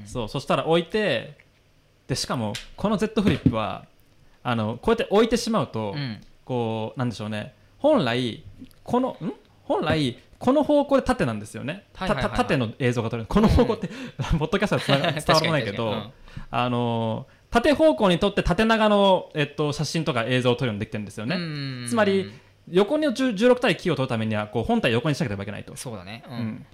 うん。そうそしたら置いてでしかもこの Z フリップはあのこうやって置いてしまうと、うん。こうなんでしょうね。本来このん？本来この方向で縦なんですよね、たはいはいはいはい。た縦の映像が撮れる。この方向って、(laughs) ポッドキャストは (laughs) 伝わらないけど、確かに確かにあの縦方向に撮って縦長の、えっと、写真とか映像を撮るようにできてるんですよね、うん。つまり横に10 16対9を撮るためにはこう本体横にしなければいけないと、そうだね。ううん。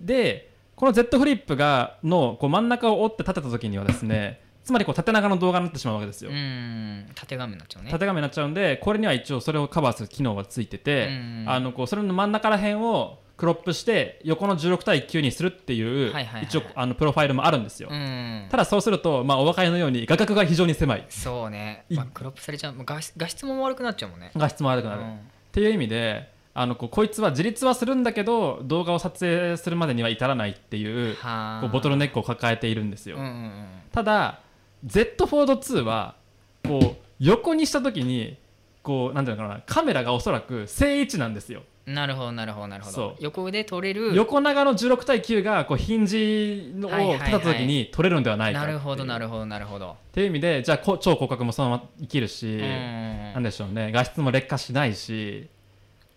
でこの Z フリップがのこう真ん中を折って立てた時にはですね (laughs) つまりこう縦長の動画になってしまうわけですよ、うん。縦画面になっちゃうね。縦画面になっちゃうんでこれには一応それをカバーする機能がついてて、うん。あのこうそれの真ん中ら辺をクロップして横の16対9にするっていう、はいはいはい一応あのプロファイルもあるんですよ、うん。ただそうすると、まあ、お分かりのように画角が非常に狭い。そうね、いまあ、クロップされちゃう。もう画質画質も悪くなっちゃうもんね。画質も悪くなる、っうん。ていう意味であのこうこいつは自立はするんだけど動画を撮影するまでには至らないっていうはあ。こうボトルネックを抱えているんですよ、うんうんただ Z フォード2はこう横にした時にこうなんていうのかなカメラがおそらく正位置なんですよ。うんなるほどなるほどなるほど。横で撮れる。横長の16対9がこうヒンジを立てた時に撮れるんではないか。なるほどなるるほどなるほど。っていう意味でじゃあこ超広角もそのまま生きるし、うん。なんでしょうね。画質も劣化しないし。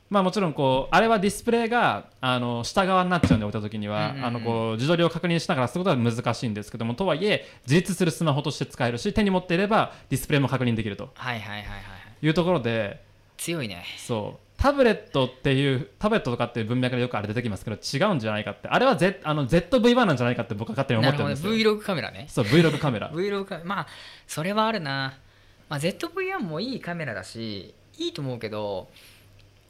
まあもちろんこうあれはディスプレイがあの下側になっちゃうんで置いた時には、うんうんうん。あのこう自撮りを確認しながらすることは難しいんですけどもとはいえ自立するスマホとして使えるし手に持っていればディスプレイも確認できると。はいはいはいはい。いうところで強いね。そうタブレットっていうタブレットとかっていう文脈でよくあれ出てきますけど違うんじゃないかって。あれは、Z、あの ZV-1 なんじゃないかって僕は勝手に思ってるんですよ。Vlog カメラね。そう Vlog カメラ。Vlog カメラ。まあそれはあるな、まあ、ZV-1 もいいカメラだしいいと思うけど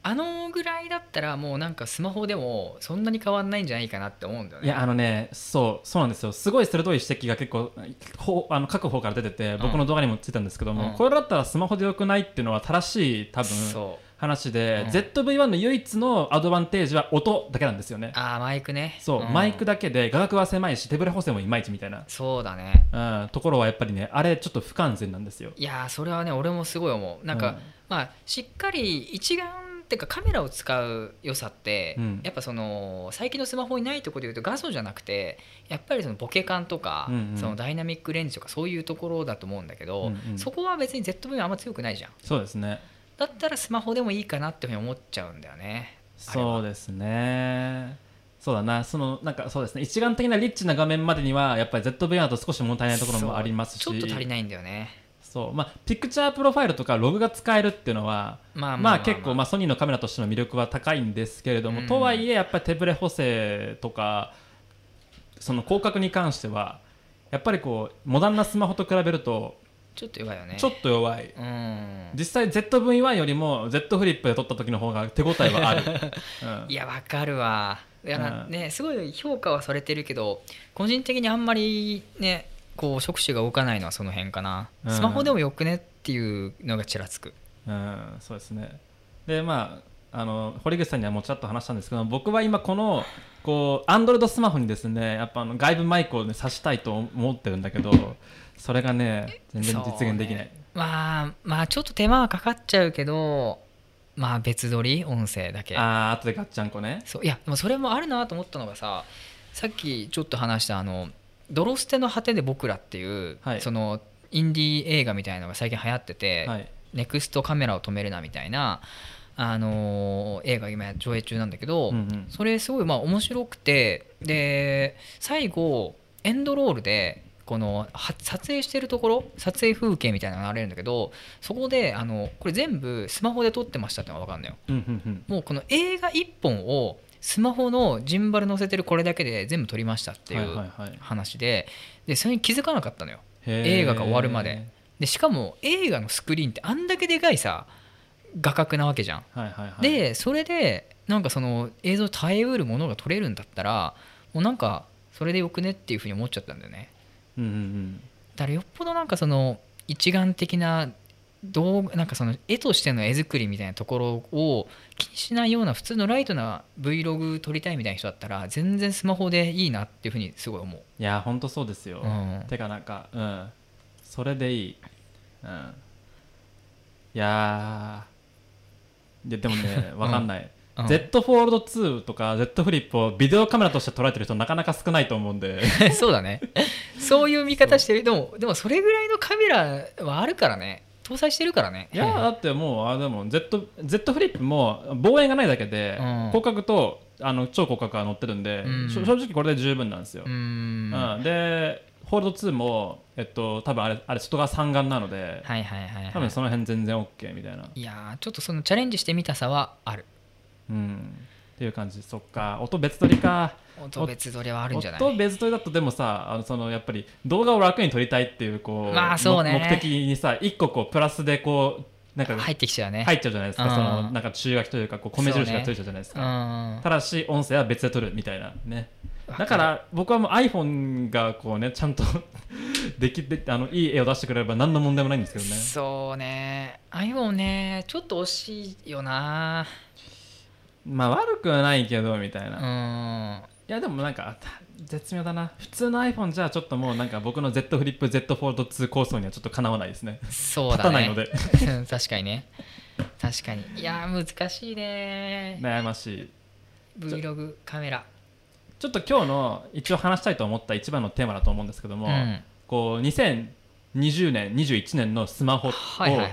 あのぐらいだったらもうなんかスマホでもそんなに変わんないんじゃないかなって思うんだよね。いやあのねそうそうなんですよ。すごい鋭い指摘が結構ほあの各方から出てて僕の動画にもついたんですけども、うん。これだったらスマホでよくないっていうのは正しい多分。そう話で、うん。ZV-1 の唯一のアドバンテージは音だけなんですよね。ああマイクね。そう、ん。マイクだけで画角は狭いし手ぶれ補正もいまいちみたいな、そうだね。うん、ところはやっぱりねあれちょっと不完全なんですよ。いやーそれはね俺もすごい思う。なんか、うん。まあしっかり一眼っていうかカメラを使う良さって、うん。やっぱその最近のスマホにないところで言うと画素じゃなくてやっぱりそのボケ感とか、うんうん。そのダイナミックレンジとかそういうところだと思うんだけど、うんうん。そこは別に ZV はあんま強くないじゃん。そうですねだったらスマホでもいいかなって思っちゃうんだよね。そうですね。そうだな。そのなんかそうですね。一眼的なリッチな画面までにはやっぱり ZV-1 だと少し物足りないところもありますし。ちょっと足りないんだよね。そう。まあ、ピクチャープロファイルとかログが使えるっていうのはまあ。まあ結構まあソニーのカメラとしての魅力は高いんですけれども、うん。とはいえやっぱり手ぶれ補正とかその広角に関してはやっぱりこうモダンなスマホと比べるとちょっと弱いよね。ちょっと弱い、うん。実際 ZV-1 よりも Z フリップで撮った時の方が手応えはある、(laughs) うん。いやわかるわ。いやうん。ねすごい評価はされてるけど個人的にあんまりねこう触手が動かないのはその辺かな、うん。スマホでもよくねっていうのがちらつく。うん、そうですね。で、まあ、あの堀口さんにはもうちらっと話したんですけど、僕は今このこうアンドロイドスマホにですね、やっぱあの外部マイクをね挿したいと思ってるんだけど、それがね全然実現できない。まあまあちょっと手間はかかっちゃうけどまあ別撮り音声だけああ、後でガッチャンコね。そういやでもそれもあるなと思ったのがささっきちょっと話したあの「ドロステの果てで僕ら」っていう、はいそのインディー映画みたいなのが最近流行ってて、はい。ネクストカメラを止めるなみたいな、あのー映画今上映中なんだけど、うんうんそれすごいまあ面白くてで最後エンドロールでこのは撮影してるところ撮影風景みたいなのが流れるんだけどそこであのこれ全部スマホで撮ってましたってのが分かるのよ。うんうんうん。もうこの映画1本をスマホのジンバル載せてるこれだけで全部撮りましたっていはいうはいはい。話ででそれに気づかなかったのよ。映画が終わるまで。でしかも映画のスクリーンってあんだけでかいさ画角なわけじゃん、はいはいはい。でそれでなんかその映像耐えうるものが撮れるんだったらもうなんかそれでよくねっていうふうに思っちゃったんだよねうんうんうん。だからよっぽどなんかその一眼的な動画なんかその絵としての絵作りみたいなところを気にしないような普通のライトな Vlog 撮りたいみたいな人だったら全然スマホでいいなっていうふうにすごい思う、いやほんとそうですよ、うんてかなんかうんそれでいい。うん。いやでもねわかんない、(laughs) うん。Z フォールド2とか Z フリップをビデオカメラとして捉えてる人なかなか少ないと思うんで。(laughs) そうだね。そういう見方してるでもでもそれぐらいのカメラはあるからね。搭載してるからね。いやだってもうあでも Z, Z フリップも望遠がないだけで、うん。広角とあの超広角が載ってるんで、うん。正直これで十分なんですよ、うーん。うん。でホールド2もえっと多分あれあれ外側三眼なので、はいはいはい、はい、多分その辺全然 OK みたいな。いやーちょっとそのチャレンジしてみたさはあるうん。っていう感じ。そっか。音別撮りか。音別撮りはあるんじゃない？音別撮りだとでもさあのそのやっぱり動画を楽に撮りたいっていうこう,、まあそうね。も目的にさ一個こうプラスでこうなんか入ってきちゃうね。入っちゃうじゃないですか、うん。そのなんか注書きというかこう米印がついちゃうじゃないですうか、んただし音声は別で撮るみたいなね。わだから僕はもう iPhone がこうねちゃんと (laughs) できであのいい絵を出してくれれば何の問題もないんですけどね。そうね。iPhone ねちょっと惜しいよなまあ悪くはないけどみたいな、ういんやでもなんかた絶妙だな。普通の iPhone じゃちょっともうなんか僕の Z フリップ Z フォールド2構想にはちょっとかなわないですね。そうだね。ないので。う (laughs) ん確かにね。確かに。いやー難しいね。悩ましい。Vlog カメラ。ちょっと今日の一応話したいと思った一番のテーマだと思うんですけども、うん。こう2020年21年のスマホを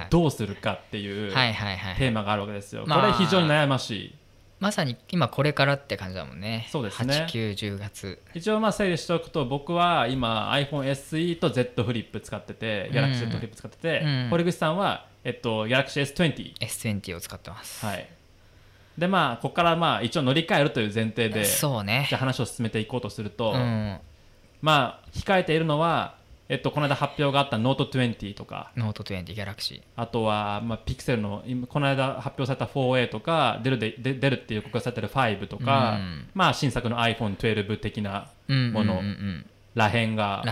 どうするかっていうテーマがあるわけですよ、まあ。これ非常に悩ましいまさに今これからって感じだもんね。そうですね。8910月。一応まあ整理しておくと僕は今 iPhone SE と Z フリップ使ってて、うん。Galaxy Z フリップ使ってて、うん。堀口さんは、えっと、Galaxy S20 S20 を使ってます、はい。でまあここからまあ一応乗り換えるという前提でそうね。じゃあ話を進めていこうとすると、うん。まあ控えているのは、えっと、この間発表があった Note20 とか。 Note20 Galaxy あとは、まあ、ピクセルの今この間発表された 4A とか出るでで出るっていう告知されてる5とか、うん。まあ新作の iPhone12 的なうんものうんうん。うんらへんが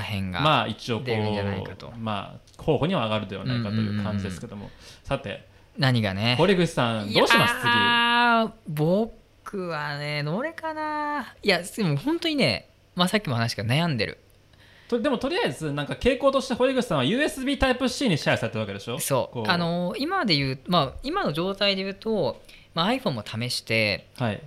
まあ一応候補。まあ候補には上がるではないかという感じですけども、さて何がね？堀口さんどうします？次。僕はねどれかないやでも本当にね、まあ、さっきも話したけど悩んでるとでもとりあえずなんか傾向として堀口さんは USB Type-C に支配されてるわけでしょ？こそう。あの今で言う、まあ、今の状態で言うと、まあ、iPhone も試してはい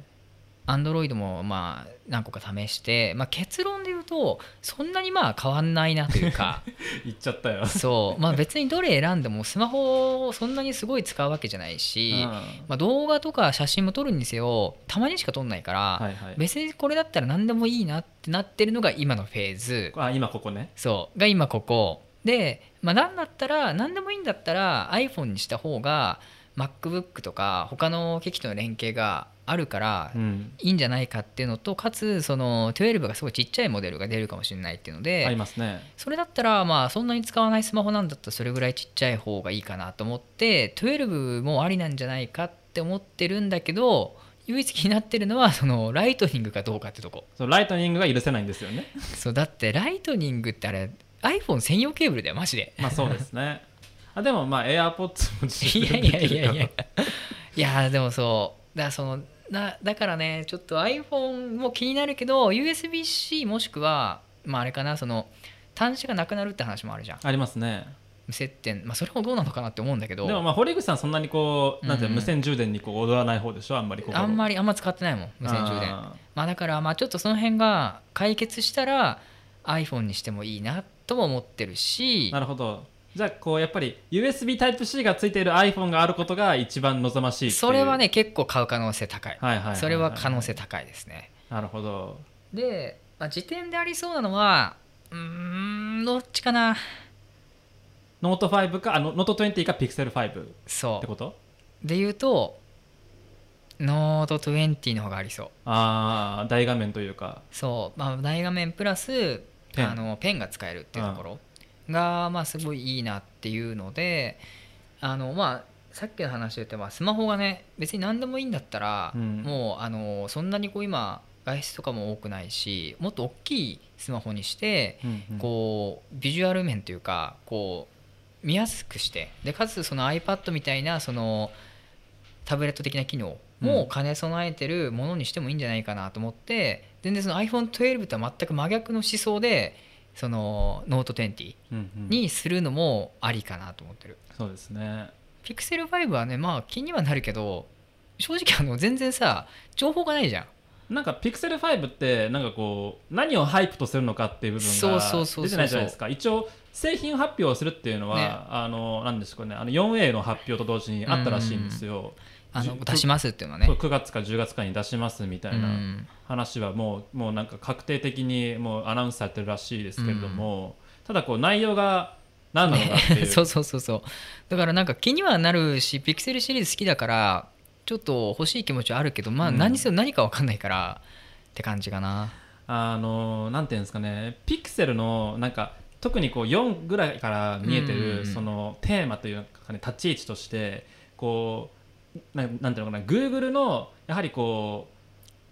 Android もまあ何個か試して、まあ、結論で言うとそんなにまあ変わんないなというか。(laughs) 言っちゃったよ、そう、まあ、別にどれ選んでもスマホをそんなにすごい使うわけじゃないし、うん。まあ、動画とか写真も撮るんですよたまにしか撮んないから、はいはい。別にこれだったら何でもいいなってなってるのが今のフェーズ。あ今ここね。そう。が今ここ。で、まあ、何だったら何でもいいんだったら iPhone にした方が MacBook とか他の機器との連携があるからうん。いいんじゃないかっていうのとかつその12がすごいちっちゃいモデルが出るかもしれないっていうので、ありますね。それだったらまあそんなに使わないスマホなんだったらそれぐらいちっちゃい方がいいかなと思って12もありなんじゃないかって思ってるんだけど唯一気になってるのはその Lightning かどうかってとこ。そう Lightning が許せないんですよね。(laughs) そうだって Lightning ってあれ iPhone 専用ケーブルだよマジで。まあそうですね。あでもまあ AirPods も実いや践いやいやいや。いやでもそうだからそのなだからねちょっと iPhone も気になるけど USB-C もしくはまああれかなその端子がなくなるって話もあるじゃん。らありますね。無接点。まあそれもどうなのかなって思うんだけど。でもまあ堀口さんそんなにこうなんていう無線充電にこう踊らない方でしょ？あんまりこあんまりあんま使ってないもん無線充電。あまあだからまあちょっとその辺が解決したら iPhone にしてもいいなとも思ってるし。ーなるほどじゃあこうやっぱり USB Type-C がついている iPhone があることが一番望ましいそれはね結構買う可能性高い。はいはいはいはいそれは可能性高いですね。なるほど。で、まあ、次点でありそうなのはうーんどっちかな。ノート5かあのノート20か Pixel 5ってこと？うで言うとノート20の方がありそう。ああ大画面というか。そう、まあ、大画面プラスあのペンが使えるっていうところがまあすごいいいなっていうのであのまあさっきの話で言ってまあスマホがね別に何でもいいんだったら、うん。もうあのそんなにこう今外出とかも多くないしもっと大きいスマホにしてうんうん。こうビジュアル面というかこう見やすくしてでかつその iPad みたいなそのタブレット的な機能も兼ね備えてるものにしてもいいんじゃないかなと思って全然その iPhone12 とは全く真逆の思想でそのノート20うんうん。にするのもありかなと思ってる。そうですね。Pixel 5はねまあ気にはなるけど正直あの全然さ情報がないじゃん。なんか Pixel 5ってなんかこう何をハイプとするのかっていう部分がそうそうそう出てないじゃないですか。一応製品発表をするっていうのは、ね。あのなんですかね。あの 4A の発表と同時にあったらしいんですよ、あのじ出しますっていうのはね。そう。9月か10月かに出しますみたいな、うん。話はもうもうなんか確定的にもうアナウンスされてるらしいですけれども、ただこう内容が何なのかっていう。(laughs) そうそうそうそう。だからなんか気にはなるしピクセルシリーズ好きだからちょっと欲しい気持ちはあるけどまあうん。何せよ何か分かんないからって感じかな。あのなんていうんですかね。ピクセルのなんか特にこう4ぐらいから見えてうんうんうるん。そのテーマというかね立ち位置としてこうななんていうのかな Google のやはりこ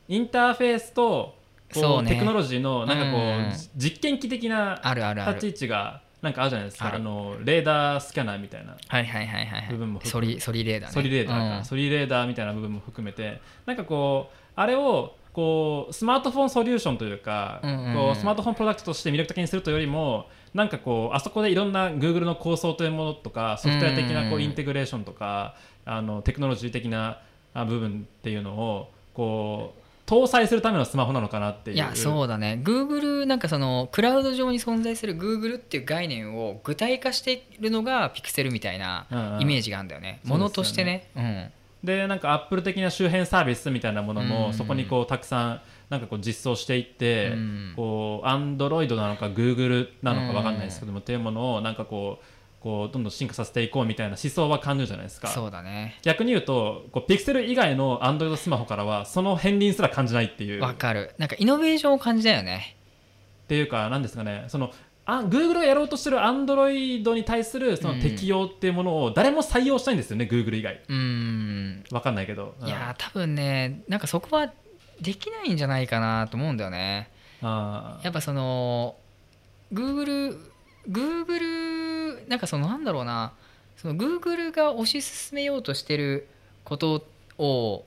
うインターフェースとこそうね。うテクノロジーのなんかこうん。う実験機的なあるあるあ立ちる位置がなんかあるじゃないですか。あのレーダースキャナーみたいな。はいはいはいはい部分もソリソリレーダーね。ソリレーダーか、うん。ソリレーダーみたいな部分も含めて。なんかこうあれをこうスマートフォンソリューションというか、こうスマートフォンプロダクトとして魅力的にするというよりもなんかこうあそこでいろんな Google の構想というものとかソフトウェア的なこうインテグレーションとかあのテクノロジー的なあ部分っていうのをこう搭載するためのスマホなのかなっていう。いやそうだね。Google なんかそのクラウド上に存在する Google っていう概念を具体化しているのが Pixel みたいなうんうん。イメージがあるんだよね、そうですよね。ものとしてね。うん。でなんかアップル的な周辺サービスみたいなものうん。もそこにこうたくさんなんかこう実装していって、うん。こうアンドロイドなのかグーグルなのかわかんないですけども、っていうものをなんかこうこうどんどん進化させていこうみたいな思想は感じるじゃないですか。そうだね。逆に言うとこうピクセル以外のアンドロイドスマホからはその片鱗すら感じないっていう。わかる。なんかイノベーションを感じたよね。っていうかなんですかね。そのあ Google がやろうとしてるアンドロイドに対するその適用っていうものを誰も採用したいんですよね、Google 以外。うーん。わかんないけど、うん。いやー多分ねなんかそこはできないんじゃないかなと思うんだよね。あー。やっぱその Google Google なんかそのなんだろうな。その Google が推し進めようとしてることを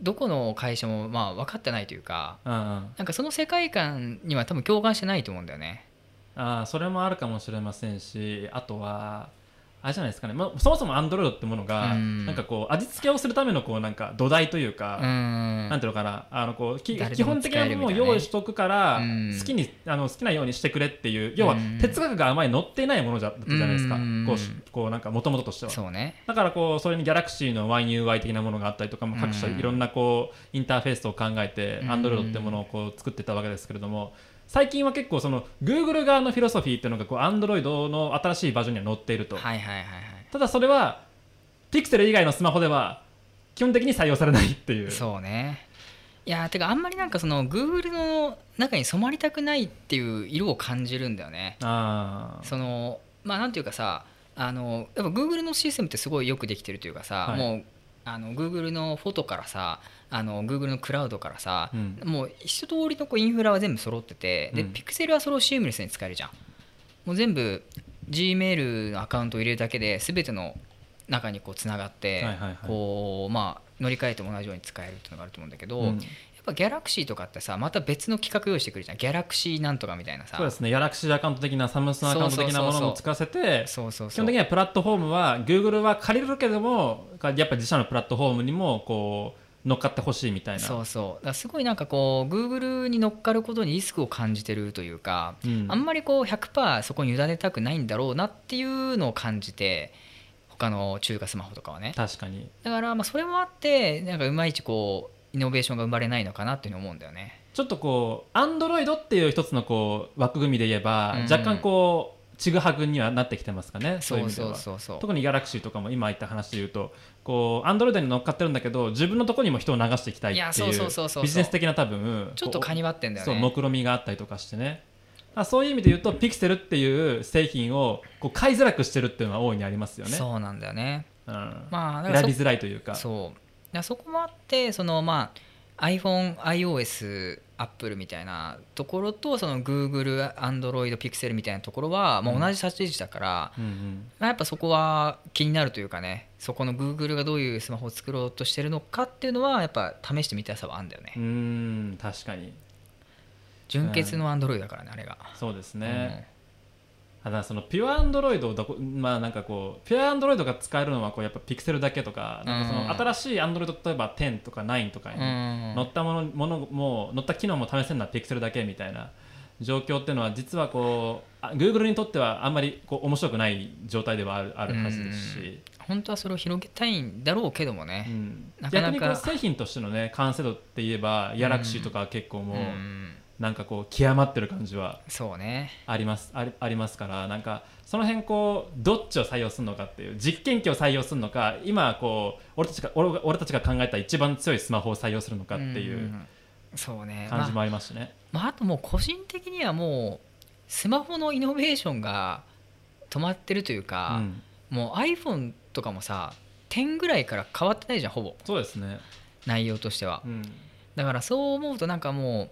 どこの会社もまあ分かってないというかうんうん。なんかその世界観には多分共感してないと思うんだよね。あーそれもあるかもしれませんしあとはあれじゃないですかね、まあ、そもそも Android ってものが、うん。なんかこう味付けをするためのこうなんか土台というか、うなんていうのかな。あのこうき基本的なものを用意しとくから、うん。好きにあの好きなようにしてくれっていう要はうん。哲学があまり載っていないものじゃだったじゃないですか、うん。こうしこうなんか元々としては。そうね。だからこうそれにギャラクシーの YUI 的なものがあったりとかも各社うん。いろんなこうインターフェースを考えてうん。Android ってものをこう作ってたわけですけれども最近は結構その Google 側のフィロソフィーっていうのがこう Android の新しいバージョンには載っていると。はいはいはいはい。ただそれは Pixel 以外のスマホでは基本的に採用されないっていう。そうね。いやーてかあんまりなんかその Google の中に染まりたくないっていう色を感じるんだよね。あー。そのまあなんていうかさあのやっぱ Google のシステムってすごいよくできてるというかさ、はい。もうあの Google のフォトからさあの Google のクラウドからさ、うん。もう一通りのこうインフラは全部揃ってて、でうん。Pixel はそれをシームレスに使えるじゃん。もう全部 Gmail のアカウントを入れるだけで全ての中にこうつながって、こうまあ乗り換えても同じように使えるっていうのがあると思うんだけど、うん。やっぱ Galaxy とかってさまた別の企画用意してくるじゃん。Galaxy なんとかみたいなさ。そうですね、ギャラクシーアカウント的なサムスンアカウント的なものも使わせて、そうそうそう。基本的にはプラットフォームは Google は借りるけども、やっぱ自社のプラットフォームにもこう乗っかってほしいみたいな。そうそう。だすごいなんかこう Google に乗っかることにリスクを感じてるというか、うん。あんまりこう100%そこに委ねたくないんだろうなっていうのを感じて他の中華スマホとかはね。確かに。だからまあそれもあってなんかいまいちこうイノベーションが生まれないのかなっていうふうに思うんだよね。ちょっとこう、Android っていう一つのこう枠組みで言えば、うん。若干こう、ちぐはぐにはなってきてますかね、そういう意味では。そうそう特にギャラクシーとかも今言った話で言うと、こう、Android に乗っかってるんだけど、自分のところにも人を流していきたいっていやそうビジネス的な多分、ちょっとこうカニバってんだよね。そう目論みがあったりとかしてね。あそういう意味で言うとピクセルっていう製品をこう買いづらくしてるっていうのは大いにありますよね。そうなんだよね。うん。まあ選びづらいというか。そう。そこもあってそのまあ iPhone、iOS、Apple みたいなところとその Google、Android、Pixel みたいなところはもう同じ立ち位置だから、うんやっぱそこは気になるというかねそこの Google がどういうスマホを作ろうとしてるのかっていうのはやっぱ試してみたさはあるんだよね。うーん確かに。純潔の Android だからねあれが。そうですね、ただそのピュアアンドロイドをどこまあなんかこうピュアアンドロイドが使えるのはこうやっぱピクセルだけとかなんかそのうん。新しいアンドロイド例えば10とか9とかに乗ったものものも乗った機能も試せるのはピクセルだけみたいな状況っていうのは実はこうあ Google にとってはあんまりこう面白くない状態ではあるあるはずですし、本当はそれを広げたいんだろうけどもうね、ん。なかなか。逆にこう製品としてのね完成度って言えばギャラクシーとかは結構もう、うんなんかこう極まってる感じはそうね。ありますありありますからなんかその辺こうどっちを採用するのかっていう実験機を採用するのか今こう俺たちが俺が俺たちが考えた一番強いスマホを採用するのかっていうんそうね。感じもまあありますしね。まあ、あともう個人的にはもうスマホのイノベーションが止まってるというか、うん。もう iPhone とかもさ10ぐらいから変わってないじゃんほぼ。そうですね、内容としては。うん。だからそう思うとなんかもう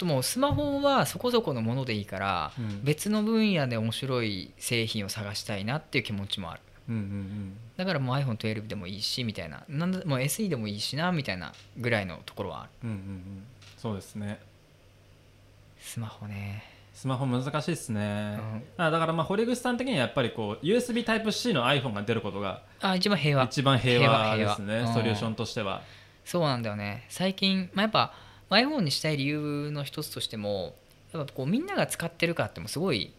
ともうスマホはそこそこのものでいいから、うん。別の分野で面白い製品を探したいなっていう気持ちもある。うんうんだからもう iPhone12 でもいいしみたいな。なんだもう SE でもいいしなみたいなぐらいのところはある。うんうんうん。うんそうですね。スマホね、スマホ難しいですね、うん。あだからまあ堀口さん的にはやっぱりこう USB Type-C の iPhone が出ることがあ一番平和。一番平和ですね。ソリューションとしては、そうなんだよね。最近、まあ、やっぱ iPhone にしたい理由の一つとしてもやっぱこうみんなが使ってるかってもすごい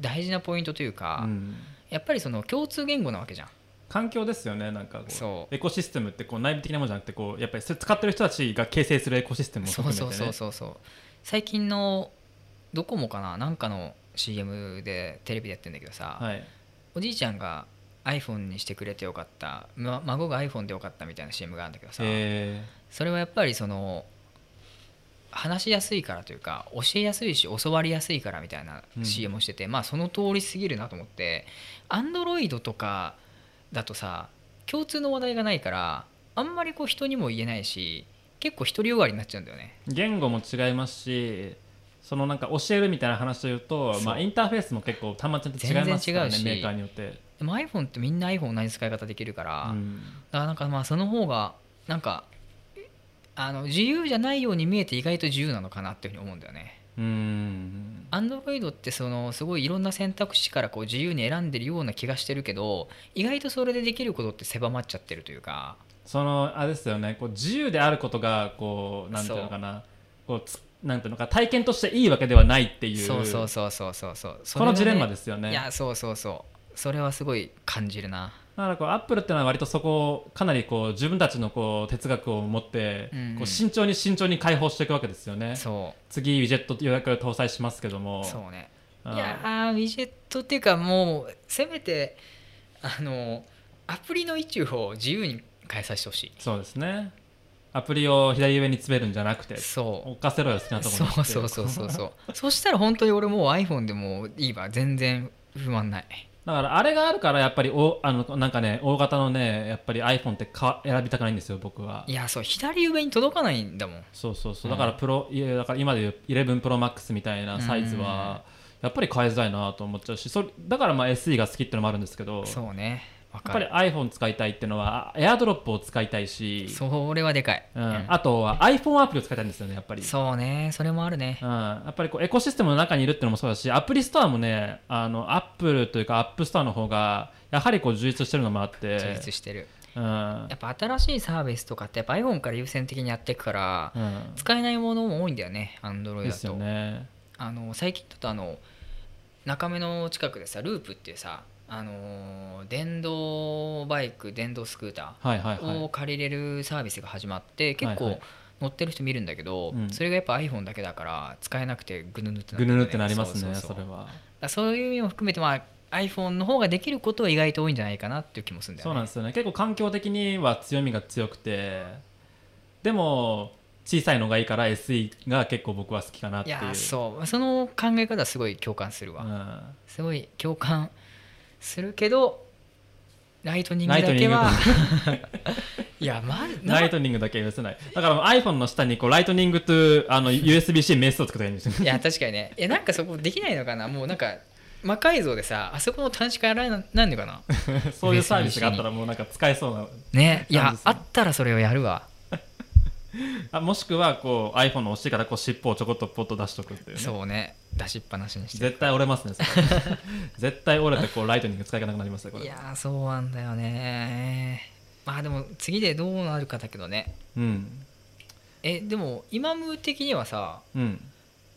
大事なポイントというか、うん。やっぱりその共通言語なわけじゃん。環境ですよねなんかこそう。エコシステムってこう内部的なものじゃなくてこうやっぱり使ってる人たちが形成するエコシステムもそう含めてね。そうそうそうそう最近のドコモかななんかの CM でテレビでやってんだけどさ、はい。おじいちゃんが iPhone にしてくれてよかった、ま、孫が iPhone でよかったみたいな CM があるんだけどさ、えそれはやっぱりその話しやすいからというか教えやすいし教わりやすいからみたいなうん。CM をしてて、まあその通りすぎるなと思ってアンドロイドとかだとさ共通の話題がないからあんまりこう人にも言えないし結構独りよがりになっちゃうんだよね。ー言語も違いますしそのなんか教えるみたいな話というとまあ、インターフェースも結構端末って違いますからねメーカーによって、でも iPhone ってみんな iPhone 同じ使い方できるから、うん。だからなんかまあその方がなんかあの自由じゃないように見えて意外と自由なのかなっていうふうに思うんだよね。うん。アンドロイドってそのすごいいろんな選択肢からこう自由に選んでるような気がしてるけど意外とそれでできることって狭まっちゃってるというか。そのあれですよね。こう自由であることがこうなんていうのかな。こうつなんていうのか体験としていいわけではないっていう。そうそうそうそうそう。そうこのジレンマでですよね。いやそうそうそう。それはすごい感じるなだからこうアップルってのは割とそこをかなりこう自分たちのこう哲学を持ってうんうん。こう慎重に慎重に解放していくわけですよね、そ次ウィジェット予約搭載しますけども。うそうね。うんいやーウィジェットっていうかもうせめてあのアプリの位置を自由に変えさせてほしい。そうですね。アプリを左上に詰めるんじゃなくてそう。置かせろよ好きなところにそうそうそうそうそう。(laughs) そしたら本当に俺もう iPhone でもいいわ。全然不満ないだからあれがあるからやっぱりおあのなんかね大型のねやっぱり iPhone ってか選びたくないんですよ僕は。いやそう左上に届かないんだもん。そうそうそう。うん。だからプロ、いやだから今でいう11 Pro Max みたいなサイズはやっぱり買いづらいなと思っちゃうしそれだからまあ SE が好きってのもあるんですけど。そうね。わやっぱり iPhone 使いたいっていうのはエアドロップを使いたいし、それはでかい、うん。うん。あとは iPhone アプリを使いたいんですよねやっぱり。そうねそれもあるね。うん、やっぱりこうエコシステムの中にいるっていうのもそうだしアプリストアもねあのアップルというかアップストアの方がやはりこう充実してるのもあって。充実してる。うん。やっぱ新しいサービスとかってやっぱ iPhone から優先的にやっていくからうん。使えないものも多いんだよね Android ですよだと、ね。あの最近だとあの中目の近くでさループっていうさあのー電動バイク電動スクーターを借りれるサービスが始まって結構乗ってる人見るんだけど、うん。それがやっぱ iPhone だけだから使えなくてぐぬぬってなぐぬぬってなりるますねそれは。そういう意味も含めて、まあ、iPhone の方ができることは意外と多いんじゃないかなっていう気もするんだよね。そうなんですよね。結構環境的には強みが強くてでも小さいのがいいから SE が結構僕は好きかなっていう。いやそう。その考え方はすごい共感するわ、うん。すごい共感するけどライトニングだけは (laughs) いやまライトニングだけ許せない。だから iPhone の下にこうライトニングとあの USB-C メッセを作ったらいいんですよ。(laughs) いや確かにね。いやなんかそこできないのかな？もうなんか魔改造でさあそこの端子からななんでかな？(laughs) そういうサービスがあったらもうなんか使えそうなね。いやあったらそれをやるわ。あもしくはこう iPhone の押してからこう尻尾をちょこっとポッと出しとくっていうね。そうね出しっぱなしにして絶対折れますね (laughs) 絶対折れてこうライトニング使いなくなりますよこれ。いやーそうなんだよね。まあでも次でどうなるかだけどね。うん。えでも今ム的にはさうん。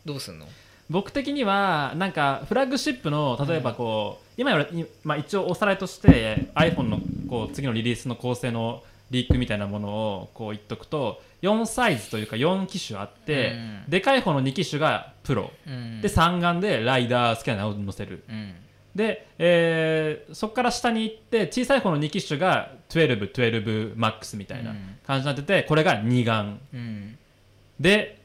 どうすんの？僕的にはなんかフラッグシップの例えばこう、今より、まあ、一応おさらいとして iPhone のこう次のリリースの構成のリークみたいなものをこう言っとくと4サイズというか4機種あって、うん。でかい方の2機種がプロ、うん。で3眼でライダースキャナーを載せる。うん。で、えーそこから下に行って小さい方の2機種が12、12MAX みたいな感じになっててこれが2眼。うん。で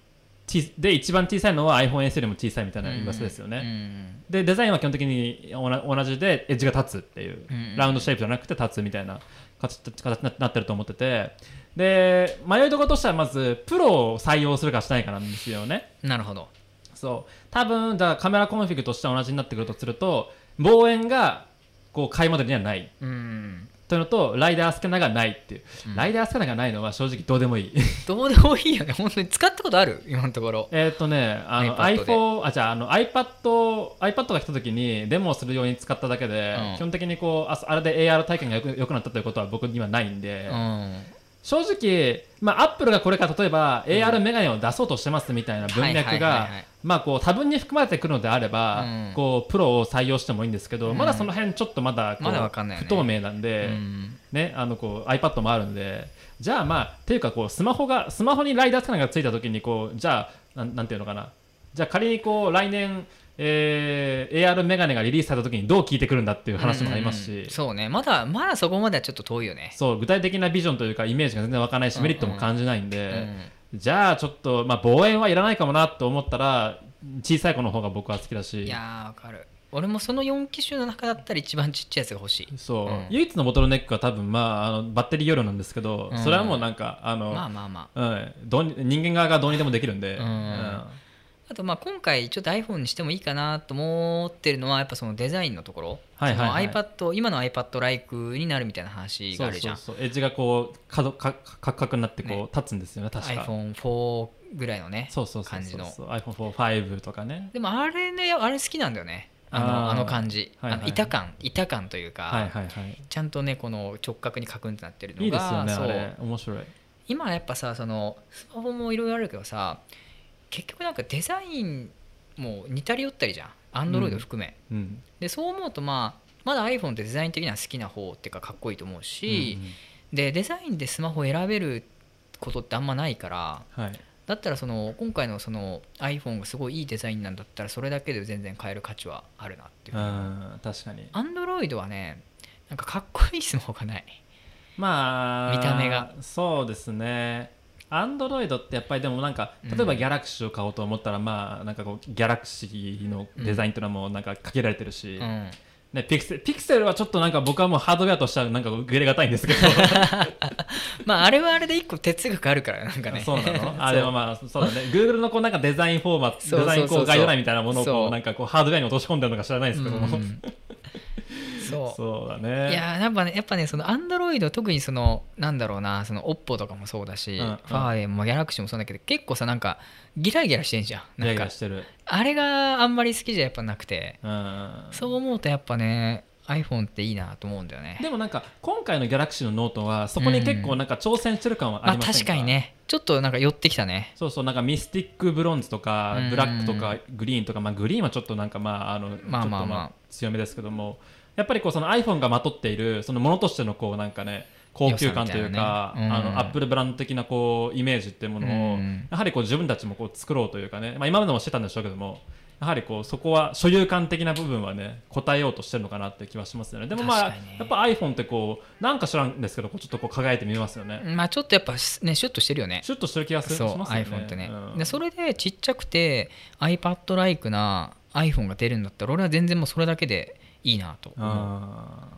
ちで一番小さいのは iPhone S よりも小さいみたいな噂ですよね、うん。でデザインは基本的に同同じでエッジが立つっていう、うん。ラウンドシェイプじゃなくて立つみたいな形形になってると思っててで迷いどころとしてはまずプロを採用するかしないかなんですよね。なるほど。そう。多分じゃあカメラコンフィグとしては同じになってくるとすると望遠がこう買いモデルにはない。うん。というのとライダースキャナーがないっていう、うん。ライダースキャナーがないのは正直どうでもいい。(laughs) どうでもいいよね。本当に使ったことある？今のところ。えっとねあの iPhone あじゃああの iPad iPad が来た時にデモをするように使っただけで、うん。基本的にこうああれで AR 体験がよく良くなったということは僕にはないんで、うん正直、まあ、アップルがこれから例えば AR メガネを出そうとしてますみたいな文脈がはいまあこう多分に含まれてくるのであれば、うん。こうプロを採用してもいいんですけど、うんまだその辺ちょっとまだまだね。不透明なんで、うん。ね、あのこう iPad もあるんでじゃあまあっていうかこうスマホがスマホにライダースキャナーがついた時にこうじゃあなんなんていうのかな。じゃあ仮にこう来年、えー AR メガネがリリースされた時にどう効いてくるんだっていう話もありますし、うんそうね。まだまだそこまではちょっと遠いよね。そう具体的なビジョンというかイメージが全然湧かないし、うんメリットも感じないんうで、ん。じゃあちょっと、まあ、望遠はいらないかもなと思ったら小さい子の方が僕は好きだし。いやーわかる。俺もその4機種の中だったら一番ちっちゃいやつが欲しい。そう、うん。唯一のボトルネックは多分、まあ、あのバッテリー容量なんですけど、うん。それはもうなんかあの、まあまあまあ。うん、どうに人間側がどうにでもできるんで、うんあとまあ今回ちょっと iPhone にしてもいいかなと思ってるのはやっぱそのデザインのところ、はいはい iPad 今の iPad ライクになるみたいな話があるじゃん。そうそうエッジがこう角かカクカクになってこう、ね。立つんですよね確か。iPhone4 ぐらいのねそうそうそう感じの。そうそう iPhone45 とかね。でもあれねあれ好きなんだよね。あのあの感じ、はいはい。あの板感。板感というか、はいはいはい。ちゃんとねこの直角にカクンってなってるのがいいですよねあれ。面白い。今やっぱさそのスマホもいろいろあるけどさ結局なんかデザインも似たり寄ったりじゃん。Android 含め、うん。でそう思うとまあまだ iPhone ってデザイン的には好きな方っていうかかっこいいと思うし、でデザインでスマホを選べることってあんまないからうんはい。だったらその今回のその iPhone がすごいいいデザインなんだったらそれだけで全然買える価値はあるなっていう。うん確かに。Android はねなんかかっこいいスマホがない。まあ見た目が。そうですねアンドロイドってやっぱりでもなんか例えばギャラクシーを買おうと思ったら、まあなんかこうギャラクシーのデザインっていうのはもうなんかかけられてるし、うん。ね、ピクセピクセルはちょっとなんか僕はもうハードウェアとしてはなんかグレがたいんですけど。(laughs) まああれはあれで一個哲学あるからなんかね。そうなの？(laughs) あれはまあそうだね。Google のこうなんかデザインフォーマットデザインこうガイドラインみたいなものをこう。なんかこうハードウェアに落とし込んでるのか知らないですけども、うん (laughs) そう。そうだね。いやーやっぱねやっぱねそのアンドロイド特にそのなんだろうなその OPPO とかもそうだし、うんうん。ファーウェイもギャラクシーもそうだけど結構さなんかギラギラしてんじゃん。なんかギラギラしてる。あれがあんまり好きじゃやっぱなくてうんそう思うとやっぱね iPhone っていいなと思うんだよね。でもなんか今回のギャラクシーのノートはそこに結構なんか挑戦してる感はあまりありませんか、確かにね。ちょっとなんか寄ってきたね。そうそうなんかミスティックブロンズとかうん。ブラックとかグリーンとか、まあ、グリーンはちょっとなんかまああのまあまあまあ強めですけどもやっぱりこうその iPhone がまとっているそのものとしてのこうなんかね高級感というか、ねうんあのアップルブランド的なこうイメージっていうものを、うん。やはりこう自分たちもこう作ろうというかね、まあ、今までもしてたんでしょうけどもやはりこうそこは所有感的な部分はね答えようとしてるのかなって気はしますよね。でもまあ、やっぱ iPhone ってこうなんか知らんですけどこうちょっとこう輝いて見えますよね、まあちょっとやっぱねシュッとしてるよね。シュッとしてる気がするそうしますよね。iPhone ってね、うん。でそれでちっちゃくて iPad-like な iPhone が出るんだったら俺は全然もうそれだけでいいなと思う。あ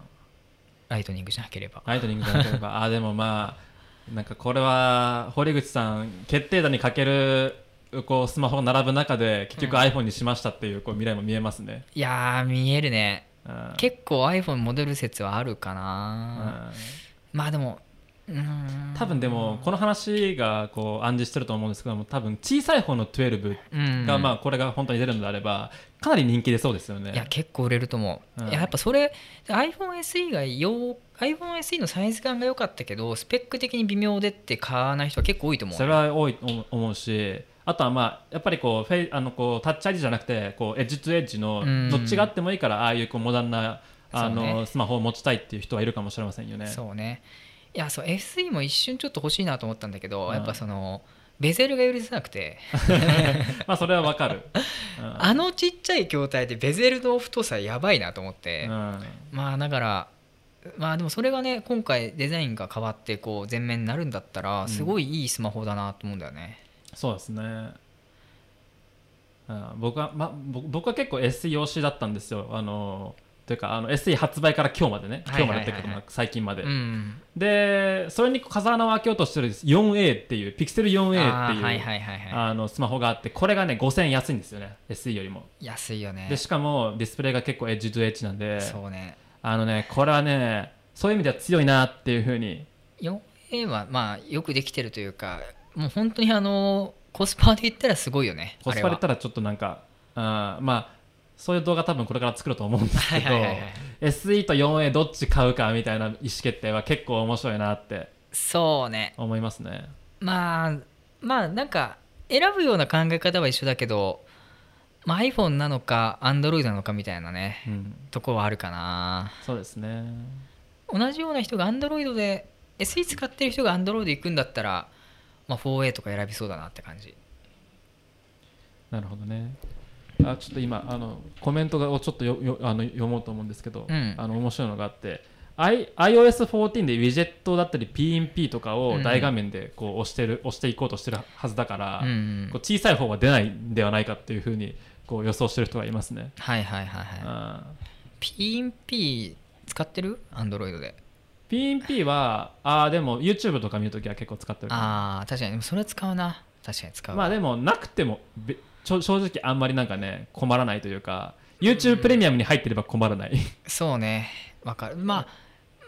ライトニングじゃなければ。ーライトニングじゃなければ。(laughs) あーでもまあなんかこれは堀口さん決定打にかけるこうスマホが並ぶ中で結局うん。iPhone にしましたっていうこう未来も見えますね、いやー見えるね。うん。結構 iPhone モデル説はあるかうな、ん。まあでも多分でもこの話がこう暗示してると思うんですけども多分小さい方の12うん。がまあこれが本当に出るのであればかなり人気出そうですよね。いや結構売れると思う、うん。いややっぱそれ iPhone SE がよ iPhone SE のサイズ感が良かったけどスペック的に微妙でって買わない人は結構多いと思う。それは多いと思うしあとはまあやっぱりこうフェイあのこうタッチ ID じゃなくてこうエッジとエッジのうん。どっちがあってもいいからああいうこうモダンなあのね。スマホを持ちたいっていう人はいるかもしれませんよね。そうねいやそう SE も一瞬ちょっと欲しいなと思ったんだけど、うん。やっぱそのベゼルが寄りづらくて。(laughs) まあそれはわかる。うん。あのちっちゃい筐体でベゼルの太さやばいなと思って、うん。まあだからまあでもそれがね今回デザインが変わってこう全面になるんだったらすごいいいスマホだなと思うんだよね、そうですね。うん。僕は、ま、僕僕は結構 SE 推しだったんですよ。あのというかあの SE 発売から今日までね今日までって最近まで、うんでそれに風穴を開けようとしてる 4A っていうピクセル 4A っていうスマホがあってこれがね5000円安いんですよね SE よりも。い安いよね。でしかもディスプレイが結構エッジとエッジなんでそうね。あのねこれはねそういう意味では強いなっていうふうに。4A はまあよくできてるというかもう本当にあのコスパで言ったらすごいよねコスパで言ったらちょっとなんかあーまあそういう動画多分これから作ると思うんですけど、はいはいはいはい。SE と 4A どっち買うかみたいな意思決定は結構面白いなってそうね。思いますね。まあまあなんか選ぶような考え方は一緒だけど、まあ、iPhone なのか Android なのかみたいなねうん。とこはあるかな。そうですね。同じような人が Android で SE 使ってる人が Android 行くんだったら、まあ、4A とか選びそうだなって感じ。なるほどねあちょっと今あのコメントをちょっとよよあの読もうと思うんですけど、うん。あの面白いのがあって I iOS14 でウィジェットだったり PNP とかを大画面でこう押してる押していこうとしてるはずだから、うんうん。こう小さい方は出ないんではないかっていうふうにこう予想してる人がいますね。はいはいはいはい。あ PNP 使ってる？Android で。ー PNP はあーでも YouTube とか見るときは結構使ってるああ確かに。でもそれ使うな。確かに使うわ。まあでもなくてもべ正直あんまりなんかね困らないというか YouTube プレミアムに入ってれば困らない、そうね。わかる。まあ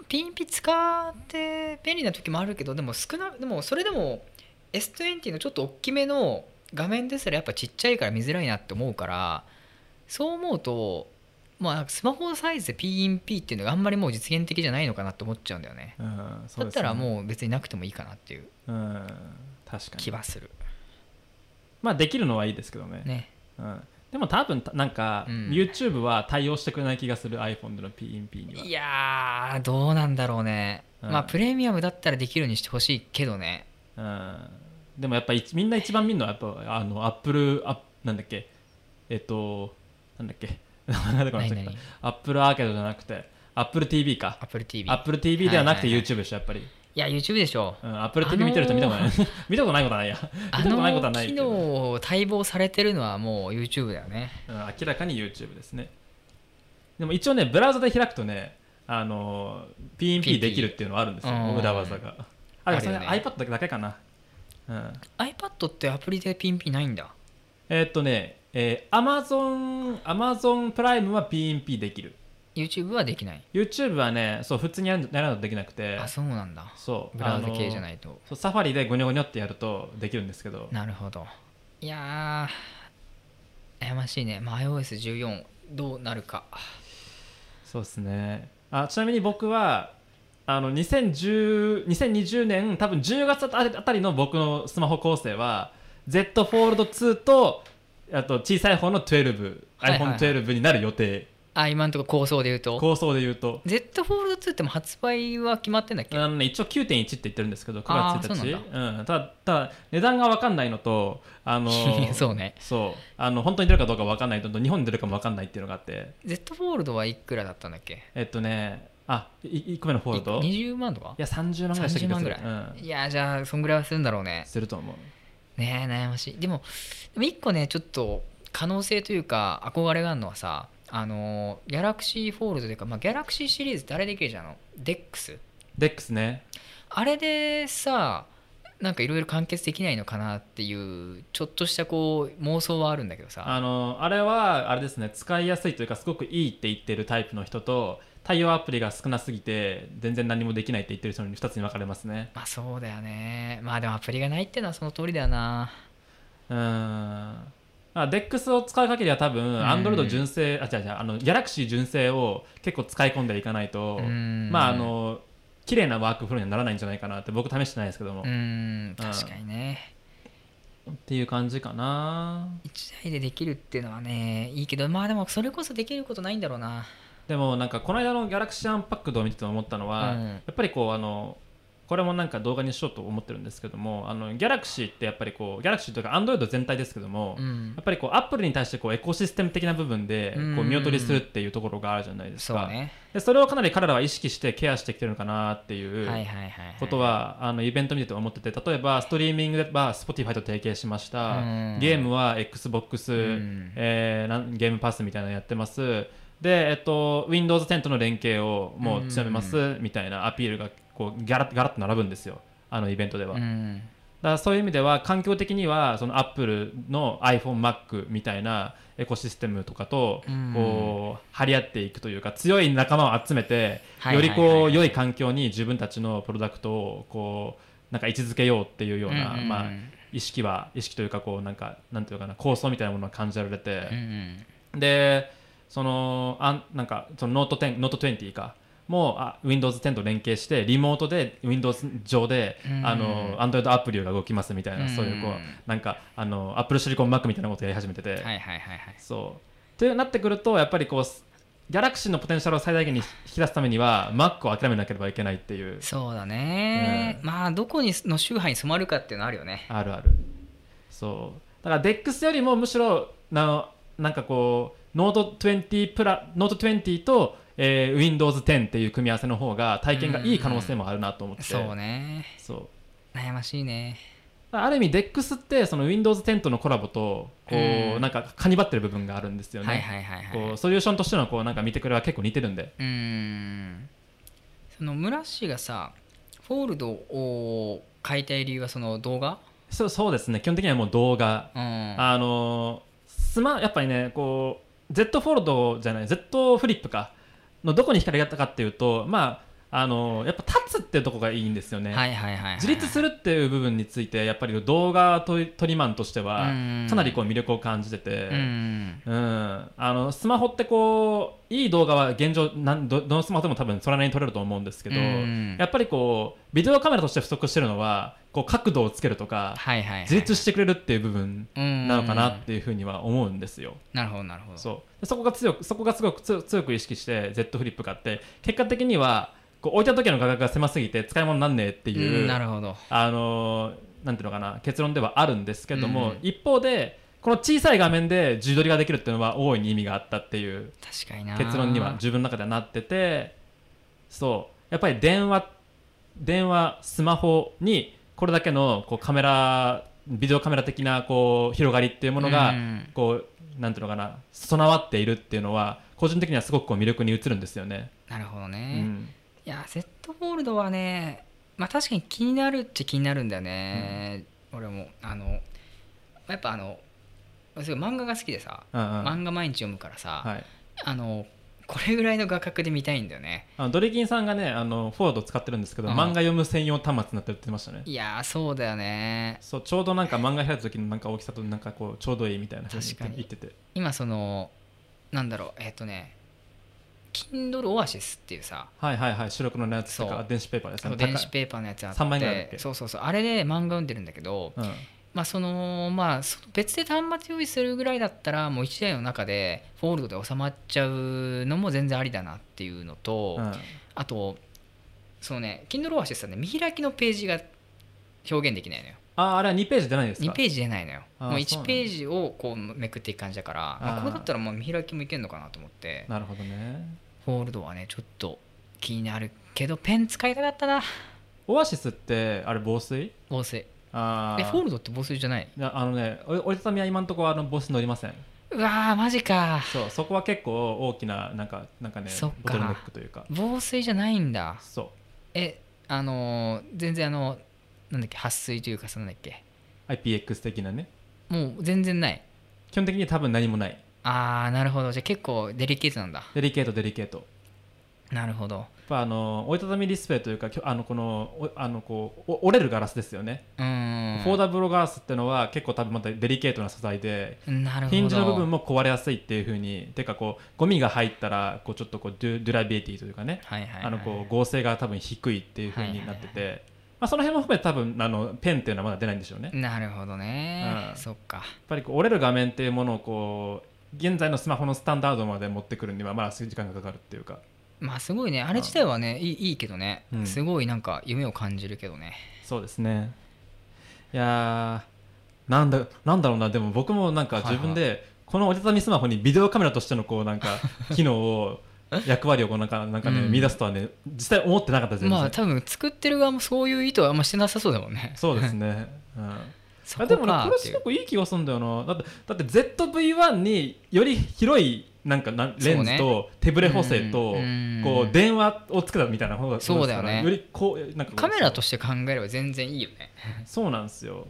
PNP 使って便利な時もあるけどでも少なでもそれでも S20 のちょっと大きめの画面ですらやっぱちっちゃいから見づらいなって思うからそう思うとまあスマホサイズで PNP っていうのがあんまりもう実現的じゃないのかなって思っちゃうんだよね。うんそうね。だったらもう別になくてもいいかなっていううん確かに。気はするまあできるのはいいですけどね。ね。うん、でも多分たなんか、うん。YouTube は対応してくれない気がする iPhone での PNP には。いやーどうなんだろうね、うん。まあプレミアムだったらできるようにしてほしいけどね。うん、でもやっぱ一みんな一番見るのはやっぱあの Apple アップなんだっけ？えっとなんだっけ？名前が出てこなかった何？々 Apple アーケードじゃなくて Apple TV か。Apple TV Apple TV ではなくて YouTube でしょやっぱり、いや YouTube でしょ。うん、Apple TV 見てる人見たことない、(laughs) 見たことないことはないや。あ見たことないことはないの機能を待望されてるのはもう YouTube だよね。明らかに YouTube ですね。でも一応ねブラウザで開くとねあの PNP できるっていうのはあるんですよ。うん。裏技が。あでもそれ、ね iPad だけかな、うん、iPad ってアプリで PNP ないんだ。えーっとね、えー、Amazon, Amazon プライムは PNP できる YouTube はできない？YouTube はねそう普通にやるのできなくて。あそうなんだ。そうブラウザ系じゃいないと。そうサファリでゴニョゴニョってやるとできるんですけど。なるほど。いやー悩ましいね、まあ、iOS14 どうなるか。そうですね。あちなみに僕はあの2010 2020年多分10月あたりの僕のスマホ構成は Z フォールド2とあと小さい方の12はいはいはい。iPhone12 になる予定あ今のところ構想で言うと。構想で言うと。Z フォールド2っても発売は決まってんだっけ？あのね、一応9.1って言ってるんですけど9月1日。うん、ただただ値段が分かんないのとあの (laughs) そうね。そう。あの本当に出るかどうか分かんないのと日本に出るかも分かんないっていうのがあって。Z フォールドはいくらだったんだっけ？えっとねあい1個目のフォールド？い20万とか？や30万ぐらいした気がする。万ぐらい、うん、いやじゃあそんぐらいはするんだろうね。すると思う。ねえ悩ましい。でもでも一個ねちょっと可能性というか憧れがあるのはさあのギャラクシーフォールドというか、まあ、ギャラクシーシリーズってあれできるじゃんあの DeX、DeX ね。あれでさなんかいろいろ完結できないのかなっていうちょっとしたこう妄想はあるんだけどさ。あのあれはあれですね使いやすいというかすごくいいって言ってるタイプの人と対応アプリが少なすぎて全然何もできないって言ってる人に2つに分かれますね。まあそうだよね。まあでもアプリがないっていうのはその通りだよな。うーんあデックスを使う限りは多分ん。Android 純正あ違う違うあの Galaxy 純正を結構使い込んでいかないとうん。まああの綺麗なワークフローにはならないんじゃないかなって僕試してないですけども、うーん。確かにね。っていう感じかな。1台でできるっていうのはねいいけどまあでもそれこそできることないんだろうな。でもなんかこの間の Galaxy アンパックドを見てて思ったのは、うん。やっぱりこうあのこれもなんか動画にしようと思ってるんですけどもあの Galaxy ってやっぱりこう Galaxy というか Android 全体ですけども、うん。やっぱりこう Apple に対してこうエコシステム的な部分でこううん見劣りするっていうところがあるじゃないですか、ね。でそれをかなり彼らは意識してケアしてきてるのかなっていうことはあのイベント見てて思ってて例えばストリーミングでは Spotify と提携しました。うん。ゲームは XBOX、ん。えーゲームパスみたいなのやってます。で、えっと、Windows 10との連携をもう強めますみたいなアピールがこうガラッガラッと並ぶんですよ。あのイベントでは、だかうんらそういう意味では環境的にはその Apple の iPhoneMac みたいなエコシステムとかとうん。こう張り合っていくというか強い仲間を集めてはいよりこう良い環境に自分たちのプロダクトをこうなんか位置づけようっていうような、まあ、意識は意識というかこうなんかなんていうかな構想みたいなものが感じられて、んでそのあんなんかそのノート10ノート20かもあ Windows 10と連携してリモートで Windows 上で、うん。あの Android アプリが動きますみたいな、うん。そういうこうなんかあの Apple シリコン Mac みたいなことをやり始めてて、はいはいはいはい。そう。というなってくるとやっぱりこうギャラクシーのポテンシャルを最大限に引き出すためには Mac を諦めなければいけないっていう。そうだね、まあどこにの宗派に染まるかっていうのあるよね。あるある。そう。だから DEX よりもむしろななんかこうノート20プラノート20と、えー Windows 10っていう組み合わせの方が体験がいい可能性もあるなと思って。そうね。そう。悩ましいね。ある意味 DeX ってその Windows 10とのコラボとこう、うん。なんかカニバってる部分があるんですよね、はいはいはいはい。こうソリューションとしてのこうなんか見てくれは結構似てるんで。うーん。その村氏がさフォールドを買いたい理由はその動画？そうそうですね。基本的にはもう動画。うん。あのスマやっぱりねこう Z フォールドじゃない Z フリップかのどこに光があったかっていうとまああのやっぱ立つっていうところがいいんですよね、はいはいはいはい自立するっていう部分についてやっぱり動画撮り撮りマンとしてはうん。かなりこう魅力を感じてて、うんうん、あのスマホってこういい動画は現状なんどどのスマホでも多分それなりに撮れると思うんですけど、うんやっぱりこうビデオカメラとして不足してるのはこう角度をつけるとかはいはいはい。自立してくれるっていう部分うんなのかなっていうふうには思うんですよ。なるほどなるほど。そう。でそこが強くそこがすごく強強く意識して Z フリップ買って結果的にはこう置いた時の画角が狭すぎて使い物になんねえっていう、うんなるほど。あのーなんていうのかな結論ではあるんですけども、うん。一方でこの小さい画面で自撮りができるっていうのは大いに意味があったっていう確かにな。結論には自分の中ではなっててそう。やっぱり電話電話スマホにこれだけのこうカメラビデオカメラ的なこう広がりっていうものが、うん。こうなんていうのかな備わっているっていうのは個人的にはすごくこう魅力に映るんですよね。なるほどうね、んいや Z フォールドはねまあ確かに気になるっちゃ気になるんだよね、俺も。あのやっぱあの漫画が好きでさ、うんうん。漫画毎日読むからさ、はい、あのこれぐらいの画角で見たいんだよね。あのドリキンさんがねあのフォード使ってるんですけど、うん。漫画読む専用端末になってるって言ってましたね。いやーそうだよね。そうちょうどなんか漫画開いた時のなんか大きさとなんかこうちょうどいいみたいな確かに。言ってて。今そのなんだろうえっ、とね Kindle Oasis っていうさはいはいはい白黒のやつとか電子ペーパーですね。電子ペーパーのやつあって3万円そうそうそうあれで漫画読んでるんだけどうん。まあそのまあ別で端末用意するぐらいだったらもう1台の中でフォールドで収まっちゃうのも全然ありだなっていうのと、うん。あとそのね Kindle Oasis はね見開きのページが表現できないのよああれは2ページ出ないですか？2ページ出ないのよ。もう1あーそうなんだ。ページをこうめくっていく感じだからまあ、あー。これだったらもう見開きもいけるのかなと思って。なるほどね。フォールドはねちょっと気になるけどペン使いたかったな。オアシスってあれ防水？防水。あえフォールドって防水じゃない？あのねお折りたたみは今のところあの防水乗りません。うわーマジか。そうそこは結構大きななんかなんかねそっか。ボトルネックというか。防水じゃないんだ。そう。えあのー全然あのなんだっけ撥水というかそのなんだっけ。IPX 的なね。もう全然ない。基本的に多分何もない。あーなるほど。じゃあ結構デリケートなんだ。デリケートデリケート。やっなるほど。ぱあの折りたたみディスプレイというかあのこのおあのこうお折れるガラスですよね、うーん。フォーダブルガラスってのは結構多分またデリケートな素材でなるほど。ヒンジの部分も壊れやすいっていう風にてかこうゴミが入ったらこうちょっとこうデュ durability というかね。はいはいはい、あのこう合成が多分低いっていう風になってて、はいまあ、その辺も含めて多分あのペンっていうのはまだ出ないんでしょうね。やっなるほどね、うん。そっか。ぱりこう折れる画面っていうものをこう現在のスマホのスタンダードまで持ってくるにはまだ数時間がかかるっていうか。まあすごいね。あれ自体はねいいいいけどね、うん。すごいなんか夢を感じるけどね。そうですね。いやーなんだなんだろうな。でも僕もなんか自分でこの折りたたみスマホにビデオカメラとしてのこうなんか (laughs) 機能を役割をこうなんかなんかね、うん。見出すとはね実際思ってなかった全然、まあ多分作ってる側もそういう意図はあんましてなさそうだもんね。そうですね、(laughs) うん。そでもねこれすごくいい気がするんだよな。だってだって ZV-1 により広いなんかなレンズと手ブレ補正とうんこう電話をつけたみたいな方がそうだよね。よりこうなんかカメラとして考えれば全然いいよね。そうなんですよ。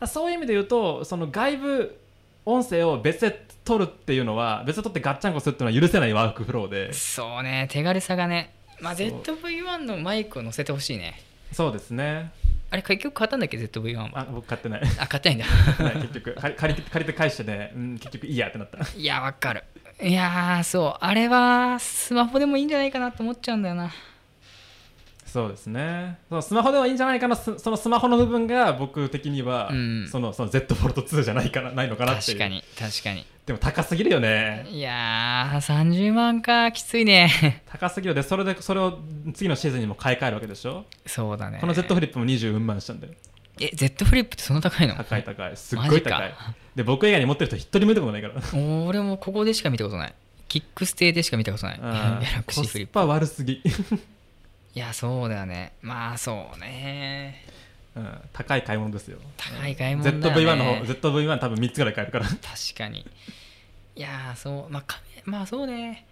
あそういう意味で言うとその外部音声を別で撮るっていうのは別で撮ってガッチャンコするっていうのは許せないワークフローで。そうね手軽さがね。まあそう。ZV-1 のマイクを載せてほしいね。そうですね。あれ結局買ったんだっけ？ZV-1 は。あ僕買ってない。あ買ってないんだ。(laughs) 結局。借り借りて借りて返してね、うん、結局いいやってなった。いやわかる。いやーそう。あれはスマホでもいいんじゃないかなと思っちゃうんだよなそうですね。そのスマホではいいんじゃないかな。そそのスマホの部分が僕的には、うん。そのその Z フォルト2じゃないかなないのかなって確かに確かに。でも高すぎるよね。いやー30万かきついね。高すぎるでそれでそれを次のシーズンにも買い替えるわけでしょ、そうだね。この Z フリップも20うん万したんで。え Z フリップってそんな高いの？高い高い。すっごい高い。で僕以外に持ってる人一人も見たことないから。俺もここでしか見たことない。キックステでしか見たことない。うんギャラクシーフリップ。コスパ悪すぎ、(laughs) いやそうだよね。まあそうね。うん、高い買い物ですよ。高い買い物だよね。ZV-1 の方 ZV-1 多分3つぐらい買えるから。確かに。いやーそう。まあカメまあそうね。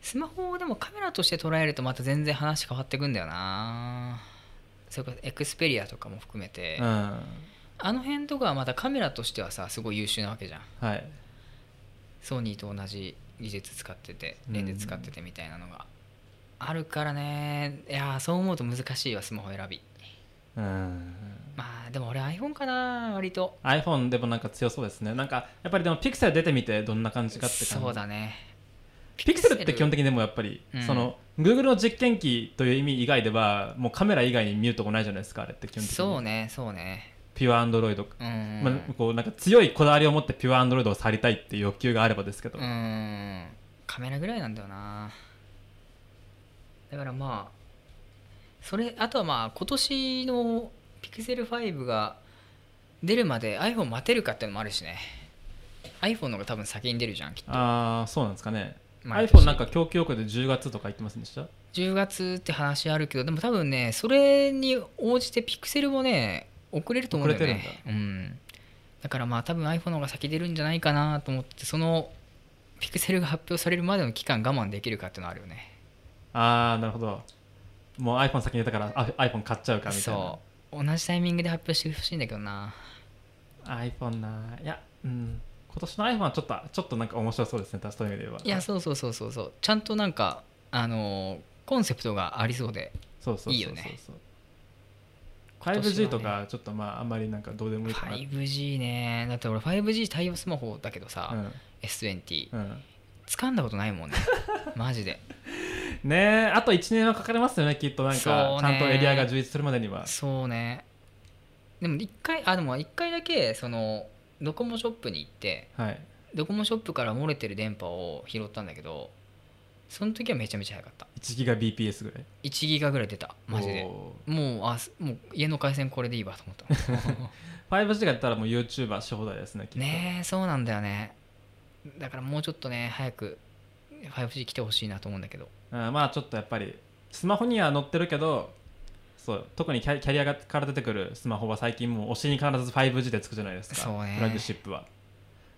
スマホをでもカメラとして捉えるとまた全然話変わってくんだよな。それこそエクスペリアとかも含めて、うん。あの辺とかはまたカメラとしてはさすごい優秀なわけじゃん。はい。ソニーと同じ技術使っててうんレンズ使っててみたいなのがあるからね。いやーそう思うと難しいわスマホ選び。うん。まあでも俺 iPhone かな割と。iPhone でもなんか強そうですね。なんかやっぱりでもピクセル出てみてどんな感じかって感じ。そうだね。ピクセルって基本的にでもやっぱり、うん。その Google の実験機という意味以外ではもうカメラ以外に見るとこないじゃないですかあれって基本的に。そうねそうね。ピュアアンドロイド、うん、まあ、こうなんか強いこだわりを持ってピュアアンドロイドを去りたいっていう欲求があればですけど、うん。カメラぐらいなんだよなだからまあそれあとはまあ今年の Pixel5 が出るまで iPhone 待てるかっていうのもあるしね。iPhone の方が多分先に出るじゃんきっと。ああそうなんですかね。iPhone なんか供給遅れで10月とか言ってませんでした？10月って話あるけどでも多分ねそれに応じて Pixel もね遅れると思うんだよね。遅うん、だからまあ多分 iPhone の方が先出るんじゃないかなと思ってその Pixel が発表されるまでの期間我慢できるかっていうのはあるよねああなるほど。もう iPhone 先に出たからあ iPhone 買っちゃうかみたいな。そう。同じタイミングで発表してほしいんだけどな。iPhone ないやうん。今年の iPhone はちょっとちょっとなんか面白そうですねそういう意味ではいやそうそうそうそうそう。ちゃんとなんかあのーコンセプトがありそうで。そうそうそうそういいよね。そう今年はね。5G とかちょっとまああんまりなんかどうでもいいかな。5G ね。だって俺 5G 対応スマホだけどさ、S20 うん。うん掴んだことないもんね。(laughs) マジで。ねえあと1年はかかりますよねきっとなんかちゃんとエリアが充実するまでには。そうね。でも一回あでも一回だけそのドコモショップに行ってはい。ドコモショップから漏れてる電波を拾ったんだけどその時はめちゃめちゃ早かった。1ギガ BPS ぐらい？1ギガぐらい出た。マジで。おもうあすもう家の回線これでいいわと思った。ー 5G がやったらもう YouTuber し放題ですねきっと。ねえそうなんだよねだからもうちょっとね早く 5G 来てほしいなと思うんだけど。うんまあちょっとやっぱりスマホには載ってるけどそう特にキャキャリアがから出てくるスマホは最近もう推しに必ず 5G でつくじゃないですか。そうね。フラッグシップは、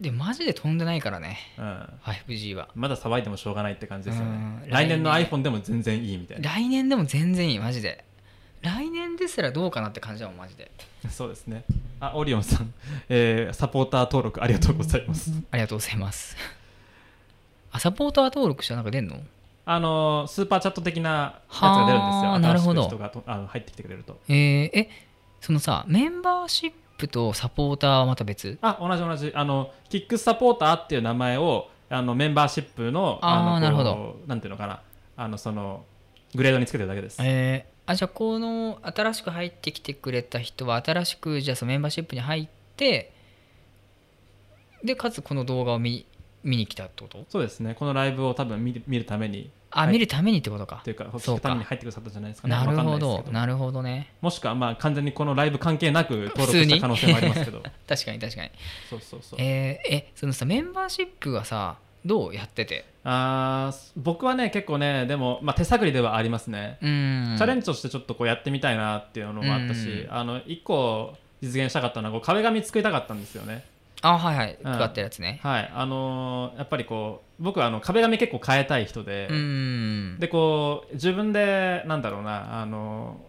でマジで飛んでないからねうん、5G は。まだ騒いでもしょうがないって感じですよね。うん。来年の iPhone でも全然いいみたいな。来年でも全然いいマジで来年ですらどうかなって感じだもんマジで。(laughs) そうですね。あオリオンさん、えーサポーター登録ありがとうございます。(laughs) ありがとうございます。あサポーター登録したらなんか出んの？あのースーパーチャット的なやつが出るんですよ。はあなるほど新しく人がとあの入ってきてくれると。えーえそのさメンバーシップとサポーターはまた別？あ同じ同じ。あのキックスサポーターっていう名前をあのメンバーシップのあーのなるほど。なんていうのかな。あのそのグレードにつけてるだけです、えーあじゃあこの新しく入ってきてくれた人は新しくじゃあそのメンバーシップに入ってでかつこの動画を見見に来たってこと？そうですね。このライブを多分見る見るために。あ、はい。見るためにってことか。っていうか聞くために入ってくださったんじゃないですかね。なるほど。なるほどね。もしくはまあ完全にこのライブ関係なく登録した可能性もありますけど。(laughs) 確かに確かに。そうそうそう。えーえそのさメンバーシップはさどうやってて？あー僕はね結構ねでも、まあ、手探りではありますね、うん。チャレンジとしてちょっとこうやってみたいなっていうのもあったし、うんあの一個実現したかったのはこう壁紙作りたかったんですよね。あはいはい。うん。配ってるやつね。はい。あのーやっぱりこう僕はあの壁紙結構変えたい人で、うんでこう自分でなんだろうなあの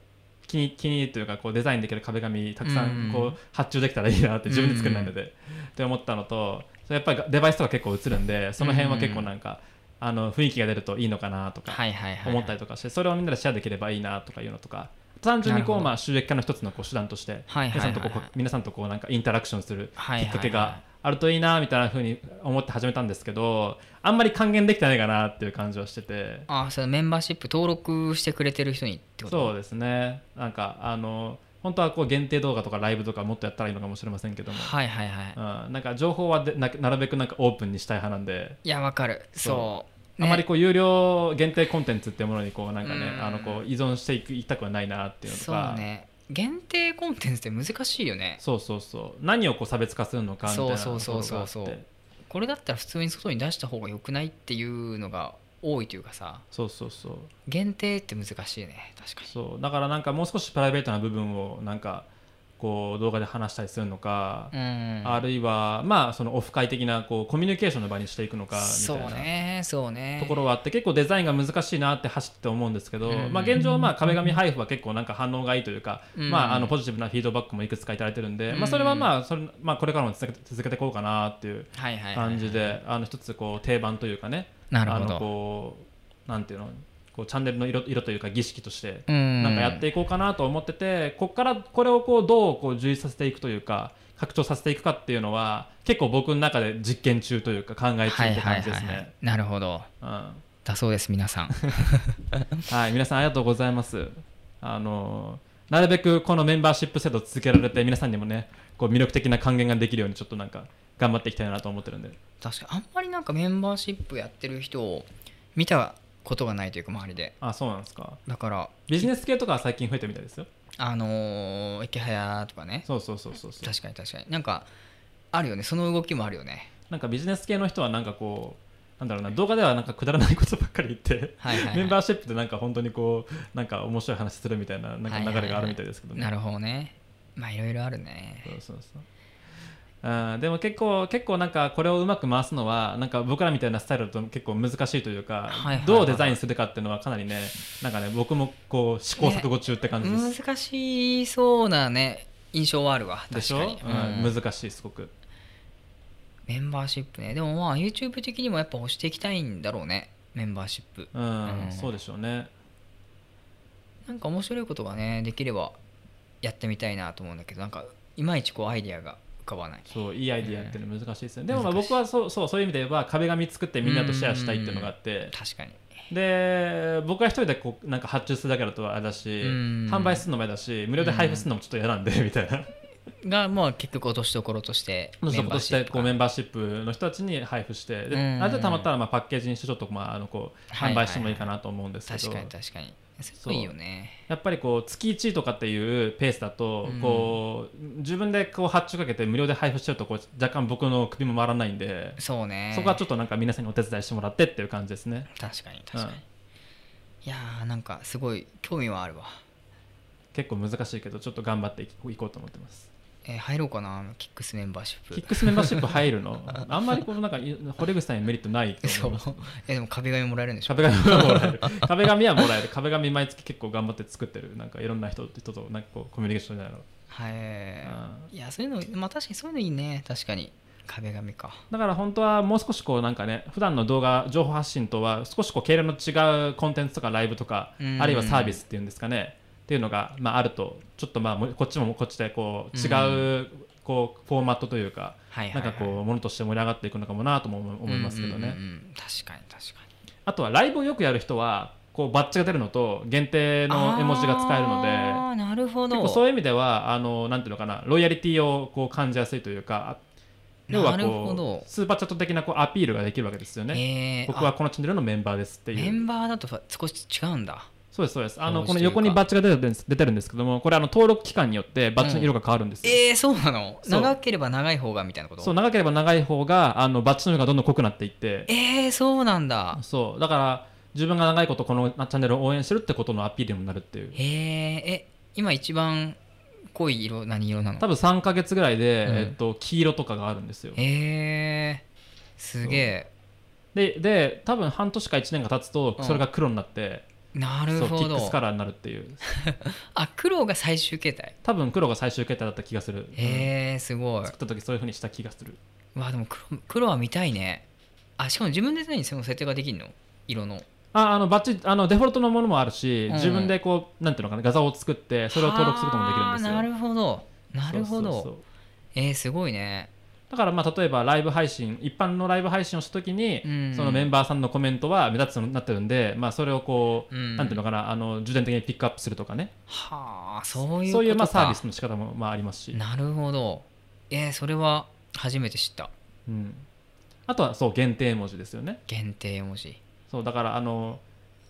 気に気にというかこうデザインできる壁紙たくさうんんこう発注できたらいいなって自分で作れないので、って思ったのとそれやっぱりデバイスとか結構映るんでその辺は結構なんか、あの雰囲気が出るといいのかなとか思ったりとかして、それをみんなでシェアできればいいなとかいうのとか単純にこう、まあ、収益化の一つのこう手段として、皆さんとこう皆さんとこうなんかインタラクションするきっかけがあるといいなみたいなふうに思って始めたんですけどあんまり還元できてないかなっていう感じはしてて。あそのメンバーシップ登録してくれてる人にってこと？そうですね。なんかあの本当はこう限定動画とかライブとかもっとやったらいいのかもしれませんけども、はいはいはい。うん、なんか情報はでななるべくなんかオープンにしたい派なんで。いやわかる。そう。ね。あまりこう有料限定コンテンツっていうものにこうなんかねうん。あのこう依存していくいきたくはないなっていうのとそうかね。限定コンテンツって難しいよね。そうそうそう。何をこう差別化するのかみたいなそうそうそうそう。これだったら普通に外に出した方が良くないっていうのが多いというかさそうそうそう。限定って難しいね確かに。そう。だからなんかもう少しプライベートな部分をなんかこう動画で話したりするのか、うん。あるいはまあそのオフ会的なこうコミュニケーションの場にしていくのかみそうたいなねそうね。ところはあって結構デザインが難しいなって走って思うんですけど、うん。まあ、現状まあ壁紙配布は結構なんか反応がいいというか、うん。まあ、あのポジティブなフィードバックもいくつかいただいてるんで、うん。まあ、それはまあそれ、まあ、これからも続けていこうかなっていうはいはいはい。感じであの一つこう定番というかねなるほど。こうなんていうの？こうチャンネルの色色というか儀式としてうん。なんかやっていこうかなと思ってて、ここからこれをこうどうこう充実させていくというか拡張させていくかっていうのは結構僕の中で実験中というか考え中って感じですね。なるほど。うん。だそうです皆さん。(laughs) はい、皆さんありがとうございます。あのなるべくこのメンバーシップ制度を続けられて皆さんにもねこう魅力的な還元ができるようにちょっとなんか頑張っていきたいなと思ってるんで。確かに。あんまりなんかメンバーシップやってる人を見たことがないというか周りで。あそうなんですか。だからビジネス系とかは最近増えてるみたいですよ。あのー、池早とかね。そうそうそうそうそう。確かに確かに。なんかあるよね。その動きもあるよね。なんかビジネス系の人はなんかこうなんだろうな動画ではなんかくだらないことばっかり言ってはいはい、はい、メンバーシップでなんか本当にこうなんか面白い話するみたいななんか流れがあるみたいですけどね、なるほどね。まあいろいろあるね。そうそうそうあーでも結構結構なんかこれをうまく回すのはなんか僕らみたいなスタイルだと結構難しいというか、はいはいはい。どうデザインするかっていうのはかなりねなんかね僕もこう試行錯誤中って感じです、難しそうなね印象はあるわ。でしょ、確かに、うん。うん。難しいすごく。メンバーシップね。でもまあ YouTube 的にもやっぱ押していきたいんだろうね。メンバーシップ。うん、うん。そうでしょうね。なんか面白いことがねできればやってみたいなと思うんだけどなんかいまいちこうアイディアが浮かばない。そういいアイディアっていうの難しいですね、でもまあ僕はそうそうそういう意味で言えば壁紙作ってみんなとシェアしたいっていうのがあって。確かに。で僕が一人でこうなんか発注するだけだとあれだしうん。販売するのも嫌だし無料で配布するのもちょっと嫌なんでみたいな。がまあ結局落としどころとしての職としてこうメンンバーシップの人たちに配布してでうん。あれでたまったらまあパッケージにしてちょっとまああのこうはい。販売してもいいかなと思うんですけど、確かに確かにそれいいよね。やっぱりこう月1とかっていうペースだとうん。こう自分でこう発注かけて無料で配布しちゃうとこう若干僕の首も回らないんで、そうね。そこはちょっとなんか皆さんにお手伝いしてもらってっていう感じですね。確かに確かに、うん。いやーなんかすごい興味はあるわ。結構難しいけどちょっと頑張っていいこうと思ってますえー入ろうかなキックスメンバーシップキックスメンバーシップ入るの？あんまりこのなんかい堀口さんにメリットないと (laughs) そう。思いますえでも壁紙もらえるんでしょ？壁紙はもらえる。壁紙はもらえる。壁紙毎月結構頑張って作ってる。なんかいろんな人人となんかこうコミュニケーションしながらはい。いやそういうのまあ確かにそういうのいいね。確かに。壁紙か。だから本当はもう少しこうなんかね普段の動画情報発信とは少しこう経路の違うコンテンツとかライブとかうん。あるいはサービスっていうんですかねっていうのがまああるとちょっとまあこっちもこっちでこう違うこうフォーマットというかなはい、んかこうものとして盛り上がっていくのかもなとも思思いますけどね。確かに確かに。あとはライブをよくやる人はこうバッジが出るのと限定の絵文字が使えるのでなるほど。結構そういう意味ではあのなんていうのかなロイヤリティをこう感じやすいというか要はなるほど。うスーパーチャット的なこうアピールができるわけですよね。えー。僕はこのチャンネルのメンバーですっていう。ンバーだと少し違うんだそうですそうです。あのこの横にバッジが出てるんです出てるんですけども、これあの登録期間によってバッジの色が変わるんですよ。えー、そうなの？長ければ長い方がみたいなこと？そう長ければ長い方があのバッジの色がどんどん濃くなっていって、えー、そうなんだ。そう。だから自分が長いことこのチャンネルを応援してるってことのアピールにもなるっていう。へええ今一番濃い色何色なの？多分3ヶ月ぐらいで、うん。えっと黄色とかがあるんですよ。へえすげえ。でで多分半年か1年が経つとうん。それが黒になって、なるほそうキックスどカラーになるっていう。(laughs) あ黒が最終形態。多分黒が最終形態だった気がする、うん。へえすごい。作った時そういう風にした気がする。うわでも黒黒は見たいね。あしかも自分で何その設定ができるの？色の。ああのバッチあのデフォルトのものもあるし、うん。自分でこうなんていうのかな画像を作ってそれを登録することもできるんですよ。はあなるほど。なるほど。そえー、すごいねだからまあ例えばライブ配信一般のライブ配信をした時に、うん。そのメンバーさんのコメントは目立つようになってるんで、まあ、それをこう、うん。なんていうのかなあの重点的にピックアップするとかね。はあそういうそういうまあサービスの仕方もまあありますし、なるほど。えー、それは初めて知った。うん、あとはそう限定文字ですよね。限定文字。そうだからあの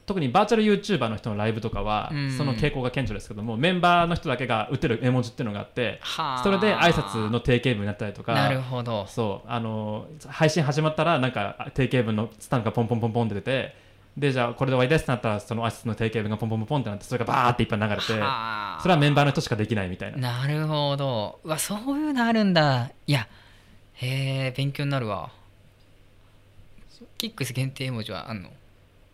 特にバーチャル YouTuber の人のライブとかは、うん。その傾向が顕著ですけどもメンバーの人だけが打てる絵文字っていうのがあってはあ。それで挨拶の定型文になったりとかなるほど。そうあの配信始まったらなんか定型文のスタンプがポンポンポンポンって出てでじゃあこれで終わりですってなったらその挨拶の定型文がポンポンポンポンってなってそれがバーっていっぱい流れてそれはあはメンバーの人しかできないみたいな。なるほど。うわそういうのあるんだ。いやへえ勉強になるわ。キックス限定絵文字はあんの？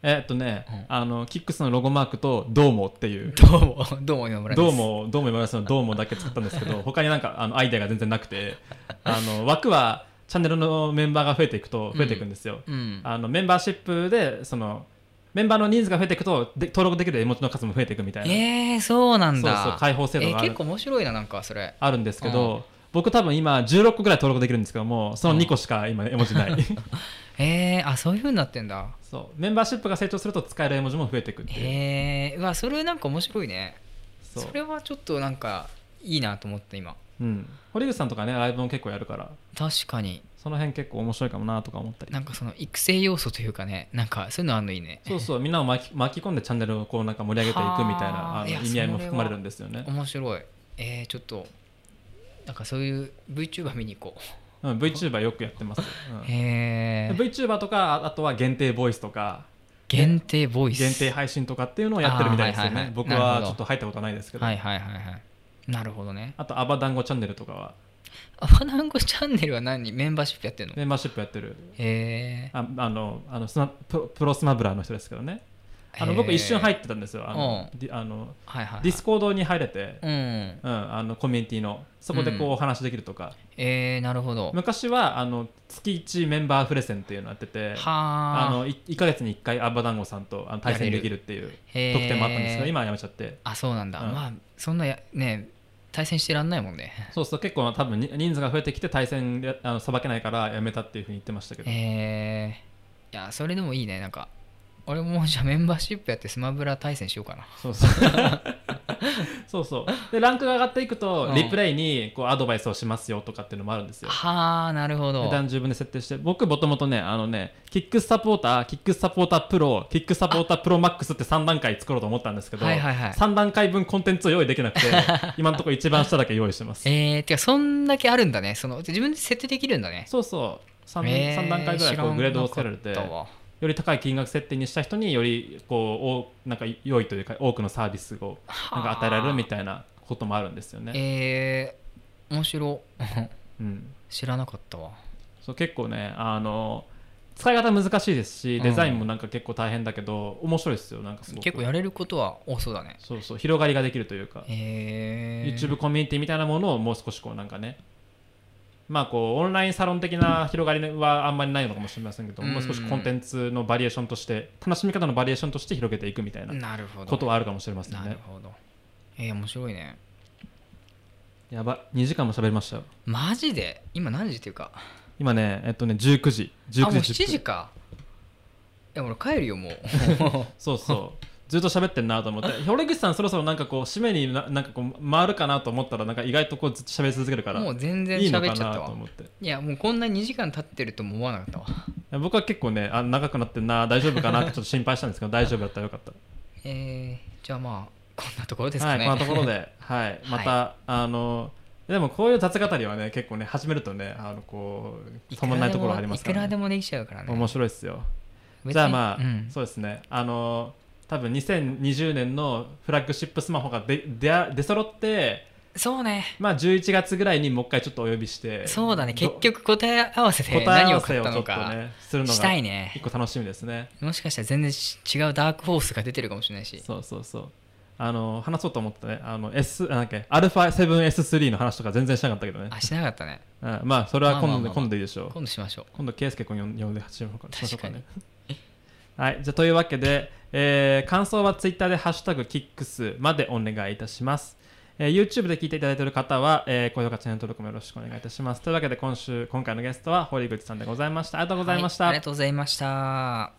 えーっとね、うん。あのキックスのロゴマークと「どうも」っていう。どうもどうも今村どうも、どうも今村さんのどうもだけ作ったんですけど、(laughs) 他になんかあのアイデアが全然なくて、あの枠はチャンネルのメンバーが増えていくと増えていくんですよ。うん。あのメンバーシップでそのメンバーの人数が増えていくとで登録できる絵文字の数も増えていくみたいな、えー、そうなんだ。そうそう開放制度がある,、えー結構面白いななんかそれ。あるんですけど、僕多分今16個ぐらい登録できるんですけども、その2個しか今絵文字ない。(laughs) えー、あそういう風になってんだ。そう。メンバーシップが成長すると使える絵文字も増えていくっていう。へえうわそれなんか面白いね。それはちょっとなんかいいなと思った今。うん、堀口さんとかねライブも結構やるから。確かに。その辺結構面白いかもなとか思ったり。なんかその育成要素というかねなんかそういうのあんのいいね。そうそう。みんなを巻き巻き込んでチャンネルをこうなんか盛り上げていくみたいなあの意味合いも含まれるんですよね。面白い。えー、ちょっとなんかそういう VTuber 見に行こうん、VTuber よくやってます、ううん。へえ VTuber とかああとは限定ボイスとか。限定ボイス。限定配信とかっていうのをやってるみたいですよあーはいはいはいね僕はちょっと入ったことはないですけど、はいはいはいはい。なるほどね。あとアバダンゴチャンネルとかは？アバナンゴチャンネルは何？メンバーシップやってんの？へメンバーシップやってる。えああのあのスマププロスマブラーの人ですけどねあの僕一瞬入ってたんですよ。あの、ディあのはいはいはい。 Discord に入れて、うん。うん、あのコミュニティのそこでこううん。お話できるとか、えー、なるほど。昔はあの月1メンバープレゼンっていうのをやっててあはあのい1か月に1回アバダンゴさんとあの対戦できるっていう特典もあったんですけど今はやめちゃって。あそうなんだ、うん。まあそんなやね対戦してらんないもんね。そうそう結構多分に人数が増えてきて対戦であのさばけないからやめたっていうふうに言ってましたけど、えー、いやそれでもいいねなんか俺もじゃあメンバーシップやってスマブラ対戦しようかな。そうそう。(laughs) そうそう。でランクが上がっていくと、うん。リプレイにこうアドバイスをしますよとかっていうのもあるんですよ。はあなるほど。値段自分で設定して。僕もともとねあのねキックサポーターキックサポータープロキックサポータープロマックスって3段階作ろうと思ったんですけど、はいはいはい。3段階分コンテンツを用意できなくて (laughs) 今のところ一番下だけ用意してます。えー、てかそんだけあるんだね。その自分で設定できるんだね。そうそう。3,、えー三段階ぐらいこうグレードをつけられて。知らなかったわより高い金額設定にした人によりこうおなんか良いというか多くのサービスをなんか与えられるみたいなこともあるんですよね、えー、面白 (laughs) うん、知らなかったわ。そう結構ねあの使い方難しいですしうん。デザインもなんか結構大変だけど、面白いですよなんかすごく。結構やれることは多そうだね。そうそう広がりができるというか、えー、YouTube コミュニティみたいなものをもう少しこうなんかねまあこうオンラインサロン的な広がりはあんまりないのかもしれませんけど、うん。もう少しコンテンツのバリエーションとして楽しみ方のバリエーションとして広げていくみたいなことはあるかもしれませんなるねほど。えー、面白いね。やば2時間も喋りましたよ。マジで？今何時っていうか。今ねえっとね19時。19時あもう10分7時か。いや俺帰るよもう。(laughs) そうそうずっと喋ってんなと思って。堀口さんそろそろなんかこう締めにななんかこう回るかなと思ったらなんか意外とこうずっと喋り続けるから。もう全然いいのかな喋っちゃったわ。と思っていいやもうこんな2時間経ってるとも思わなかったわ。や僕は結構ねあ長くなってんな大丈夫かなってちょっと心配したんですけど大丈夫だったらよかった。えー、じゃあまあこんなところですはい、かね、こんなところで、(laughs) はい、また、あのでもこういう雑語りはね結構ね始めるとねあのこう止まらないところありますから、ね、いくらでもできちゃうからね。面白いですよ。じゃあまあ、うん。そうですね。あの多分2020年のフラッグシップスマホがで出出揃ってそうね。まあ11月ぐらいにもう一回ちょっとお呼びしてそうだね。ど結局答え合わせで何を買ったのか。ねするのしたがいね。一個楽しみですね。もしかしたら全然し違うダークホースが出てるかもしれないし。そうそうそう。あの話そうと思ったね。あの S なんだっけ？α7S3 の話とか全然しなかったけどね。あしなかったね。うん。まあそれは今度,、まあまあまあまあ。今度いいでしょう。今度しましょう。今度圭介君呼んでしましょうかねはい。じゃあというわけで、えー感想はツイッターで「ハッシュタグキックス」までお願いいたします、えー YouTube で聞いていただいている方は、えー高評価チャンネル登録もよろしくお願いいたします。というわけで今週今回のゲストは堀口さんでございました。ありがとうございました、はいありがとうございました。